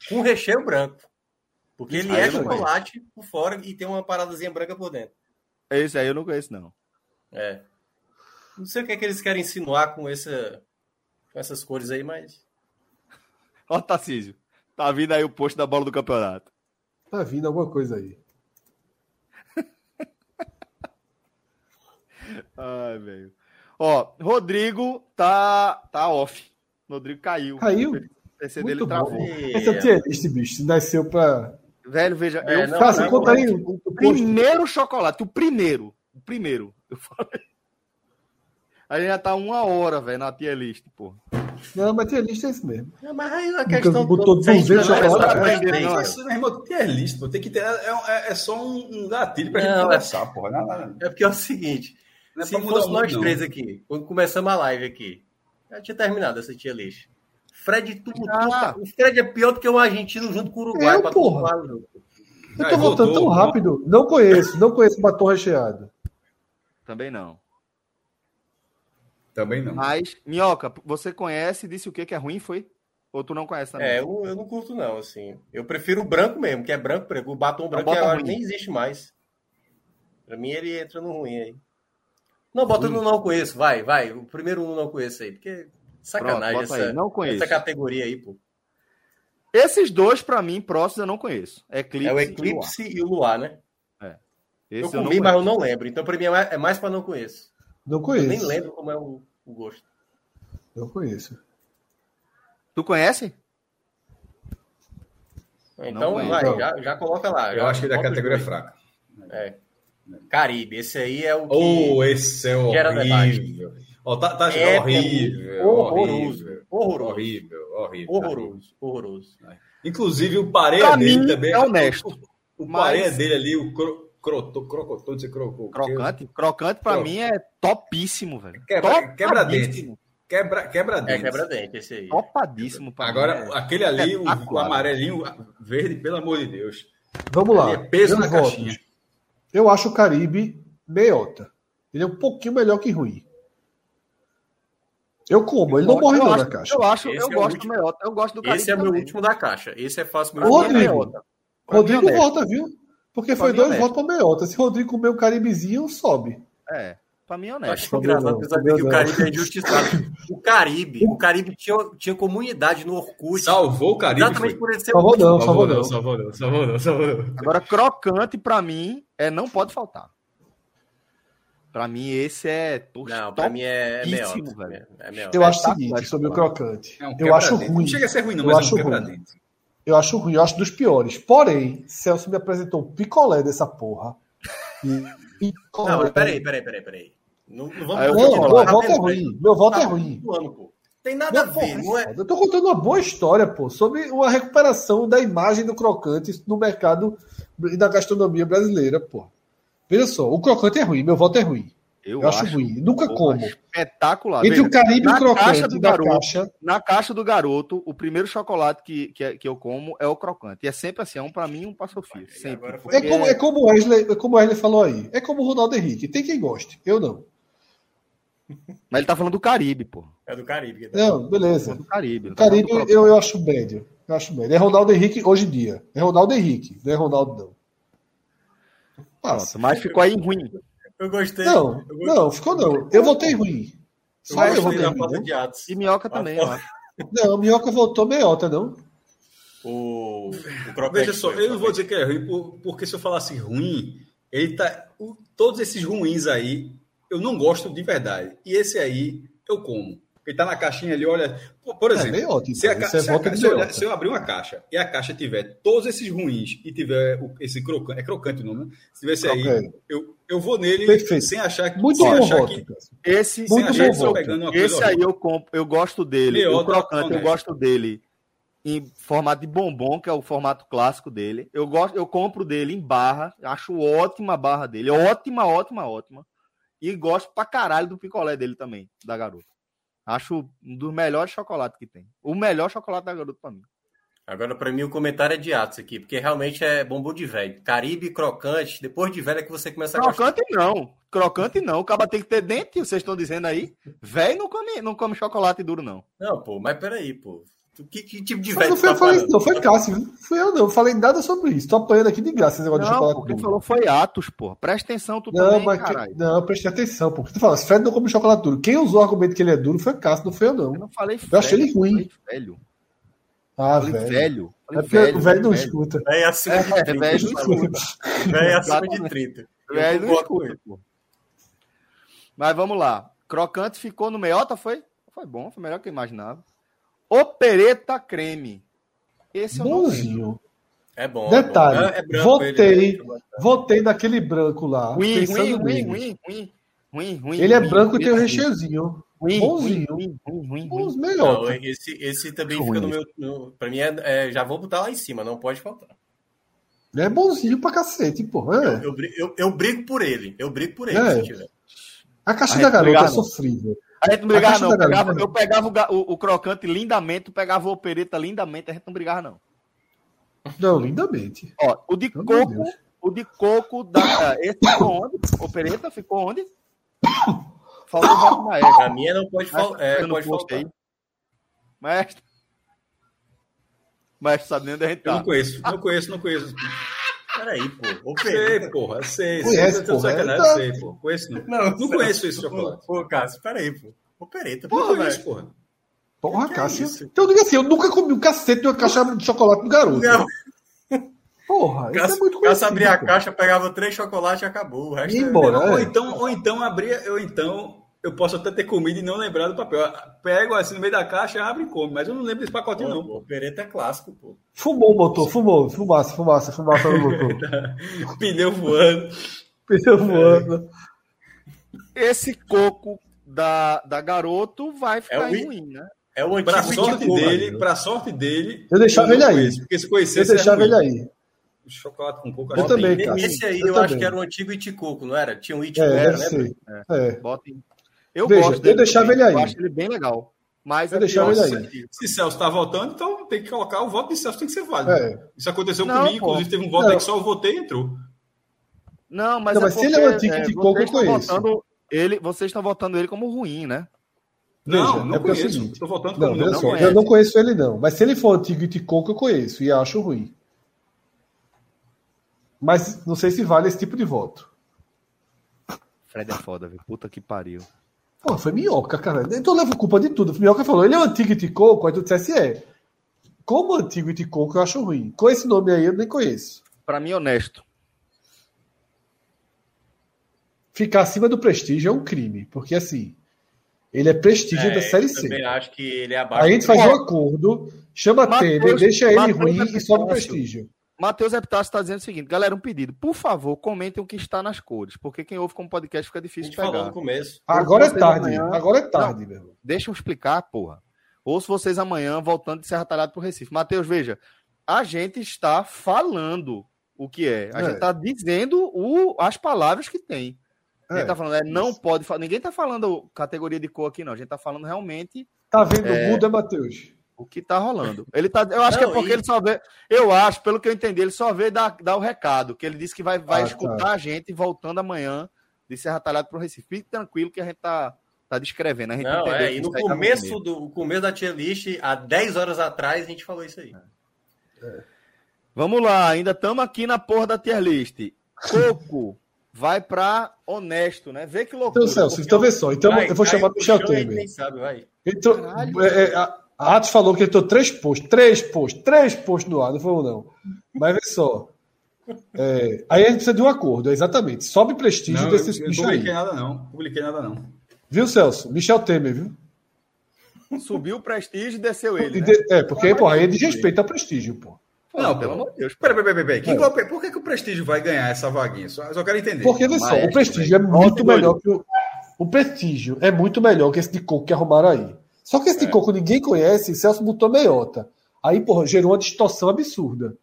com recheio branco. Porque ele aí é chocolate por fora e tem uma paradazinha branca por dentro. Esse aí eu não conheço, não. É. Não sei o que é que eles querem insinuar com, essa, com essas cores aí, mas. Ó, Tarcísio. Tá vindo aí o posto da bola do campeonato. Tá vindo alguma coisa aí. Ai, velho. Ó, Rodrigo tá, tá off. Rodrigo caiu. Caiu? O PC dele travou. Esse é o tier list, bicho. Nasceu pra Velho, veja. É, eu não, faço, não, conta aí. O, o primeiro chocolate, o primeiro. O primeiro. Eu falei. A gente já tá uma hora, velho, na tier list, pô. Não, mas tier list é isso mesmo. Não, mas aí a questão botou 200 chocolates. Não, não, isso, meu irmão, tier list, pô, tem que ter. É, é, é só um, gatilho pra não, gente conversar, é, porra. Não, é porque é o seguinte: é se fosse nós três aqui, quando começamos a live aqui, já tinha terminado essa tier list. Fred tudo, ah. O Fred é pior do que o argentino junto com o Uruguai. Eu, porra. Eu tô voltando tão rápido. Não conheço, não conheço batom recheado. Também não. Também não. Mas, Minhoca, você conhece e disse o que que é ruim, foi? Ou tu não conhece também? É, eu, eu não curto não, assim. Eu prefiro o branco mesmo, que é branco, o batom branco é, nem existe mais. Pra mim ele entra no ruim aí. Não, bota no não conheço, vai, vai. O primeiro não conheço aí, porque Sacanagem Pronto, essa, não conheço. essa categoria aí, pô. Esses dois, para mim, próximos eu não conheço. Eclipse é o Eclipse e o Luar, e o Luar né? É. Esse eu comi, eu mas eu não lembro. Então, para mim, é mais, é para não conheço. Não conheço. Eu nem lembro como é o, o gosto. Não conheço. Tu conhece? Então, vai, já, já coloca lá. Eu acho que da categoria é fraca. É. Caribe, esse aí é o que. Oh, esse é horrível. Oh, tá, tá é horrível, horroroso, horroroso, horrível, horrível, horroroso, horroroso. Inclusive o pareia dele também é honesto. O, o mas... pareia dele ali, o cro, croto, crocotô, você crocou. Crocante, crocante para mim é topíssimo, velho. Quebra, quebra dente. Quebra, quebra dente. É quebra dente esse aí. Topadíssimo para Agora mim, é... aquele ali, o, o, amarelinho verde, pelo amor de Deus. Vamos lá. é peso na votos. caixinha. Eu acho o Caribe meiota. Ele é um pouquinho melhor que ruim. Eu como, ele não morre não na caixa. Eu acho, Esse eu é gosto do meiota, eu gosto do Caribe Esse é também. meu último da caixa. Esse é fácil meu Rodrigo, Rodrigo é volta, viu? Porque foi dois votos para meiota. Se o Rodrigo comer o Caribezinho, sobe. É. Pra mim é honesto. Acho engraçado apesar que o Caribe é injustiçado. O Caribe, o Caribe tinha, tinha comunidade no Orkut. Salvou o Caribe. Exatamente foi. por ele ser salvou não, salvou não, salvou não, salvou não, salvou não. Agora, crocante, pra mim, é não pode faltar. Pra mim, esse é. Não, pra mim é, é velho. É eu acho o seguinte sobre o crocante. É um eu acho ruim. Não chega a ser ruim, não, eu mas acho é um ruim. Eu acho ruim, eu acho dos piores. Porém, Celso me apresentou um picolé dessa porra. E, picolé. Não, peraí, peraí, peraí, peraí. Não, não vamos eu, meu, meu voto é ruim. Meu voto é tá ruim. Tem nada não, a ver, não é? Eu tô contando uma boa história, pô, sobre uma recuperação da imagem do crocante no mercado e da gastronomia brasileira, pô. Veja só, o crocante é ruim, meu voto é ruim. Eu, eu acho, acho, ruim. Nunca como. Espetacular. Entre Veja, o Caribe e o crocante do garoto, caixa... Na caixa do garoto, o primeiro chocolate que, que, que eu como é o crocante. E é sempre assim, é um para mim um para Sofia. Sempre. É como, é como o Wesley, é como Wesley falou aí. É como o Ronaldo Henrique. Tem quem goste. Eu não. Mas ele tá falando do Caribe, pô. É do Caribe. Tá não, beleza. É do Caribe. Tá Caribe eu, eu acho médio. Eu acho médio. É Ronaldo Henrique hoje em dia. É Ronaldo Henrique, não é Ronaldo não. Passa. Mas ficou aí ruim. Eu gostei. Não, eu gostei. não, ficou não. Eu votei ruim. Só eu, eu votei ruim. De e Minhoca também, acho. Não, Minhoca votou meiota, não. O, o Veja só, eu não vou dizer que é ruim, porque se eu falasse ruim, ele tá. O, todos esses ruins aí, eu não gosto de verdade. E esse aí, eu como. Ele tá na caixinha ali, olha. Por, é, exemplo, é ótimo, se, a, se, eu, se, eu, abrir uma caixa e a caixa tiver todos esses ruins e tiver esse crocante, é crocante o nome, né? Se tivesse aí, eu, eu vou nele Perfeito. sem achar que. Muito sem bom achar voto, que, esse, muito bom voto. Esse aí eu, compro, eu gosto dele. o crocante, eu gosto dele em formato de bombom, que é o formato clássico dele. Eu gosto, eu compro dele em barra, acho ótima a barra dele, ótima, ótima, ótima. E gosto pra caralho do picolé dele também, da garota. Acho um dos melhores chocolates que tem. O melhor chocolate da garota pra mim. Agora, para mim, o comentário é de Atos aqui, porque realmente é bombom de velho. Caribe, crocante, depois de velho é que você começa a Crocante gostar. não. Crocante não. O cara tem que ter dente, vocês estão dizendo aí. Velho não come, não come chocolate duro, não. Não, pô, mas peraí, pô. Que, que tipo de velho? Não foi, tá falei, não, foi Cássio, viu? Fui eu não, eu falei nada sobre isso. Tô apanhando aqui de graça esse negócio não, de chocolate. Quem falou foi Atos, pô. Presta atenção, tu não, também, mas que, Não, preste atenção, pô. Tu fala, Fred não come chocolate duro. Quem usou o argumento que ele é duro foi Cássio, não foi eu não. Eu não falei Eu achei ele ruim. velho. Ah, velho. velho. É porque velho, o velho não velho. escuta. Velho acima de 30. É, velho não escuta. Velho acima de 30. Velho não escuta, pô. Mas vamos lá. Crocante ficou no meiota, foi? Foi bom, foi melhor que eu imaginava. Opereta creme. Esse é o Bonzinho. É bom. Detalhe, é, é branco votei, ele, votei naquele branco lá. Ruim, ruim, ruim, ruim, ruim, ruim, ruim. Ele é branco e tem o um recheiozinho. Ruim, bonzinho. Ruim, ruim, ruim, ruim. Os melhores. Não, esse, esse também ruim. fica no meu. No, pra mim, é, é, já vou botar lá em cima, não pode faltar. É bonzinho pra cacete, pô. É. Eu, eu, eu, eu, brigo por ele. Eu brigo por ele, é. se tiver. A caixa da garota é sofrível. A gente não brigava, não. Pegava, eu pegava o, o, crocante lindamente, pegava o opereta lindamente, a gente não brigava, não. Não, lindamente. Ó, o de Meu coco, Deus. o de coco da. Esse ficou onde? Opereta ficou onde? Faltou o Rato Maestro. A minha não pode, fal é, pode faltar. Maestro. Maestro sabe nem onde a gente tá. Eu não conheço, não conheço, não conheço. Peraí, pô. Ô, Sei, porra, sei. Conhece, sei, porra. Sacanagem, tá... sei, pô. Conheço não. Não, não conheço esse chocolate. Pô, Cássio, peraí, pô. Opereta, porra, porra porra. Porra, que Cássio. É então eu digo assim, eu nunca comi um cacete de uma caixa de chocolate do garoto. Não. Porra, Cássio, isso é muito Cássio abria a caixa, pegava três chocolates e acabou. O resto e é embora, é... ou, então, ou então abria, eu então eu posso até ter comido e não lembrar do papel. Pego assim no meio da caixa, abre e come, mas eu não lembro desse pacotinho, pô, não. O Pereta é clássico, pô. Fumou o motor, fumou, fumaça, fumaça, fumaça no motor. Pneu voando. Pneu voando. Esse coco da, da garoto vai ficar é ruim, né? É o pra sorte dele, para sorte dele. Eu deixava ele aí. porque se conhecesse, eu deixava ele aí. O chocolate com coco. Eu também, cara. Esse aí eu, eu acho que era o antigo Iticoco, não era? Tinha um Iticoco, é, né? É. é. Botem eu Veja, gosto dele. Eu deixava ele aí. Eu acho ele bem legal. Mas eu é deixava ele aí. Se Celso está votando, então tem que colocar o voto de Celso, tem que ser válido. É. Isso aconteceu não, comigo, pô. inclusive teve um voto não. aí que só eu votei e entrou. Não, mas, não, é mas porque, se ele é um antigo de coco, eu conheço. Ele, vocês estão votando ele como ruim, né? Não, Veja, não é conheço. É Estou votando como não, não, Eu não conheço ele, não. Mas se ele for antigo de coco, eu conheço e acho ruim. Mas não sei se vale esse tipo de voto. Fred é foda, velho. Puta que pariu. Pô, foi minhoca, cara. Então leva culpa de tudo. Minhoca falou, ele é o antigo Iticoco, aí tu dissesse é. Como antigo Iticoco eu acho ruim. Com esse nome aí eu nem conheço. Pra mim, honesto. Ficar acima do prestígio é um crime, porque assim, ele é prestígio é, da Série C. Eu também acho que ele é abaixo. Aí a gente faz um acordo, chama Mateus, Temer, deixa ele Mateus ruim é e sobe o prestígio. Matheus Epitácio está dizendo o seguinte, galera, um pedido. Por favor, comentem o que está nas cores, porque quem ouve como podcast fica difícil de pegar. falou no começo. Agora é tarde, amanhã... agora é tarde, Não, meu. Deixa eu explicar, porra. Ouço vocês amanhã voltando de Serra Talhada para o Recife. Matheus, veja, a gente está falando o que é. A é. gente está dizendo o, as palavras que tem. A gente é. tá falando, é, não Isso. pode falar. Ninguém tá falando categoria de cor aqui, não. A gente tá falando realmente. Tá vendo é... muda, Matheus? O que tá rolando. Ele tá, eu acho não, que é porque e... ele só vê, eu acho, pelo que eu entendi, ele só vê dar, dar o recado, que ele disse que vai, vai ah, escutar tá. a gente voltando amanhã de Serra Talhada pro Recife. Fique tranquilo que a gente tá, tá descrevendo. A gente não, é, e no começo, do, começo da tier list, há 10 horas atrás, a gente falou isso aí. É. Vamos lá, ainda estamos aqui na porra da tier list. Coco vai para honesto, né? Vê que loucura. Então, Celso, então vê só. Então vai, eu vou chamar Michel Temer. Sabe, vai. Então, é, é, a, a Atos falou que ele tô três postos, três postos, três postos no ar, não foi um não. Mas vê só. É, aí a gente precisa de um acordo, exatamente. Sobe prestígio não, desses bichos. Não publiquei nada, não. Publiquei nada, não. Viu, Celso? Michel Temer, viu? Subiu o prestígio e desceu ele. Né? É, porque, pô, aí é de respeito ao prestígio, pô. Não, pelo amor de Deus. Peraí, peraí, peraí. Pera. É. Por que, que o Prestígio vai ganhar essa vaguinha? Só, só quero entender. Porque, vê só, o Prestígio é muito melhor que o. O Prestígio é muito melhor que esse de coco que arrumaram aí. Só que esse é. de coco ninguém conhece, Celso botou meiota. Aí, porra, gerou uma distorção absurda.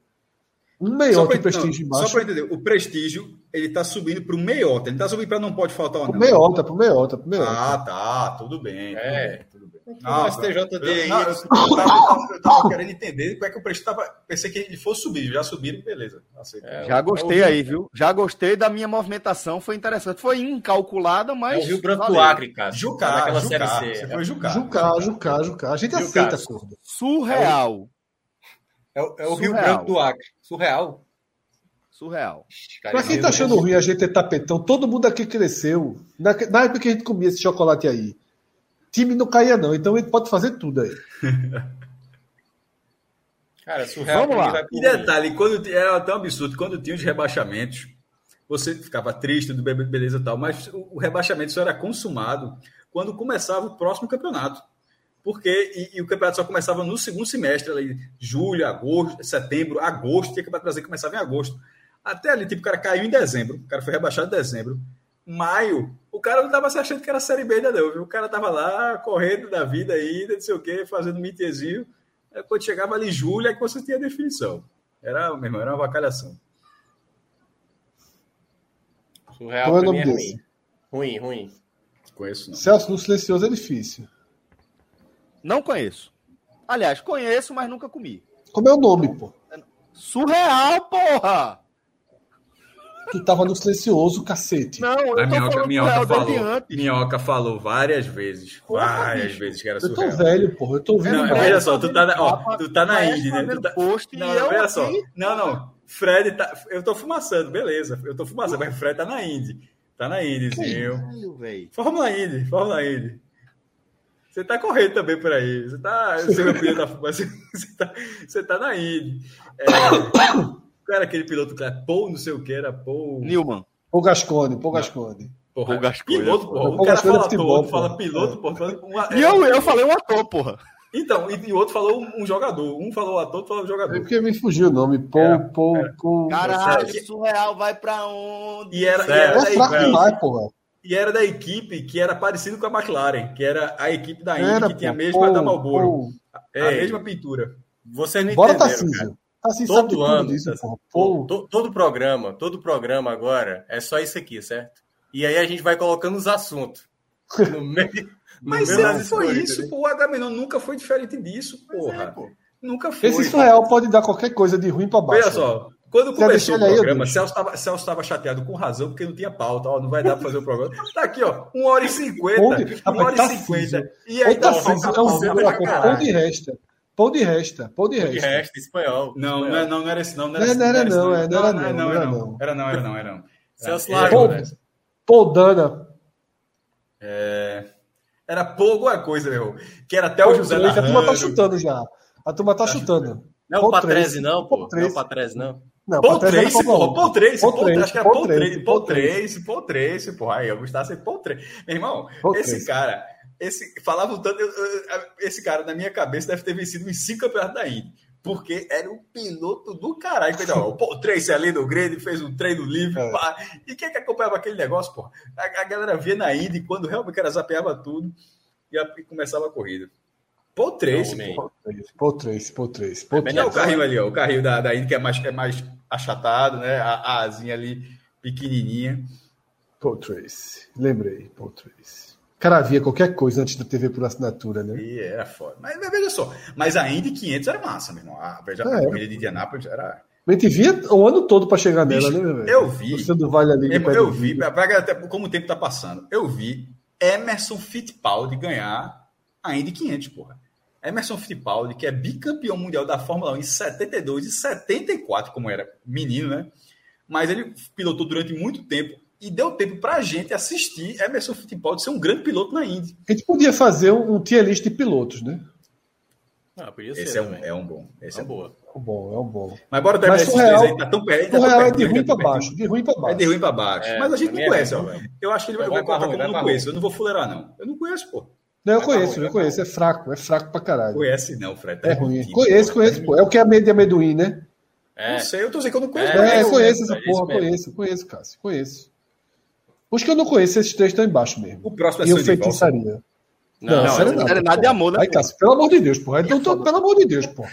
Um meiota de prestígio não, Só para entender, o prestígio ele tá subindo para o meiota. Ele tá subindo para não pode faltar ou não. Meiota, pro meiota, pro meiota. Ah, tá, tudo bem. É, tudo bem. Não, STJD não, eu, eu, tava, querendo entender como é que o prestígio tava. Pensei que ele fosse subir, já subiram, beleza. É, já gostei aí, viu? Já gostei da minha movimentação, foi interessante. Foi incalculada, mas. É o Rio Branco do Acre, cara. Jucá, naquela Jucá, série C. Você foi Jucá. Jucá, Jucá, Jucá. A gente Jucá. aceita, surdo. Surreal. É o, é o Rio Branco do Acre. Surreal. Surreal. Pra quem tá achando ruim a gente ter tapetão, todo mundo aqui cresceu. Na, na, época que a gente comia esse chocolate aí, time não caía, não. Então gente pode fazer tudo aí. Cara, surreal. Vamos lá. E detalhe, quando, era tão absurdo, quando tinha os rebaixamentos, você ficava triste do beleza e tal, mas o, rebaixamento só era consumado quando começava o próximo campeonato. Porque, e, e, o campeonato só começava no segundo semestre, ali, julho, agosto, setembro, agosto, tinha campeonato brasileiro começava em agosto. Até ali, tipo, o cara caiu em dezembro, o cara foi rebaixado em dezembro. Maio, o cara não tava se achando que era Série B ainda não, viu? O cara tava lá, correndo da vida ainda, não sei o quê, fazendo mitezinho. Quando chegava ali julho, é que você tinha a definição. Era, meu irmão, era uma vacalhação. Surreal Qual é o nome é ruim. ruim, ruim. Conheço não. Celso no Silencioso é difícil. Não conheço. Aliás, conheço, mas nunca comi. Como é o nome, pô? Surreal, porra! Tu tava no silencioso, cacete. Não, eu a minhoca, minhoca falou, minhoca falou várias vezes. várias bicho. vezes que era surreal. Eu tô velho, porra. Eu tô ouvindo. Não, veja só, tu tá na, ó, tu tá na Indy, né? Tu tá... Post não, não, veja só. Não, não. Fred tá. Eu tô fumaçando, beleza. Eu tô fumaçando, mas Fred tá na Indy. Tá na Indyzinho. Fórmula Indy, Fórmula Indy. Você tá correndo também por aí. Você tá. Você, tá, você, tá, você tá na Indy. É, era aquele piloto que era Paul, não sei o que, era Paul. Newman. Paul Gascone, Paul Gascone. Porra, Paul Gascone. Piloto, porra. O cara fala futebol, todo, fala piloto, porra. Uma, e eu, eu falei um ator, porra. Então, e, o outro falou um, jogador. Um falou ator, outro falou um jogador. É porque me fugiu o nome. Paul, era, Paul. Paul. Caralho, surreal vai pra onde? E era, e era, é fraco demais, porra. E era da equipe que era parecido com a McLaren, que era a equipe da Indy, era, que tinha a mesma da Marlboro. É, a mesma pintura. Você não Bora, entenderam, Tarcísio. Assim, todo ano, disso, todo, todo programa, todo programa agora é só isso aqui, certo? E aí a gente vai colocando os assuntos no meio. Mas no sempre foi isso, pô. O Agamenon nunca foi diferente disso, porra. É, pô. Nunca foi. Esse surreal pode dar qualquer coisa de ruim para baixo. Olha só, quando começou o programa, aí, Celso estava chateado com razão, porque não tinha pauta. Ó, não vai dar para fazer o programa. Tá aqui, ó, 1 hora e 50. 1 hora e 50. E aí, tá, é um zero pão de resta. Pão de resta, pão de resta. Pão de resta, espanhol. Não, espanhol. Não, não, não era esse, não. Não era, não, era, não, não, era, não, não, era não. Era não, era não, era não. Celso Lago, né? Poldana. É... Era Pô alguma coisa, meu. Que era até o José da A turma tá chutando já. A turma tá, tá chutando. Não, o Patrese não, pô. Não, o Patrese não. Não, Paul Trace, porra, Paul Trace, Paul Trace, acho que era Paul Trace, Paul Trace, Paul Trace, porra, aí eu gostava de ser Paul Trace. Meu irmão, esse cara, esse, falava tanto, esse cara na minha cabeça deve ter vencido uns cinco campeonatos da Indy, porque era um piloto do caralho. O Paul Trace ali no grande fez um treino livre, é. pá, e quem é que acompanhava aquele negócio, porra? A, a galera via na Indy, quando realmente era zapeava tudo, e, a, e começava a corrida. Paul Trace, Paul Trace, Paul Trace, Paul Trace. É o carrinho ali, ó, o carrinho da, da Indy, que é mais, é mais achatado, né? A, a asinha ali pequenininha. Paul Trace, lembrei, Paul Trace. O cara via qualquer coisa antes da TV por assinatura, né? E era foda. Mas, mas veja só, mas a Indy 500 era massa, meu irmão. A, veja, é. a corrida de Indianápolis era... A gente via o ano todo para chegar nela, né, velho? Eu vi. Você do Vale ali. Eu, eu vi, até como o tempo tá passando, eu vi Emerson Fittipaldi ganhar a Indy 500, porra. Emerson Fittipaldi, que é bicampeão mundial da Fórmula 1 em 72 e 74, como era menino, né? Mas ele pilotou durante muito tempo e deu tempo para a gente assistir Emerson Fittipaldi ser um grande piloto na Indy. A gente podia fazer um, um tier list de pilotos, né? Ah, Esse ser, é, um, é um bom. Esse é, é boa. É um bom, é um bom. Mas bora terminar esses três aí, tá tão perto. Tá real é de ruim para baixo, de ruim para baixo. É de ruim para baixo. É, Mas a gente não conhece, ó. Eu acho que ele vai, vai, vai, vai, eu não conheço, eu não vou fuleirar, não. Eu não conheço, pô. Não, eu conheço, eu conheço. É fraco, é fraco pra caralho. Conhece não, Fred. É, é ruim. Tipo, conheço, conheço, pô. É o que é meio de amendoim, né? É. Não sei, eu tô dizendo que eu não conheço. É, eu conheço essa porra, conheço, conheço, Cássio, conheço. Os que eu não conheço, esses três estão embaixo mesmo. O próximo é E o feitiçaria. Não, não, não, não, nada de amor, né? Aí, Cássio, pelo amor de Deus, porra. Então, tô, pelo amor de Deus, porra.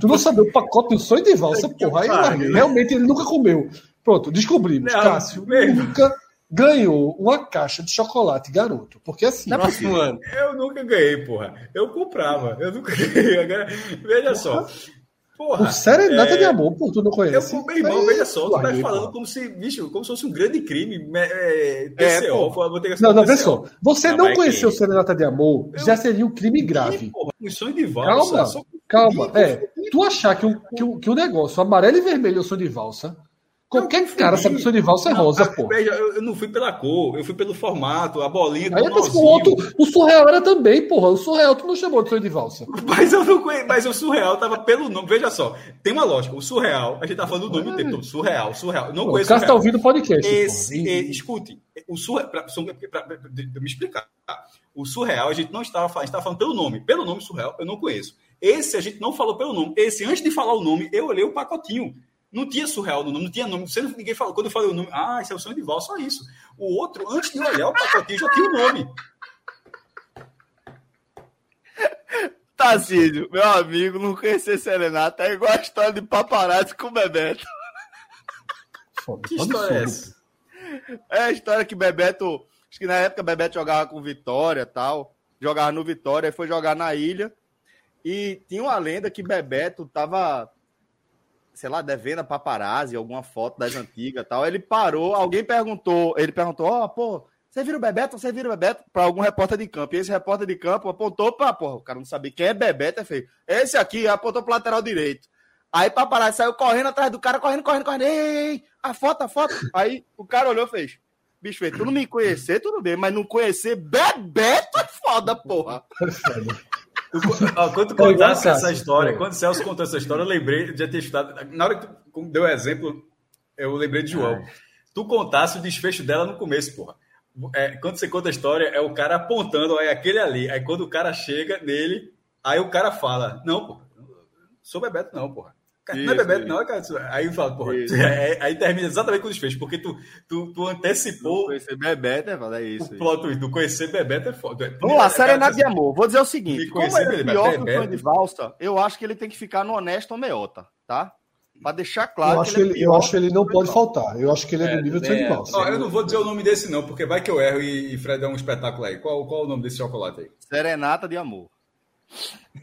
Tu não sabia o pacote do sonho de valsa, porra. Aí, realmente, ele nunca comeu. Pronto, descobrimos. Cássio nunca ganhou uma caixa de chocolate garoto. Porque assim. Nossa, mano. Eu nunca ganhei, porra. Eu comprava. Eu nunca ganhei. Agora, veja porra. só. Porra, o Serenata é... de Amor, por tu não conhece. Eu, meu irmão, veja só, tu tá falando como se, bicho, como se fosse um grande crime. É, TCO, é, vou ter que não, não, veja só. Você não, não conheceu o Serenata de Amor, eu... já seria um crime grave. Porra, um sonho de valsa. Calma, calma. É, tu achar que o, que, o, que o negócio amarelo e vermelho é o sonho de valsa Qualquer não, cara sabe que o Sonival é rosa, pô. Eu, eu, não fui pela cor, eu fui pelo formato, a bolinha Aí o, outro, o surreal era também, porra. O surreal tu não chamou de sonho de valsa. Mas eu não conheço, mas o surreal tava pelo nome. Veja só, tem uma lógica. O surreal, a gente tá falando do nome é. o tempo todo. Surreal, surreal. Eu não pô, conheço o cara tá ouvindo o podcast. Esse, e, escute, o surreal, pra, pra, pra, me explicar. O surreal, a gente não estava falando, a gente estava falando pelo nome. Pelo nome surreal, eu não conheço. Esse a gente não falou pelo nome. Esse, antes de falar o nome, eu olhei o pacotinho. Não tinha surreal no nome, não tinha nome. Você, ninguém falou. Quando eu falei o nome, ah, esse é o sonho de Val, só isso. O outro, antes de olhar o pacotinho, já tinha o nome. Tacílio, meu amigo, não conhecer Serenata é igual a história de paparazzi com o Bebeto. que história é essa? É a história que Bebeto. Acho que na época Bebeto jogava com Vitória tal. Jogava no Vitória e foi jogar na ilha. E tinha uma lenda que Bebeto tava sei lá, devendo a paparazzi, alguma foto das antigas tal. Ele parou, alguém perguntou, ele perguntou, ó, oh, pô, você vira o Bebeto? Você vira o Bebeto? Para algum repórter de campo. E esse repórter de campo apontou para, porra, o cara não sabia quem é Bebeto, é feio. Esse aqui apontou para lateral direito. Aí paparazzi saiu correndo atrás do cara, correndo, correndo, correndo. Ei, a foto, a foto. Aí o cara olhou e fez. Bicho, feio, tu não me conhecer, tudo bem, mas não conhecer Bebeto é foda, porra. Quando contasse essa história, quando o Celso contou essa história, eu lembrei de ter estudado. Na hora que tu deu o exemplo, eu lembrei de João. É. Tu contasse o desfecho dela no começo, porra. É, quando você conta a história, é o cara apontando, é aquele ali. Aí quando o cara chega nele, aí o cara fala: Não, porra, sou Bebeto, não, porra. Isso, não é Bebeto, não, cara. Aí eu falo, porra, é, aí termina exatamente com o desfecho, porque tu, tu, tu antecipou. Não conhecer Bebeto é foda, é isso. O plot twist, tu conhecer Bebeto é foda. Vamos lá, Serenata de Amor. Vou dizer o seguinte: como ele é pior que o fã de valsa, eu acho que ele tem que ficar no honesto ou meiota, tá? Pra deixar claro. Eu acho que, ele, ele eu acho que ele não pode faltar. Eu acho que ele é, é do nível de de valsa. eu não vou dizer o nome desse, não, porque vai que eu erro e, e Fred é um espetáculo aí. Qual, qual o nome desse chocolate aí? Serenata de Amor.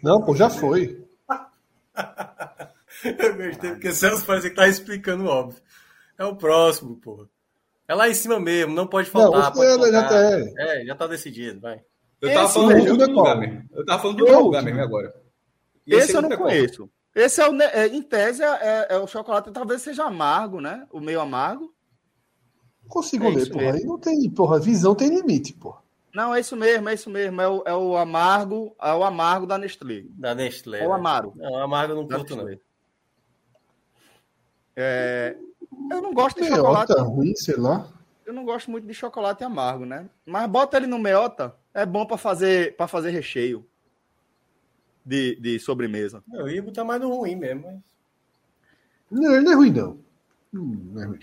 Não, pô, já foi. Eu gostei, porque Celso parece que tá explicando óbvio. É o próximo, porra. É lá em cima mesmo, não pode faltar. Não, pode faltar. Já tá, é. é, já tá decidido, vai. Eu tava, falando de outro lugar mesmo. eu tava falando outro lugar mesmo agora. E esse, esse eu não conheço. Esse é o, é, em tese, é, é, o chocolate talvez seja amargo, né? O meio amargo. consigo é ler, porra. Mesmo. Aí não tem, porra, visão tem limite, porra. Não, é isso mesmo, é isso mesmo. É o, é o amargo, é o amargo da Nestlé. Da Nestlé. É o amargo. Não, o amargo não curto, não. É, eu não gosto de meota, chocolate. ruim, sei lá. Eu não gosto muito de chocolate amargo, né? Mas bota ele no meota, é bom para fazer para fazer recheio de, de sobremesa. Eu ia botar mais no ruim mesmo, mas... Não, ele não é ruim, não. Hum, não é ruim.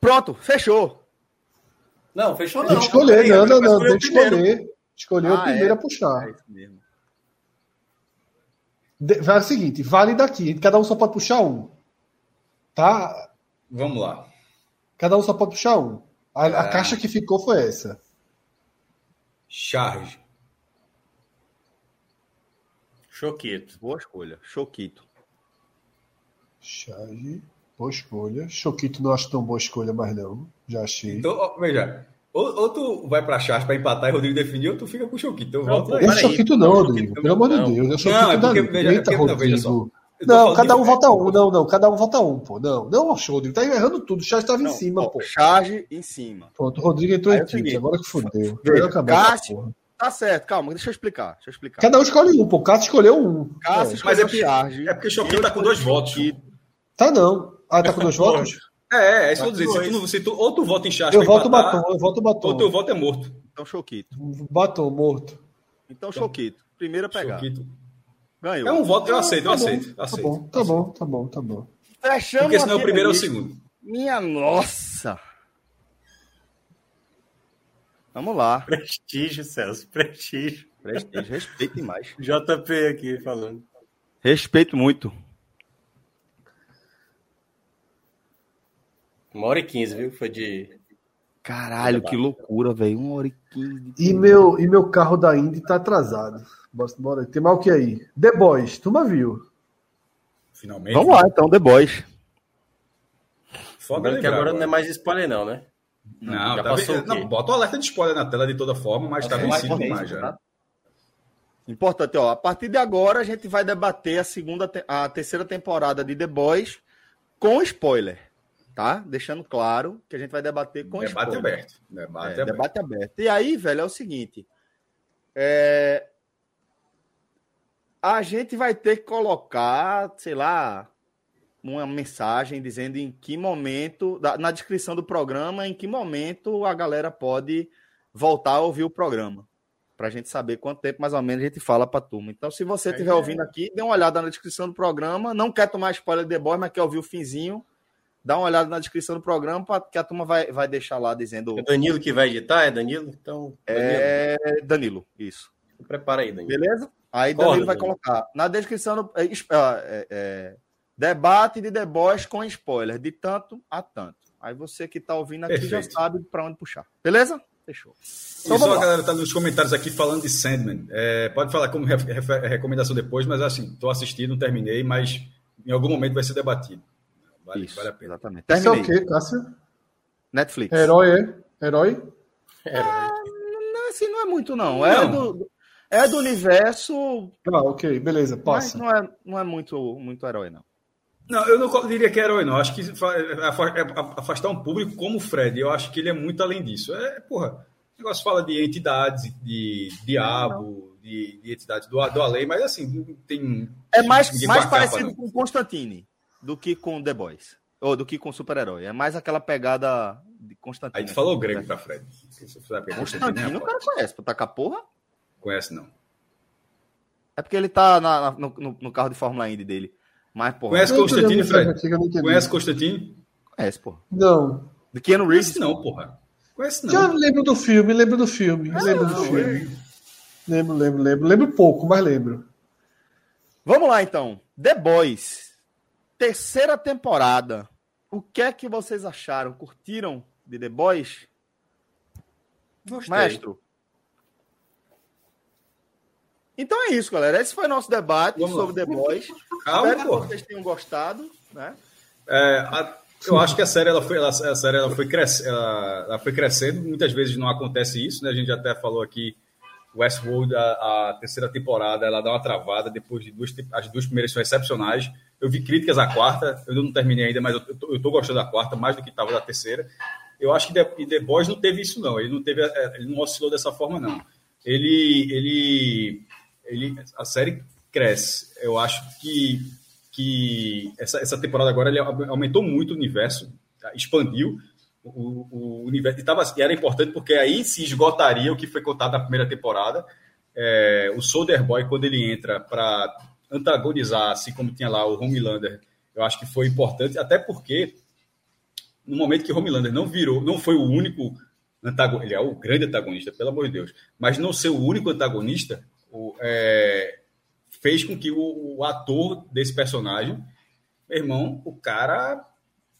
Pronto, fechou. Não, fechou não. Tem que escolher, não, não, não. Tem que escolher. Escolher ah, o primeiro é. a puxar. É isso mesmo. Vai o seguinte, vale daqui. Cada um só pode puxar um. Tá? Vamos lá. Cada um só pode puxar um. A, é. a caixa que ficou foi essa. Charge. Choquito. Boa escolha. Choquito. Charge. Boa escolha. Choquito não acho tão boa escolha, mas não. Já achei. Então, veja. Ou, ou tu vai pra Charge pra empatar e Rodrigo definir, ou tu fica com o Choquito. Então, não, volta Esse Choquito não, Rodrigo. Pelo amor de Deus. É Choquito não, é porque, da... veja, Eita, é porque, não, veja só. Não, cada um vota um. Não, não, cada um vota um, pô. Não, não, Rodrigo. Tá errando tudo. O Charge estava em cima, pô. Charge em cima. Pronto, o Rodrigo entrou em tilt. Agora que fodeu. Cássio. Tá certo, calma, deixa eu explicar. Deixa eu explicar. Cada um escolhe um, pô. Cássio escolheu um. Cássio é. escolheu Mas é, Charge. É porque o Choquinho tá com dois votos. Tá não. Ah, tá com dois votos? É, é isso que eu vou dizer. Se tu, se tu, ou tu vota em Charge. Eu voto batom, eu voto batom. Ou teu voto é morto. Então, Choquito. Batom, morto. Então, Choquito. Primeira pegada. Choquito. Ganhou. É um voto, eu aceito, eu tá aceito. Bom, aceito. Tá bom, tá bom, tá bom, tá bom. Fechamos Porque senão o primeiro é o segundo. Minha nossa! Vamos lá. Prestígio, Celso, prestígio. Prestígio, respeito demais. JP aqui falando. Respeito muito. Uma hora e quinze, viu? Foi de. Caralho, que loucura, velho. Uma hora e quinze. E meu, e meu carro da Indy tá atrasado. Bora, tem mal o que aí? The Boys, tu não viu? Finalmente. Vamos lá, então, The Boys. Foda que agora, não é mais spoiler, não, né? Não, já tá passou não, bota o alerta de spoiler na tela de toda forma, mas tá vencido demais já. Tá? Importante, ó. A partir de agora a gente vai debater a segunda, a terceira temporada de The Boys com spoiler, tá? Deixando claro que a gente vai debater com debate spoiler. Aberto. Debate é, aberto. Debate aberto. E aí, velho, é o seguinte. É, a gente vai ter que colocar, sei lá, uma mensagem dizendo em que momento, na descrição do programa, em que momento a galera pode voltar a ouvir o programa. Para a gente saber quanto tempo mais ou menos a gente fala para a turma. Então, se você estiver é. ouvindo aqui, dê uma olhada na descrição do programa. Não quer tomar spoiler de The Boys, mas quer ouvir o finzinho, dá uma olhada na descrição do programa, que a turma vai, vai deixar lá dizendo. É Danilo que vai editar? É Danilo? Então. Danilo. É Danilo, isso. Prepara aí, Danilo. Beleza? Aí Corre, Danilo vai colocar na descrição do, é, é, é, debate de The Boys com spoiler, de tanto a tanto. Aí você que está ouvindo aqui Perfeito. já sabe para onde puxar. Beleza? Fechou. Então, e só a galera tá nos comentários aqui falando de Sandman. É, pode falar como re re recomendação depois, mas assim, estou assistindo, terminei, mas em algum momento vai ser debatido. Vale, Isso, vale a pena. Exatamente. Terminei. Isso é o quê, Cássio? Netflix. Herói, é? Herói? Herói. Ah, não, assim, não é muito, não. É não. do é do universo. Ah, ok, beleza, passa. Mas não é, não é muito, muito herói, não. Não, eu não diria que é herói, não. Acho que é afastar um público como o Fred. Eu acho que ele é muito além disso. É, porra, o negócio fala de entidades, de diabo, de, de entidades do, do além, mas assim, tem. É mais, mais parecido com Constantine do que com The Boys. Ou do que com super-herói. É mais aquela pegada de Constantine. Aí tu falou grego pra Fred. Constantine, o cara conhece, pra tacar porra? Conhece, não. É porque ele tá na, na, no, no, carro de Fórmula Indy dele. Mas, porra. Conhece Constantine, Fred? Conhece Constantine? Conhece, porra. Não. De Keanu Reeves? Conhece não, porra. Conhece não. Já lembro do filme, lembro do filme. Ah, lembro do filme. Lembro, lembro, lembro. Lembro pouco, mas lembro. Vamos lá, então. The Boys. Terceira temporada. O que é que vocês acharam? Curtiram de The Boys? Gostei. Maestro, então é isso, galera. Esse foi nosso debate Vamos sobre lá. The Boys. Calma, Espero pô. que vocês tenham gostado, né? É, a, eu acho que a série ela foi, ela, a série ela foi, cres, ela, ela, foi crescendo. Muitas vezes não acontece isso, né? A gente até falou aqui Westworld, a, a, terceira temporada, ela dá uma travada depois de duas. As duas primeiras são excepcionais. Eu vi críticas à quarta, eu não terminei ainda, mas eu, eu, tô, eu tô gostando da quarta mais do que estava da terceira. Eu acho que The, The Boys não teve isso, não. Ele não teve, é, ele não oscilou dessa forma, não. Ele, ele, ele, a série cresce. Eu acho que, que essa, essa temporada agora ele aumentou muito o universo, expandiu o, o universo. E, tava, e era importante porque aí se esgotaria o que foi contado na primeira temporada. É, o Soldier Boy, quando ele entra para antagonizar, assim como tinha lá o Homelander, eu acho que foi importante, até porque no momento que Homelander não virou, não foi o único antagonista, ele é o grande antagonista, pelo amor de Deus, mas não ser o único antagonista o, é, fez com que o, o, ator desse personagem, meu irmão, o cara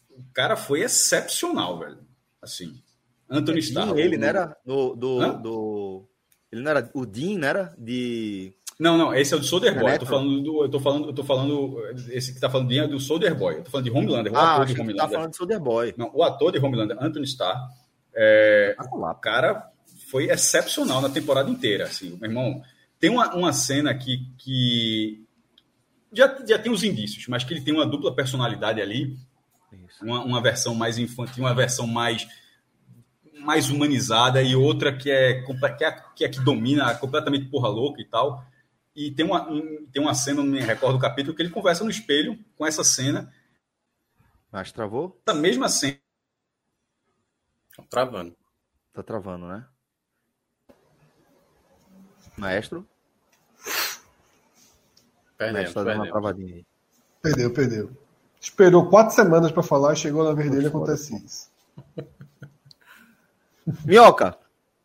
o cara foi excepcional, velho. Assim, Anthony Starr. Ele, não era? Do, do, do, Ele não era. O Dean, não era? De. Não, não, esse é o do Soldier Boy. Eu tô falando do. Eu tô falando, eu tô falando. Esse que tá falando de é do Soldier Boy. Eu tô falando de Homelander, o ah, ator de tá Homelander. Tá falando de Soldier Boy. Não, o ator de Homelander, Anthony Starr. É, ah, o cara foi excepcional na temporada inteira. Assim, meu irmão. Tem uma, uma cena aqui que. Já, já tem os indícios, mas que ele tem uma dupla personalidade ali uma, uma versão mais infantil, uma versão mais mais humanizada e outra que é que é, que, é que domina completamente porra louca e tal. E tem uma, um, tem uma cena, não me recordo do capítulo, que ele conversa no espelho com essa cena. Mas travou? A mesma cena. Tá travando. Tá travando, né? Maestro? Perdeu, Maestro, dando uma travadinha aí. Perdeu, perdeu. Esperou quatro semanas para falar, chegou na vez dele acontece isso. Minhoca,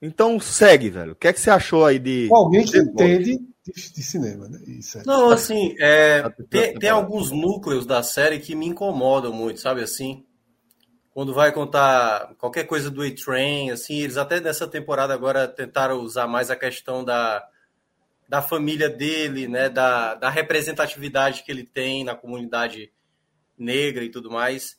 então segue, velho. O que é que você achou aí de. alguém que entende de, de, cinema, né? Isso é. Não, assim, é, tá tem, tem alguns núcleos da série que me incomodam muito, sabe assim? Quando vai contar qualquer coisa do A-Train, assim, eles até nessa temporada agora tentaram usar mais a questão da, da família dele, né? Da, da representatividade que ele tem na comunidade negra e tudo mais.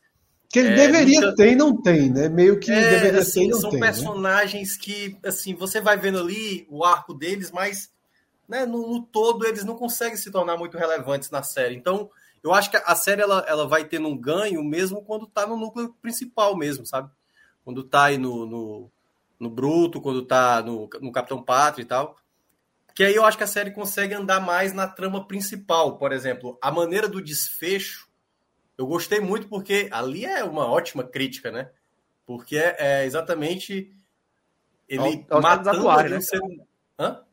Que ele é, deveria muita... ter e não tem, né? Meio que é, deveria assim, ter e não são tem. São né? personagens né? que, assim, você vai vendo ali o arco deles, mas né, no, no, todo eles não conseguem se tornar muito relevantes na série. Então, eu acho que a série ela, ela vai tendo um ganho mesmo quando tá no núcleo principal mesmo, sabe? Quando tá aí no, no, no Bruto, quando tá no, no Capitão Pátria e tal. Que aí eu acho que a série consegue andar mais na trama principal. Por exemplo, a maneira do desfecho eu gostei muito porque ali é uma ótima crítica, né? Porque é, é exatamente ele aos, matando atuais, né? Ser... Hã?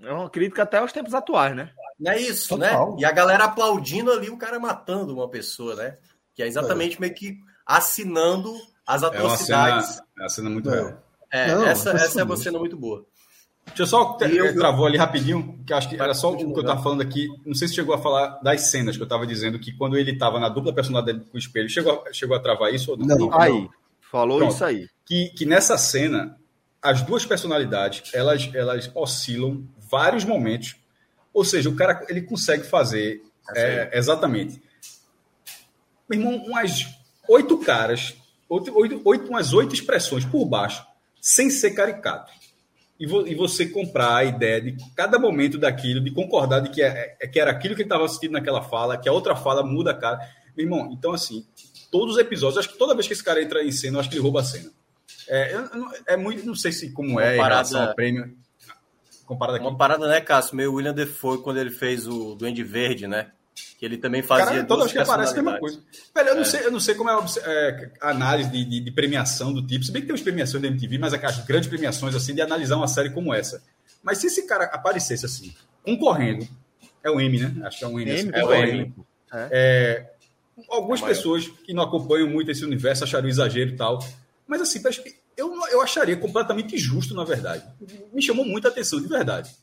É uma crítica até aos tempos atuais, né? Não é isso, né? Total. né? E a galera aplaudindo ali o cara matando uma pessoa, né? Que é exatamente é. meio que assinando as atrocidades. É uma cena, é uma cena muito real. É, Não, essa, essa é uma cena muito boa. Deixa eu só eu, travou ali rapidinho, que acho que era só o que eu estava falando aqui. Não sei se chegou a falar das cenas que eu estava dizendo que quando ele estava na dupla personalidade com o espelho, chegou, chegou a travar isso ou não? Não, não. aí. Falou Pronto. isso aí. Que, que nessa cena, as duas personalidades, elas, elas oscilam vários momentos. Ou seja, o cara ele consegue fazer é, exatamente. Meu irmão, umas oito caras, oito, oito, oito, umas oito expressões por baixo, sem ser caricato e, vo, e, você comprar a ideia de cada momento daquilo, de concordar de que, é, é que era aquilo que ele estava assistindo naquela fala, que a outra fala muda a cara. Meu irmão, então assim, todos os episódios, acho que toda vez que esse cara entra em cena, eu acho que ele rouba a cena. É, eu, eu, é muito, não sei se como uma é parada, em relação ao prêmio. Comparado aqui. Uma parada, né, Cássio? Meio William Defoe quando ele fez o Duende Verde, né? que ele também fazia. Cara, toda vez que aparece a mesma coisa. Velho, eu, não é. sei, eu não sei como é a, é, análise de, de, de, premiação do tipo. Se bem que tem umas premiações da MTV, mas aquelas grandes premiações assim de analisar uma série como essa. Mas se esse cara aparecesse assim, concorrendo, é o M, né? Acho que é um M. M assim, é o M. É. é. algumas é pessoas que não acompanham muito esse universo achariam exagero e tal. Mas assim, eu, eu acharia completamente injusto, na verdade. Me chamou muita atenção, de verdade.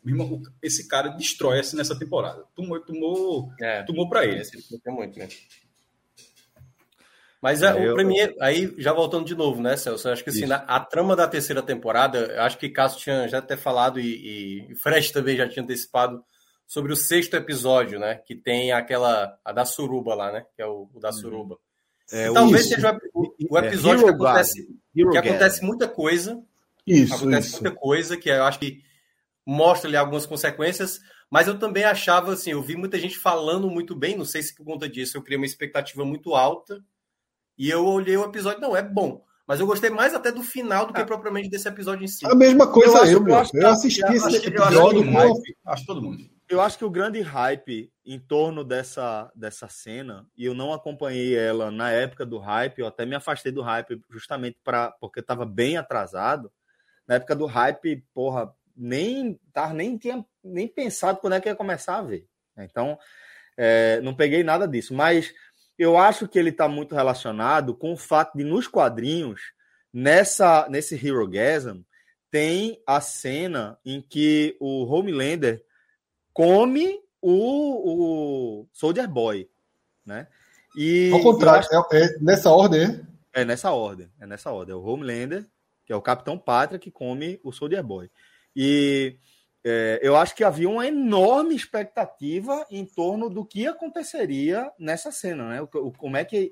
Esse cara destrói assim nessa temporada. Tomou, tomou, é, tomou para ele. Muito mesmo. Mas é, eu... o primeiro, aí já voltando de novo, né, Celso? Eu acho que assim, na, a trama da terceira temporada, acho que Cássio tinha já até falado e, e Fred também já tinha antecipado sobre o sexto episódio, né? Que tem aquela a da suruba lá, né? Que é o, o da uhum. suruba. É, talvez isso. seja o, o é, episódio é, que acontece, que acontece muita coisa. Isso, acontece isso. muita coisa que eu acho que mostra ali algumas consequências, mas eu também achava assim, eu vi muita gente falando muito bem, não sei se por conta disso eu criei uma expectativa muito alta, e eu olhei o episódio, não, é bom. Mas eu gostei mais até do final do que ah. propriamente desse episódio em si. A mesma coisa eu, eu, eu, acho, eu assisti eu esse episódio. Eu acho, acho todo mundo. Eu acho que o grande hype em torno dessa, dessa cena, e eu não acompanhei ela na época do hype, eu até me afastei do hype justamente para porque estava bem atrasado. Na época do hype, porra, nem, tá, nem tinha nem pensado quando é que ia começar a ver. Então, é, não peguei nada disso. Mas eu acho que ele está muito relacionado com o fato de, nos quadrinhos, nessa nesse Hero Gasm, tem a cena em que o Homelander come o, o Soldier Boy, né? E ao contrário, acho... é, é, nessa ordem, é? É nessa ordem, é nessa ordem. É o Homelander, que é o Capitão Pátria, que come o Soldier Boy. E é, eu acho que havia uma enorme expectativa em torno do que aconteceria nessa cena, né? O, como é que,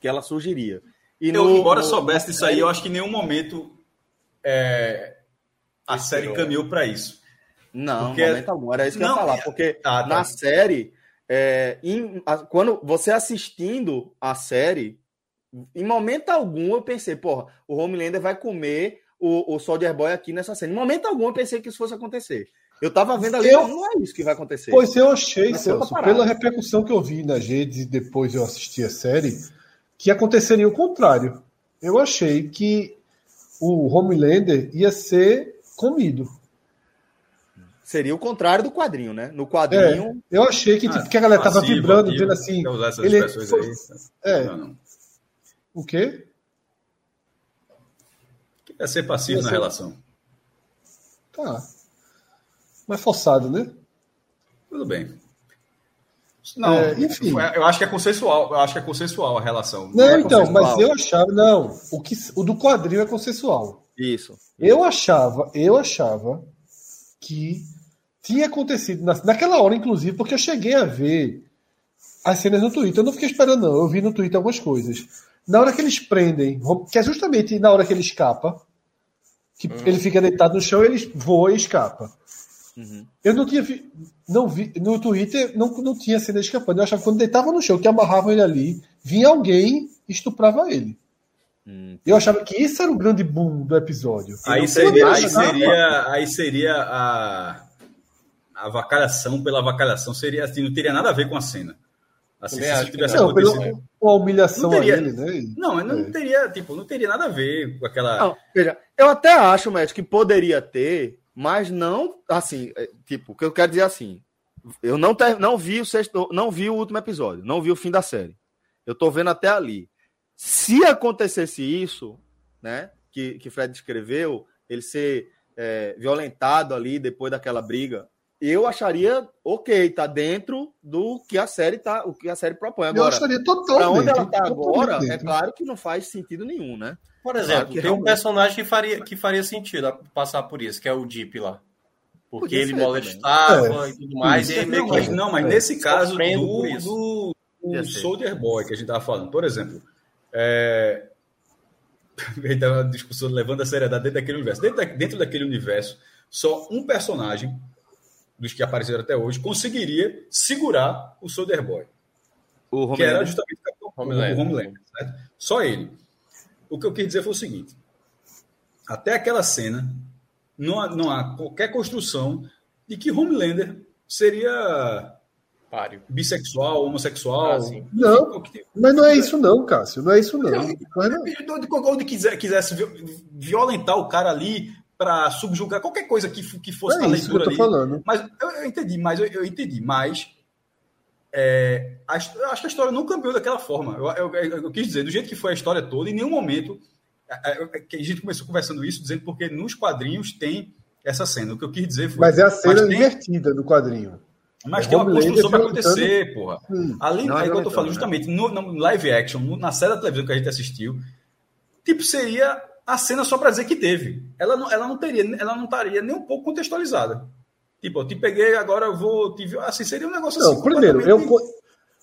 que ela surgiria. E eu, no, embora no, soubesse disso aí, eu acho que em nenhum momento é, a série caminhou para isso. Não, porque... momento algum. Era isso que não, eu ia falar. Porque ah, tá. na série, é, em, a, quando você assistindo a série, em momento algum eu pensei, porra, o Homelander vai comer o, o Soldier Boy aqui nessa cena. Em momento algum eu pensei que isso fosse acontecer. Eu tava vendo ali, eu... não é isso que vai acontecer. Pois eu achei, Celso, pela repercussão que eu vi nas redes e depois eu assisti a série, que aconteceria o contrário. Eu achei que o Homelander ia ser comido. Seria o contrário do quadrinho, né? No quadrinho. É, eu achei que, ah, que a galera tava vibrando, vendo assim. Usar essas ele... aí. É. Não, não. O quê? É ser passivo na relação. Tá. Mas forçado, né? Tudo bem. Não, é, enfim. Eu acho que é consensual. Eu acho que é consensual a relação. Não, não é então, mas eu achava. Não, o, que, o do quadrinho é consensual. Isso. Eu achava, eu achava que tinha acontecido na, naquela hora, inclusive, porque eu cheguei a ver as cenas no Twitter. Eu não fiquei esperando, não. Eu vi no Twitter algumas coisas. Na hora que eles prendem, que é justamente na hora que ele escapa, que uhum. ele fica deitado no chão, ele voa e escapa. Uhum. Eu não tinha vi, não vi no Twitter não, não tinha cena escapando. Eu achava que quando deitava no chão, que amarravam ele ali, vinha alguém e estuprava ele. Uhum. Eu achava que isso era o grande boom do episódio. Aí seria, aí seria, aí seria a, a vacalhação pela vacalhação. Seria assim, não teria nada a ver com a cena. Assim, se tivesse não, pelo, a humilhação não teria, a ele, né? Não, não é. teria, tipo, não teria nada a ver com aquela. Não, veja, eu até acho, Matt, que poderia ter, mas não, assim, é, tipo, o que eu quero dizer assim, eu não, ter, não vi o sexto, não vi o último episódio, não vi o fim da série. Eu tô vendo até ali. Se acontecesse isso, né, que, que Fred escreveu, ele ser é, violentado ali depois daquela briga, eu acharia ok, tá dentro do que a série tá, o que a série propõe agora. Eu acharia totalmente. Pra onde ela tá agora, é claro que não faz sentido nenhum, né? Por exemplo, claro tem um personagem que faria, que faria sentido passar por isso, que é o Deep lá. Porque Podia ele molestava é. e tudo mais. E não, mas, não, mas é. nesse caso do, do, do Soldier Boy que a gente tava falando, por exemplo, é... uma discussão levando a seriedade dentro daquele universo. Dentro, da, dentro daquele universo, só um personagem dos que apareceram até hoje, conseguiria segurar o Soldier Boy. O que era justamente o Homelander. O Homelander certo? Só ele. O que eu quis dizer foi o seguinte: até aquela cena, não há, não há qualquer construção de que Homelander seria Páreo. bissexual, homossexual. Ah, não, mas não é isso não, Cássio. Não é isso não. não. De, onde quiser, quisesse violentar o cara ali para subjugar qualquer coisa que, que fosse é na leitura ali. Falando. Mas eu, eu, entendi, mas eu, eu entendi, mas é, a, eu acho que a história não cambiou daquela forma. Eu, eu, quis dizer, do jeito que foi a história toda, em nenhum momento que a gente começou conversando isso, dizendo porque nos quadrinhos tem essa cena. O que eu quis dizer foi. Mas é a cena tem, invertida do quadrinho. Mas é tem uma construção para acontecer, porra. Hum, Além, não, é que eu tô falando, né? justamente, no, no, live action, no, na série da televisão que a gente assistiu, tipo, seria a cena só para dizer que teve. Ela não, ela não teria, ela não estaria nem um pouco contextualizada. Tipo, eu te peguei, agora eu vou te. Assim, seria um negócio não, assim. Primeiro, eu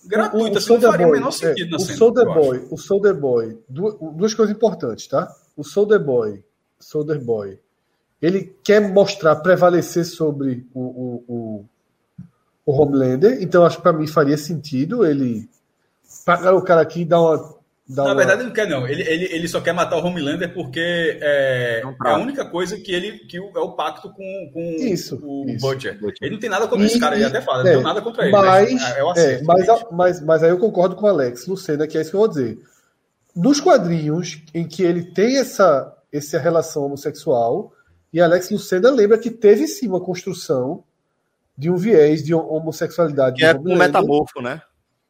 gratuito, o, o assim, não faria o menor sentido é, o cena. Soldier Boy, o Soldier Boy, duas, duas coisas importantes, tá? O Soldier Boy, Soldier Boy, ele quer mostrar, prevalecer sobre o, o, o, o Homelander, então acho que para mim faria sentido ele pagar o cara aqui e dar uma na verdade, ele não quer, não. Ele, ele, ele só quer matar o Homelander porque é, é a única coisa que ele que é o pacto com, com isso, o isso. Butcher. Ele não tem nada contra e, esse cara, ele até fala, é, não tem nada contra ele. Mas, mas, é, acerto, mas, mas, mas, aí eu concordo com o Alex Lucena, que é isso que eu vou dizer. Nos quadrinhos em que ele tem essa, essa relação homossexual, e Alex Lucena lembra que teve sim uma construção de um viés de homossexualidade. Que é um metamorfo, né?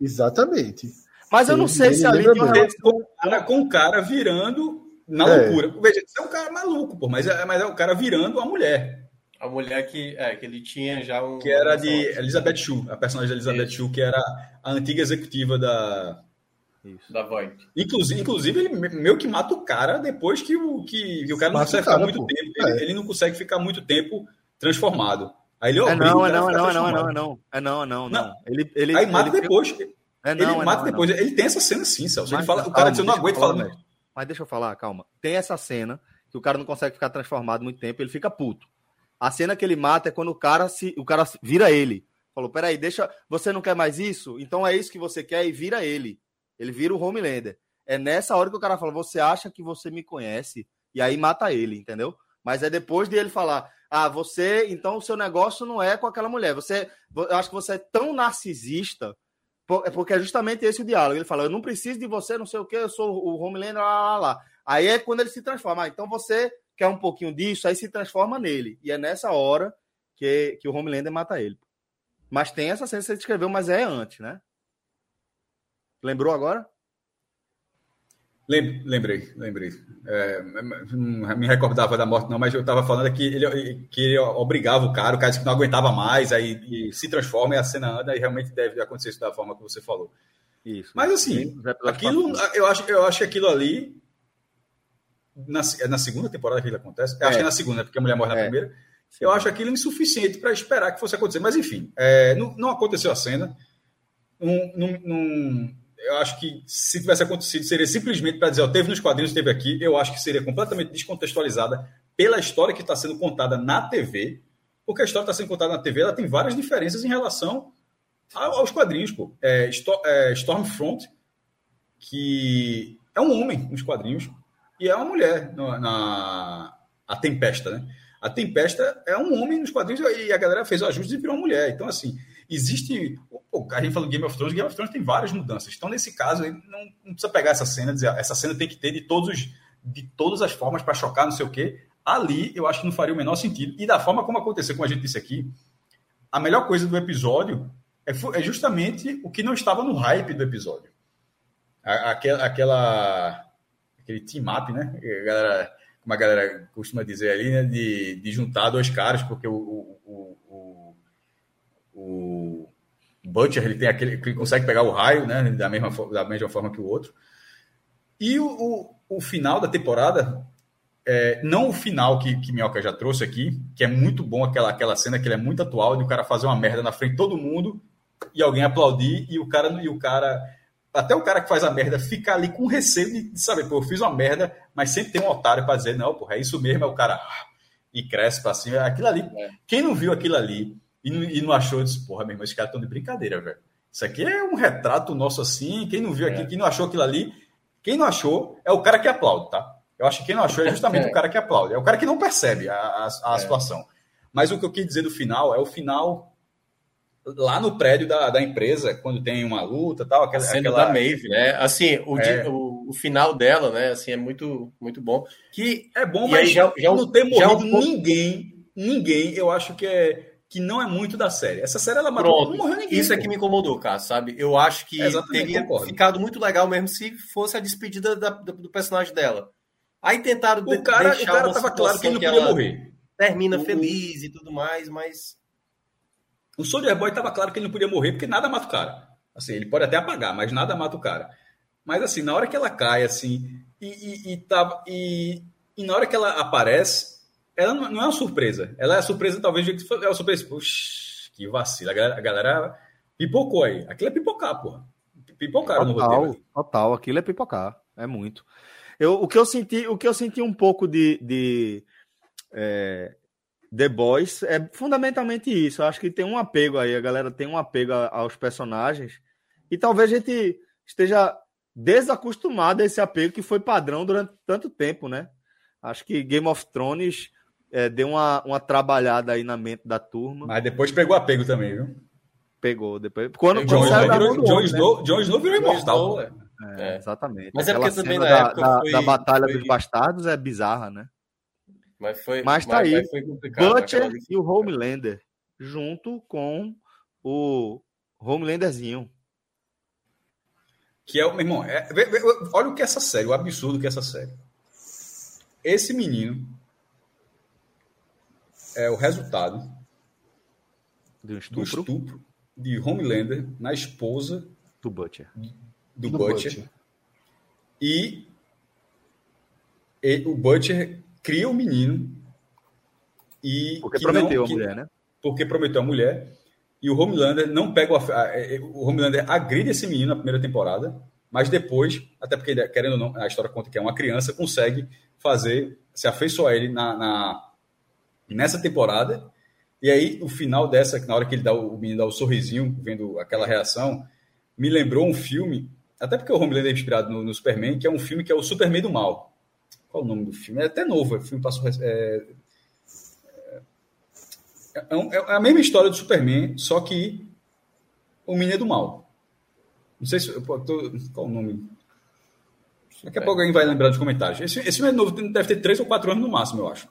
Exatamente. Mas eu não sei se ali com, com o cara virando na é. loucura. Veja, você é um cara maluco, pô, mas é, mas é o cara virando a mulher. A mulher que, é, que ele tinha já um. Que era de Elizabeth Shue, a personagem de Elizabeth Shue, que era a antiga executiva da. Isso. Da Void. Inclusive, inclusive, ele meio que mata o cara depois que o, que, que o cara não consegue cara, ficar muito pô. tempo. Ele, é. ele, não consegue ficar muito tempo transformado. Aí ele é não, é não, é não, é não, é não, é não, é não, não, não. Ele, ele, aí mata ele depois. Fica... É, não, ele é mata não, depois. É ele tem essa cena sim, Celso. Ele fala, o cara diz, eu não aguento falar. Mas deixa eu falar, calma. Tem essa cena que o cara não consegue ficar transformado muito tempo, ele fica puto. A cena que ele mata é quando o cara se, o cara vira ele. Falou, peraí, deixa. Você não quer mais isso? Então é isso que você quer e vira ele. Ele vira o Homelander. É nessa hora que o cara fala, você acha que você me conhece? E aí mata ele, entendeu? Mas é depois de ele falar, ah, você, então o seu negócio não é com aquela mulher. Você, eu acho que você é tão narcisista é porque é justamente esse o diálogo. Ele fala: Eu não preciso de você, não sei o que, eu sou o Homelander, lá, lá, lá. Aí é quando ele se transforma. Ah, então você quer um pouquinho disso, aí se transforma nele. E é nessa hora que, que o Homelander mata ele. Mas tem essa cena que você descreveu, mas é antes, né? Lembrou agora? Lembrei, lembrei. É, não me recordava da morte, não, mas eu estava falando que ele, que ele obrigava o cara, o cara disse que não aguentava mais, aí se transforma e a cena anda, e realmente deve acontecer isso da forma que você falou. Isso. Mas assim, aquilo, eu acho, eu acho que aquilo ali. Na, é na segunda temporada que ele acontece? É. Acho que é na segunda, porque a mulher morre na é. primeira. Eu acho aquilo insuficiente para esperar que fosse acontecer. Mas enfim, é, não, não aconteceu a cena. Não eu acho que se tivesse acontecido, seria simplesmente para dizer, ó, teve nos quadrinhos, teve aqui. Eu acho que seria completamente descontextualizada pela história que está sendo contada na TV, porque a história está sendo contada na TV, ela tem várias diferenças em relação aos quadrinhos, pô. É, é, Stormfront, que é um homem nos quadrinhos, e é uma mulher na, na a Tempesta, né? A Tempesta é um homem nos quadrinhos e a galera fez o ajuste e virou uma mulher. Então, assim, existe. Pô, a gente falou Game of Thrones, Game of Thrones tem várias mudanças. Então, nesse caso, não, não precisa pegar essa cena dizer, ah, essa cena tem que ter de, todos os, de todas as formas para chocar, não sei o quê. Ali, eu acho que não faria o menor sentido. E da forma como aconteceu, como a gente disse aqui, a melhor coisa do episódio é, é justamente o que não estava no hype do episódio. Aquela, aquela aquele team-up, né? A galera, como a galera costuma dizer ali, né? De, de juntar dois caras, porque o, o, o, o Butcher ele tem aquele que consegue pegar o raio, né? Da mesma, da mesma forma que o outro. E o, o, o final da temporada, é, não o final que, que Minhoca já trouxe aqui, que é muito bom aquela, aquela cena que ele é muito atual de o cara fazer uma merda na frente de todo mundo e alguém aplaudir e o cara e o cara até o cara que faz a merda fica ali com receio de, de saber, pô, eu fiz uma merda, mas sempre tem um otário para dizer, não, porra, é isso mesmo, é o cara e cresce para cima. Aquilo ali, é. quem não viu aquilo ali e não, e não achou, disse, porra, meu irmão, esses caras estão de brincadeira, velho. Isso aqui é um retrato nosso assim. Quem não viu aqui, é. quem não achou aquilo ali, quem não achou é o cara que aplaude, tá? Eu acho que quem não achou é justamente é. o cara que aplaude. É o cara que não percebe a, a, a é. situação. Mas o que eu quis dizer do final é o final lá no prédio da, da empresa, quando tem uma luta tal. Aquela, cena aquela... da Maeve, né? Assim, o, é. o, o, final dela, né? Assim, é muito, muito bom. Que é bom, mas já, já não ter morrido já... ninguém, ninguém, eu acho que é que não é muito da série. Essa série ela matou, Pronto. não morreu ninguém. Isso pô. é que me incomodou, cara, sabe? Eu acho que teria concordo. ficado muito legal mesmo se fosse a despedida da, do, do, personagem dela. Aí tentaram o cara, deixar o cara tava claro que ele não podia morrer. Termina o, feliz e tudo mais, mas o Soldier Boy tava claro que ele não podia morrer porque nada mata o cara. Assim, ele pode até apagar, mas nada mata o cara. Mas assim, na hora que ela cai assim e, e, e, tava, e, e na hora que ela aparece ela não é uma surpresa. Ela é surpresa, talvez, é uma surpresa. Puxa, que vacila. A galera, a galera pipocou aí. Aquilo é pipocar, porra. Pipocaram total, no roteiro. Total, aquilo é pipocar. É muito. Eu, o, que eu senti, o que eu senti um pouco de, de é, The Boys é fundamentalmente isso. Eu acho que tem um apego aí, a galera tem um apego aos personagens. E talvez a gente esteja desacostumado a esse apego que foi padrão durante tanto tempo, né? Acho que Game of Thrones é, deu uma, uma trabalhada aí na mente da turma. Mas depois pegou apego também, viu? Pegou. Depois, quando, John, quando virou, John, Snow, né? John Snow virou imortal. É, é, exatamente. Mas é porque também na da, época da, foi, da Batalha foi... dos Bastardos é bizarra, né? Mas, foi, mas tá mas, aí. Butcher e o Homelander, junto com o Homelanderzinho. Que é o, meu irmão, é, olha o que é essa série, o absurdo que é essa série. Esse menino é o resultado do estupro, do estupro de Homelander na esposa do Butcher. Do, do Butcher. Butcher. E, e o Butcher cria o um menino e porque prometeu não, a que, mulher, né? Porque prometeu a mulher e o Homelander não pega o, o Homelander agride esse menino na primeira temporada, mas depois, até porque querendo ou não, a história conta que é uma criança, consegue fazer se afeiçoar a ele na, na nessa temporada. E aí, no final dessa, na hora que ele dá o, menino dá o sorrisinho, vendo aquela reação, me lembrou um filme, até porque o Homelander é inspirado no, no Superman, que é um filme que é o Superman do Mal. Qual o nome do filme? É até novo, o filme passou. É, é, é, é, a mesma história do Superman, só que o menino é do mal. Não sei se. Pô, tô, qual o nome? Daqui a é. pouco alguém vai lembrar dos comentários. Esse, esse filme é novo, deve ter três ou quatro anos no máximo, eu acho.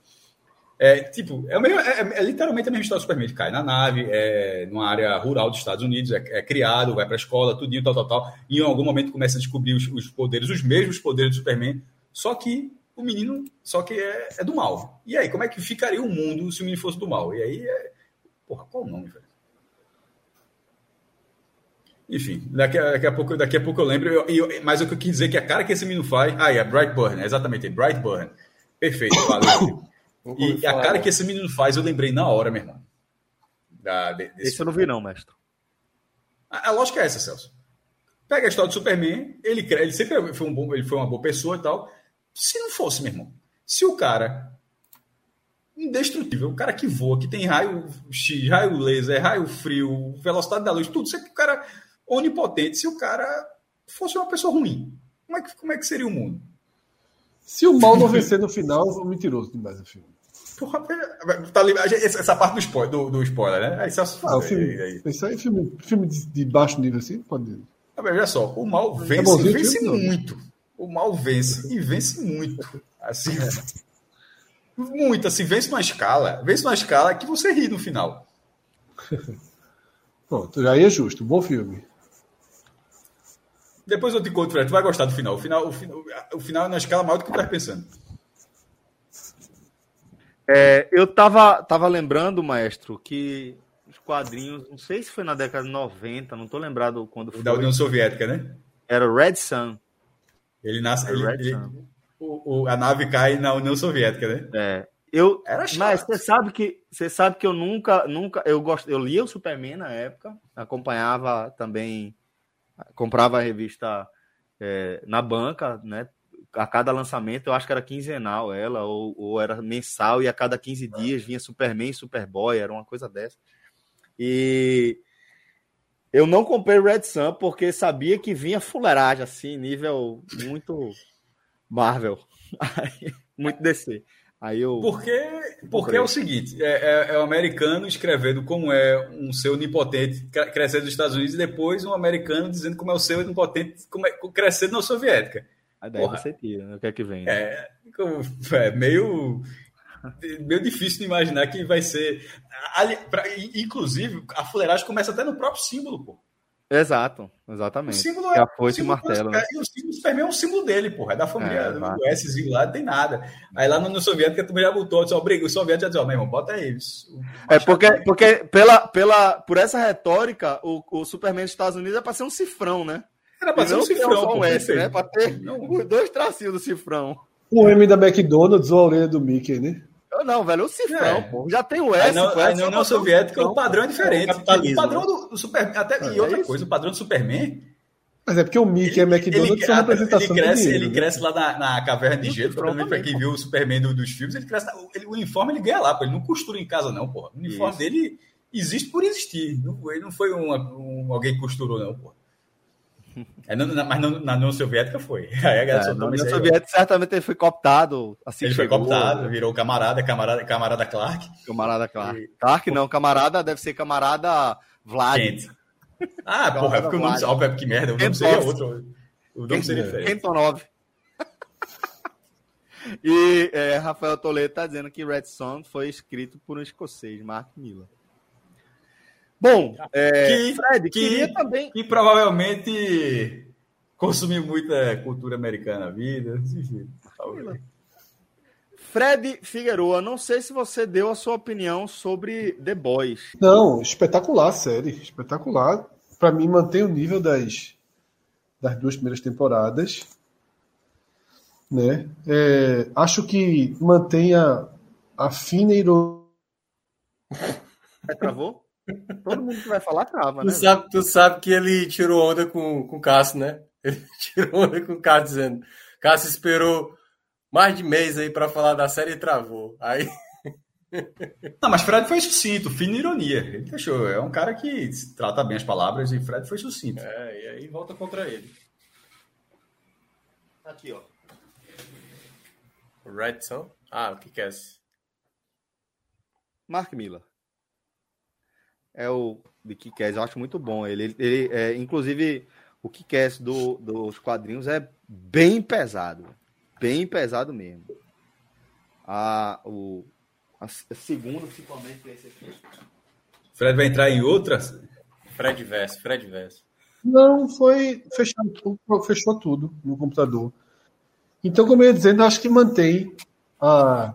É, tipo, é, meio, é, é, literalmente a mesma história do Superman. Ele cai na nave, é numa área rural dos Estados Unidos, é, é criado, vai para a escola, tudinho, tal, tal, tal. E em algum momento começa a descobrir os, os poderes, os mesmos poderes do Superman, só que o menino só que é, é, do mal. E aí, como é que ficaria o mundo se o menino fosse do mal? E aí é. Porra, qual o nome, velho? Enfim, daqui a, daqui a, pouco, daqui a pouco eu lembro. Eu, eu, mas o que eu quis dizer é que a cara que esse menino faz. Ah, é Bright Burn, exatamente, Bright Burn. Perfeito, valeu. E a cara que esse menino faz, eu lembrei na hora, meu irmão. Da, de, esse eu não vi, não, mestre. A, a lógica é essa, Celso. Pega a história do Superman, ele, ele sempre foi, um bom, ele foi uma boa pessoa e tal se não fosse, meu irmão, se o cara indestrutível, o cara que voa, que tem raio X, raio laser, raio frio, velocidade da luz, tudo, se o cara onipotente, se o cara fosse uma pessoa ruim, como é que, como é que seria o mundo? Se o mal não vencer no final, é mentiroso demais o filme. Porra, tá, essa parte do spoiler, do, do spoiler né? Aí, só, ah, o filme, aí. Isso aí é filme, filme de, de baixo nível assim? Pode. Ah, veja só, o mal é vence, é vence muito. Não o mal vence. E vence muito. Assim, muito, assim, vence numa escala. Vence numa escala que você ri no final. Pronto, já é justo. Bom filme. Depois eu te conto, Fred, tu vai gostar do final. O final, o final, o final é na escala maior do que tu tá pensando. É, eu tava, tava lembrando, maestro, que os quadrinhos, não sei se foi na década de 90, não tô lembrado quando foi. Da União Soviética, né? Era Red Sun. Ele nasce. Ele, ele, o, o, a nave cai na União Soviética, né? É. Eu, Era mas você sabe que você sabe que eu nunca, nunca, eu gosto, eu lia o Superman na época, acompanhava também, comprava a revista é, na banca, né? A cada lançamento, eu acho que era quinzenal ela, ou, ou era mensal, e a cada 15 dias vinha Superman e Superboy, era uma coisa dessa. E eu não comprei Red Sun porque sabia que vinha fuleiragem, assim, nível muito Marvel. muito DC. Aí eu. Porque, porque é o seguinte: é, é, é, o americano escrevendo como é um ser onipotente crescendo nos Estados Unidos e depois um americano dizendo como é o ser onipotente como é, crescendo na soviética. Aí daí Porra, você tira, né? o que é que vem? Né? É, é meio meio difícil de imaginar que vai ser. Inclusive, a fuleiragem começa até no próprio símbolo, pô. Exato, exatamente. O símbolo é, é a foice e martelo. Né? E o símbolo do Superman é um símbolo dele, porra. É da família é, do S lá, não tem nada. Aí lá no, no Soviético tu já botou, só briga. O Soviético já disse, ó, meu irmão, bota aí. É porque, porque pela, pela, por essa retórica, o, o Superman dos Estados Unidos é pra ser um cifrão, né? Era pra ser um cifrão. Só um S, né? Pra ter não. os dois tracinhos do cifrão. O M da McDonald's ou a orelha do Mickey, né? Não, velho, o cifrão, é. pô. Já tem o S. Aí não, aí não, não soviético, o padrão é diferente. O padrão do, do Superman. Até, é, e outra é coisa, o padrão do Superman Mas é porque o Mickey e a McDonald's ele, são representação ele cresce, ele né? cresce lá na, na caverna de gelo, provavelmente para quem viu o Superman do, dos filmes, ele cresce, ele, o uniforme ele ganha lá, pô, ele não costura em casa não, porra. O uniforme Isso. dele existe por existir, não, ele não foi um, um, alguém que costurou não, porra. É, não, mas não, na União Soviética foi. Aí a galera é, na União Soviética certamente ele foi cooptado. Assim ele foi cooptado, virou camarada, camarada, camarada Clark. Camarada Clark. E... Clark não, camarada deve ser camarada Vlad. Kent. Ah, porra, é porque o nome, óbvio, que merda, o nome seria outro. O nome seria diferente. Kentonov. e é, Rafael Toledo está dizendo que Red Song foi escrito por um escocês, Mark Miller. Bom, é, que, Fred, que, também. Que provavelmente consumiu muita cultura americana na vida. Fred Figueroa, não sei se você deu a sua opinião sobre The Boys. Não, espetacular a série, espetacular. Para mim, mantém o nível das, das duas primeiras temporadas. Né? É, acho que mantém a, a fina ironia. Travou? Todo mundo que vai falar trava, tu né? Sabe, tu sabe que ele tirou onda com, com o Cássio, né? Ele tirou onda com o Cássio dizendo. Cássio esperou mais de mês aí para falar da série e travou. Aí. Não, mas Fred foi sucinto, fina ironia. Ele deixou. É um cara que trata bem as palavras e Fred foi sucinto. É, e aí volta contra ele. Aqui, ó. Redson. Ah, o que, que é esse? Mark Miller é o de Kikés, eu acho muito bom. Ele, ele é, inclusive, o Kikés do, dos quadrinhos é bem pesado. Bem pesado mesmo. A, o, a, a segunda, principalmente, esse aqui. Fred vai entrar em outras? Fred Vess, Fred Vess. Não, foi fechado, fechou tudo no computador. Então, como eu ia dizendo, acho que mantém a,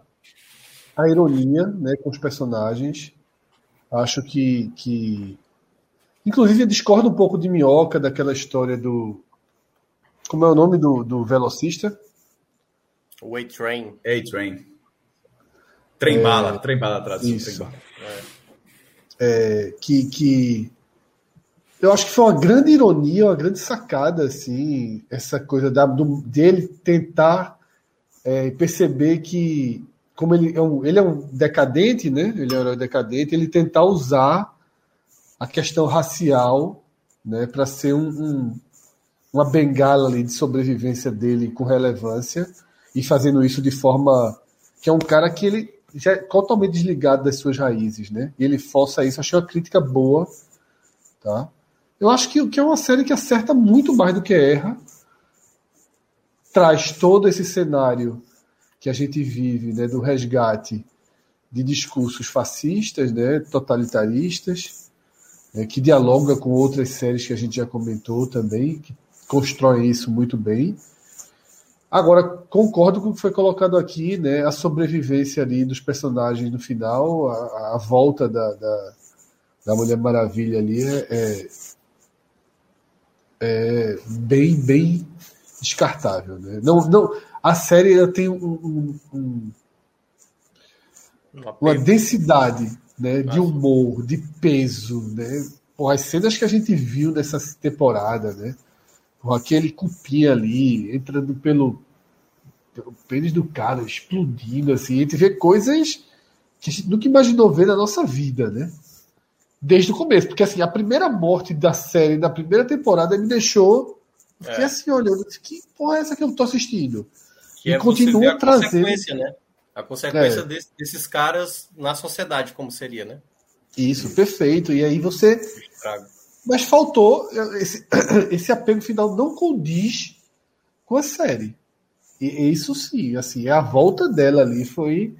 a ironia né, com os personagens Acho que, que. Inclusive, eu discordo um pouco de Minhoca daquela história do. Como é o nome do, do velocista? O A-Train. A-Train. Trem bala, é, trem bala atrás. Isso. Trem É. É, que, que eu acho que foi uma grande ironia, uma grande sacada, assim, essa coisa da, do, dele tentar é, perceber que como ele é um, ele é um decadente, né? Ele é um decadente, ele tentar usar a questão racial, né, para ser um, um, uma bengala ali de sobrevivência dele com relevância e fazendo isso de forma que é um cara que ele já é totalmente desligado das suas raízes, né? E ele força isso. Achei uma crítica boa, tá? Eu acho que, que é uma série que acerta muito mais do que erra. Traz todo esse cenário que a gente vive, né, do resgate de discursos fascistas, né, totalitaristas, né, que dialoga com outras séries que a gente já comentou também, que constroem isso muito bem. Agora, concordo com o que foi colocado aqui, né, a sobrevivência ali dos personagens no final, a, a volta da, da, da, Mulher Maravilha ali é, é, é bem, bem descartável. Né? Não, não, a série tem um, um, uma densidade né, de humor, de peso. Né? Porra, as cenas que a gente viu nessa temporada, né? Porra, aquele cupim ali, entrando pelo, pelo pênis do cara, explodindo, assim, a gente vê coisas que a gente nunca imaginou ver na nossa vida, né? Desde o começo, porque assim, a primeira morte da série, da primeira temporada, me deixou. Fiquei é. assim, olhando, que porra é essa que eu tô assistindo? Que e é continua a trazendo. Consequência, né? A consequência é. desse, desses caras na sociedade, como seria, né? Isso, perfeito. E aí você. Mas faltou. Esse, esse apego final não condiz com a série. E isso sim, assim, a volta dela ali foi.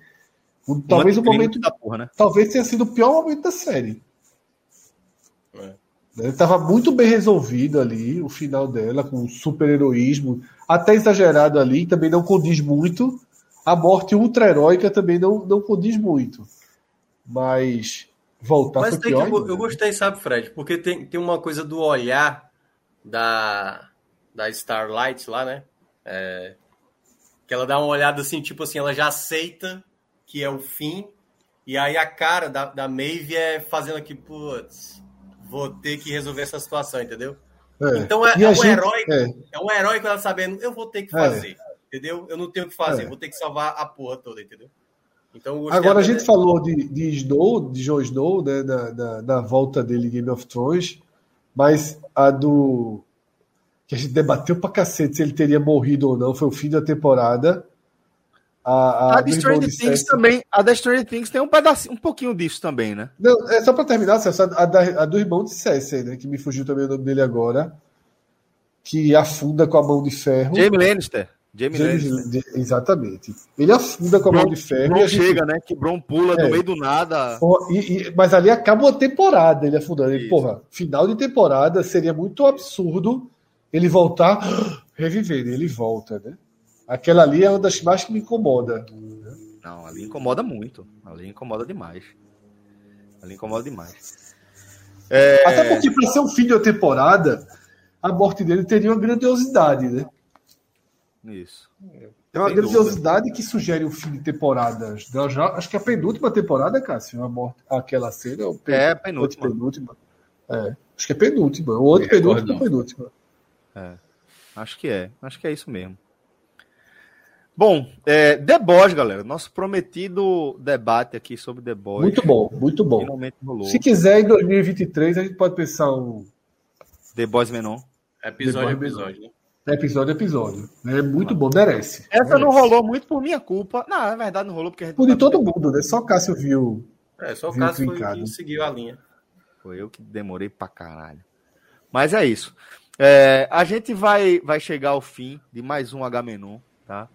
talvez o momento. Da porra, né? Talvez tenha sido o pior momento da série. É. Estava muito bem resolvido ali o final dela, com super heroísmo, até exagerado ali, também não condiz muito. A morte ultra-heróica também não, não condiz muito. Mas voltar Mas tem pior, que, eu, eu gostei, sabe, Fred? Porque tem, tem uma coisa do olhar da, da Starlight lá, né? É, que ela dá uma olhada assim, tipo assim, ela já aceita que é o fim. E aí a cara da, da Maeve é fazendo aqui, putz, vou ter que resolver essa situação, entendeu? É. Então é, é um gente, herói, é. é. um herói que ela sabendo, eu vou ter que é. fazer, entendeu? Eu não tenho o que fazer, é. vou ter que salvar a porra toda, entendeu? Então, Agora a gente falou de, de Snow, de Jon Snow, né, da volta dele em Game of Thrones, mas a do que a gente debateu pra cacete se ele teria morrido ou não, foi o fim da temporada. A, a, a The Stranger Things também, a Stranger Things tem um pedacinho, um pouquinho disso também, né? Não, é só para terminar, a, a, a, do irmão de Cersei, né, que me fugiu também o nome dele agora, que afunda com a mão de ferro. Jamie Lannister. Jamie, Lannister. Exatamente. Ele afunda com a Bron, mão de ferro. Bron gente... chega, né? Que Bron pula é. no meio do nada. E, e, mas ali acaba uma temporada ele afundando. Ele, porra, final de temporada seria muito absurdo ele voltar, reviver. Ele volta, né? Aquela ali é uma das mais que me incomoda. Não, ali incomoda muito. Ali incomoda demais. Ali incomoda demais. É... Até porque, para ser um fim de uma temporada, a morte dele teria uma grandiosidade, né? Isso. É uma Sem grandiosidade dúvida. que sugere um fim de temporada. Já, acho que é a penúltima temporada, Cássio, a morte, aquela cena. É, pen... é penúltima. penúltima. É, acho que é penúltima. O outro penúltimo é penúltima. É, acho que é. Acho que é isso mesmo. Bom, é, The Boys, galera. Nosso prometido debate aqui sobre The Boys. Muito bom, muito bom. Se quiser, em 2023, a gente pode pensar um. The Boys Menon. Episódio episódio, né? Episódio episódio. É muito bom, merece. Essa merece. não rolou muito por minha culpa. Não, na verdade não rolou porque a gente. Por de todo mundo, né? Só Cássio viu. É, só o Cássio foi que seguiu a linha. Foi eu que demorei pra caralho. Mas é isso. É, a gente vai, vai chegar ao fim de mais um H-Menon, tá?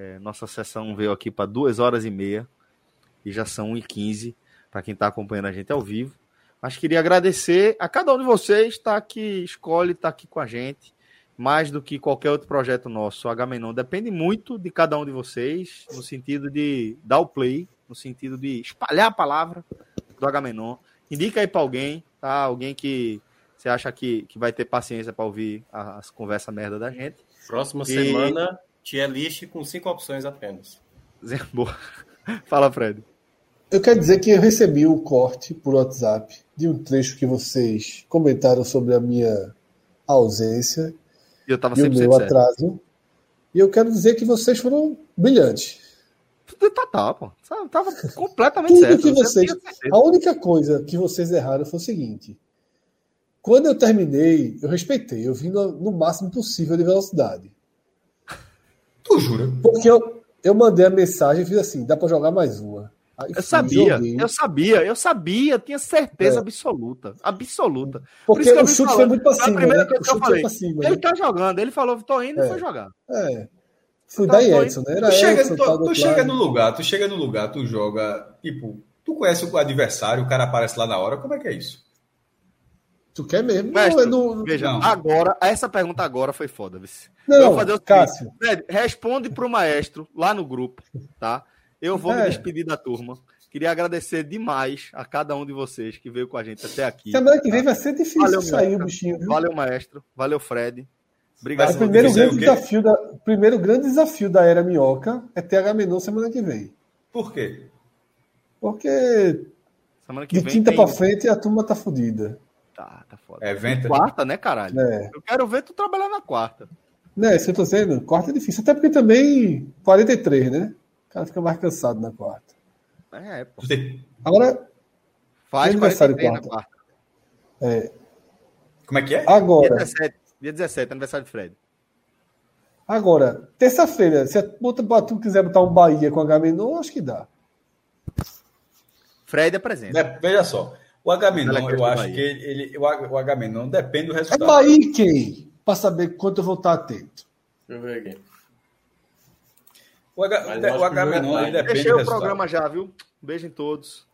É, nossa sessão veio aqui para duas horas e meia e já são 1h15 para quem está acompanhando a gente ao vivo. Mas queria agradecer a cada um de vocês tá aqui, escolhe estar tá aqui com a gente. Mais do que qualquer outro projeto nosso, o H-Menon depende muito de cada um de vocês, no sentido de dar o play, no sentido de espalhar a palavra do H-Menon. Indica aí para alguém, tá? Alguém que você acha que, que vai ter paciência para ouvir as conversas merda da gente. Próxima e... semana tier list com cinco opções apenas. Boa. Fala, Fred. Eu quero dizer que eu recebi o um corte por WhatsApp de um trecho que vocês comentaram sobre a minha ausência e, eu tava e o meu atraso. E eu quero dizer que vocês foram brilhantes. Tudo tá, tá, pô. Tava completamente Tudo certo. Que vocês, a única coisa que vocês erraram foi o seguinte. Quando eu terminei, eu respeitei. Eu vim no, no máximo possível de velocidade. Tu jura? Porque eu, eu mandei a mensagem e fiz assim: dá para jogar mais uma. Aí eu sabia, joguei. eu sabia, eu sabia, tinha certeza é. absoluta, absoluta. Porque o chute foi muito. A primeira né? coisa que eu falei, cima, ele né? tá jogando, ele falou, tô indo é. e foi jogar. É. Fui da Edson, né? Era tu chega, Edson, tu, tu chega no lugar, tu chega no lugar, tu joga, tipo, tu conhece o adversário, o cara aparece lá na hora, como é que é isso? Tu quer mesmo? Mestre, não, não, veja, não. agora, essa pergunta agora foi foda, vice. Não, fazer o Cássio. Fred, responde pro maestro lá no grupo, tá? Eu vou é. me despedir da turma. Queria agradecer demais a cada um de vocês que veio com a gente até aqui. Semana que vem vai ser difícil Valeu, sair o bichinho. Viu? Valeu, maestro. Valeu, Fred. Obrigado. o primeiro grande, desafio da, primeiro grande desafio da Era Minhoca é ter a Menon semana que vem. Por quê? Porque semana que de vem quinta tem... para frente a turma tá fodida. Tá, tá foda. É vento. Quarta, né, caralho? É. Eu quero ver tu trabalhar na quarta. Não, isso que eu tô dizendo. Quarta é difícil. Até porque também 43, né? O cara fica mais cansado na quarta. É, pô. Agora. Faz aniversário quarta. Na quarta. É. Como é que é? Agora. Dia 17, dia 17 aniversário de Fred. Agora, terça-feira, se a tu quiser botar um Bahia com a Gamenon, acho que dá. Fred é presente. É, veja só. O Agamenon, eu acho que ele, o, o Agamenon depende do é resultado. É Bahia quem? Para saber quanto eu vou estar atento. Deixa eu ver aqui. O, H, o Agamenon depende Deixei o programa já, viu? Um beijo em todos.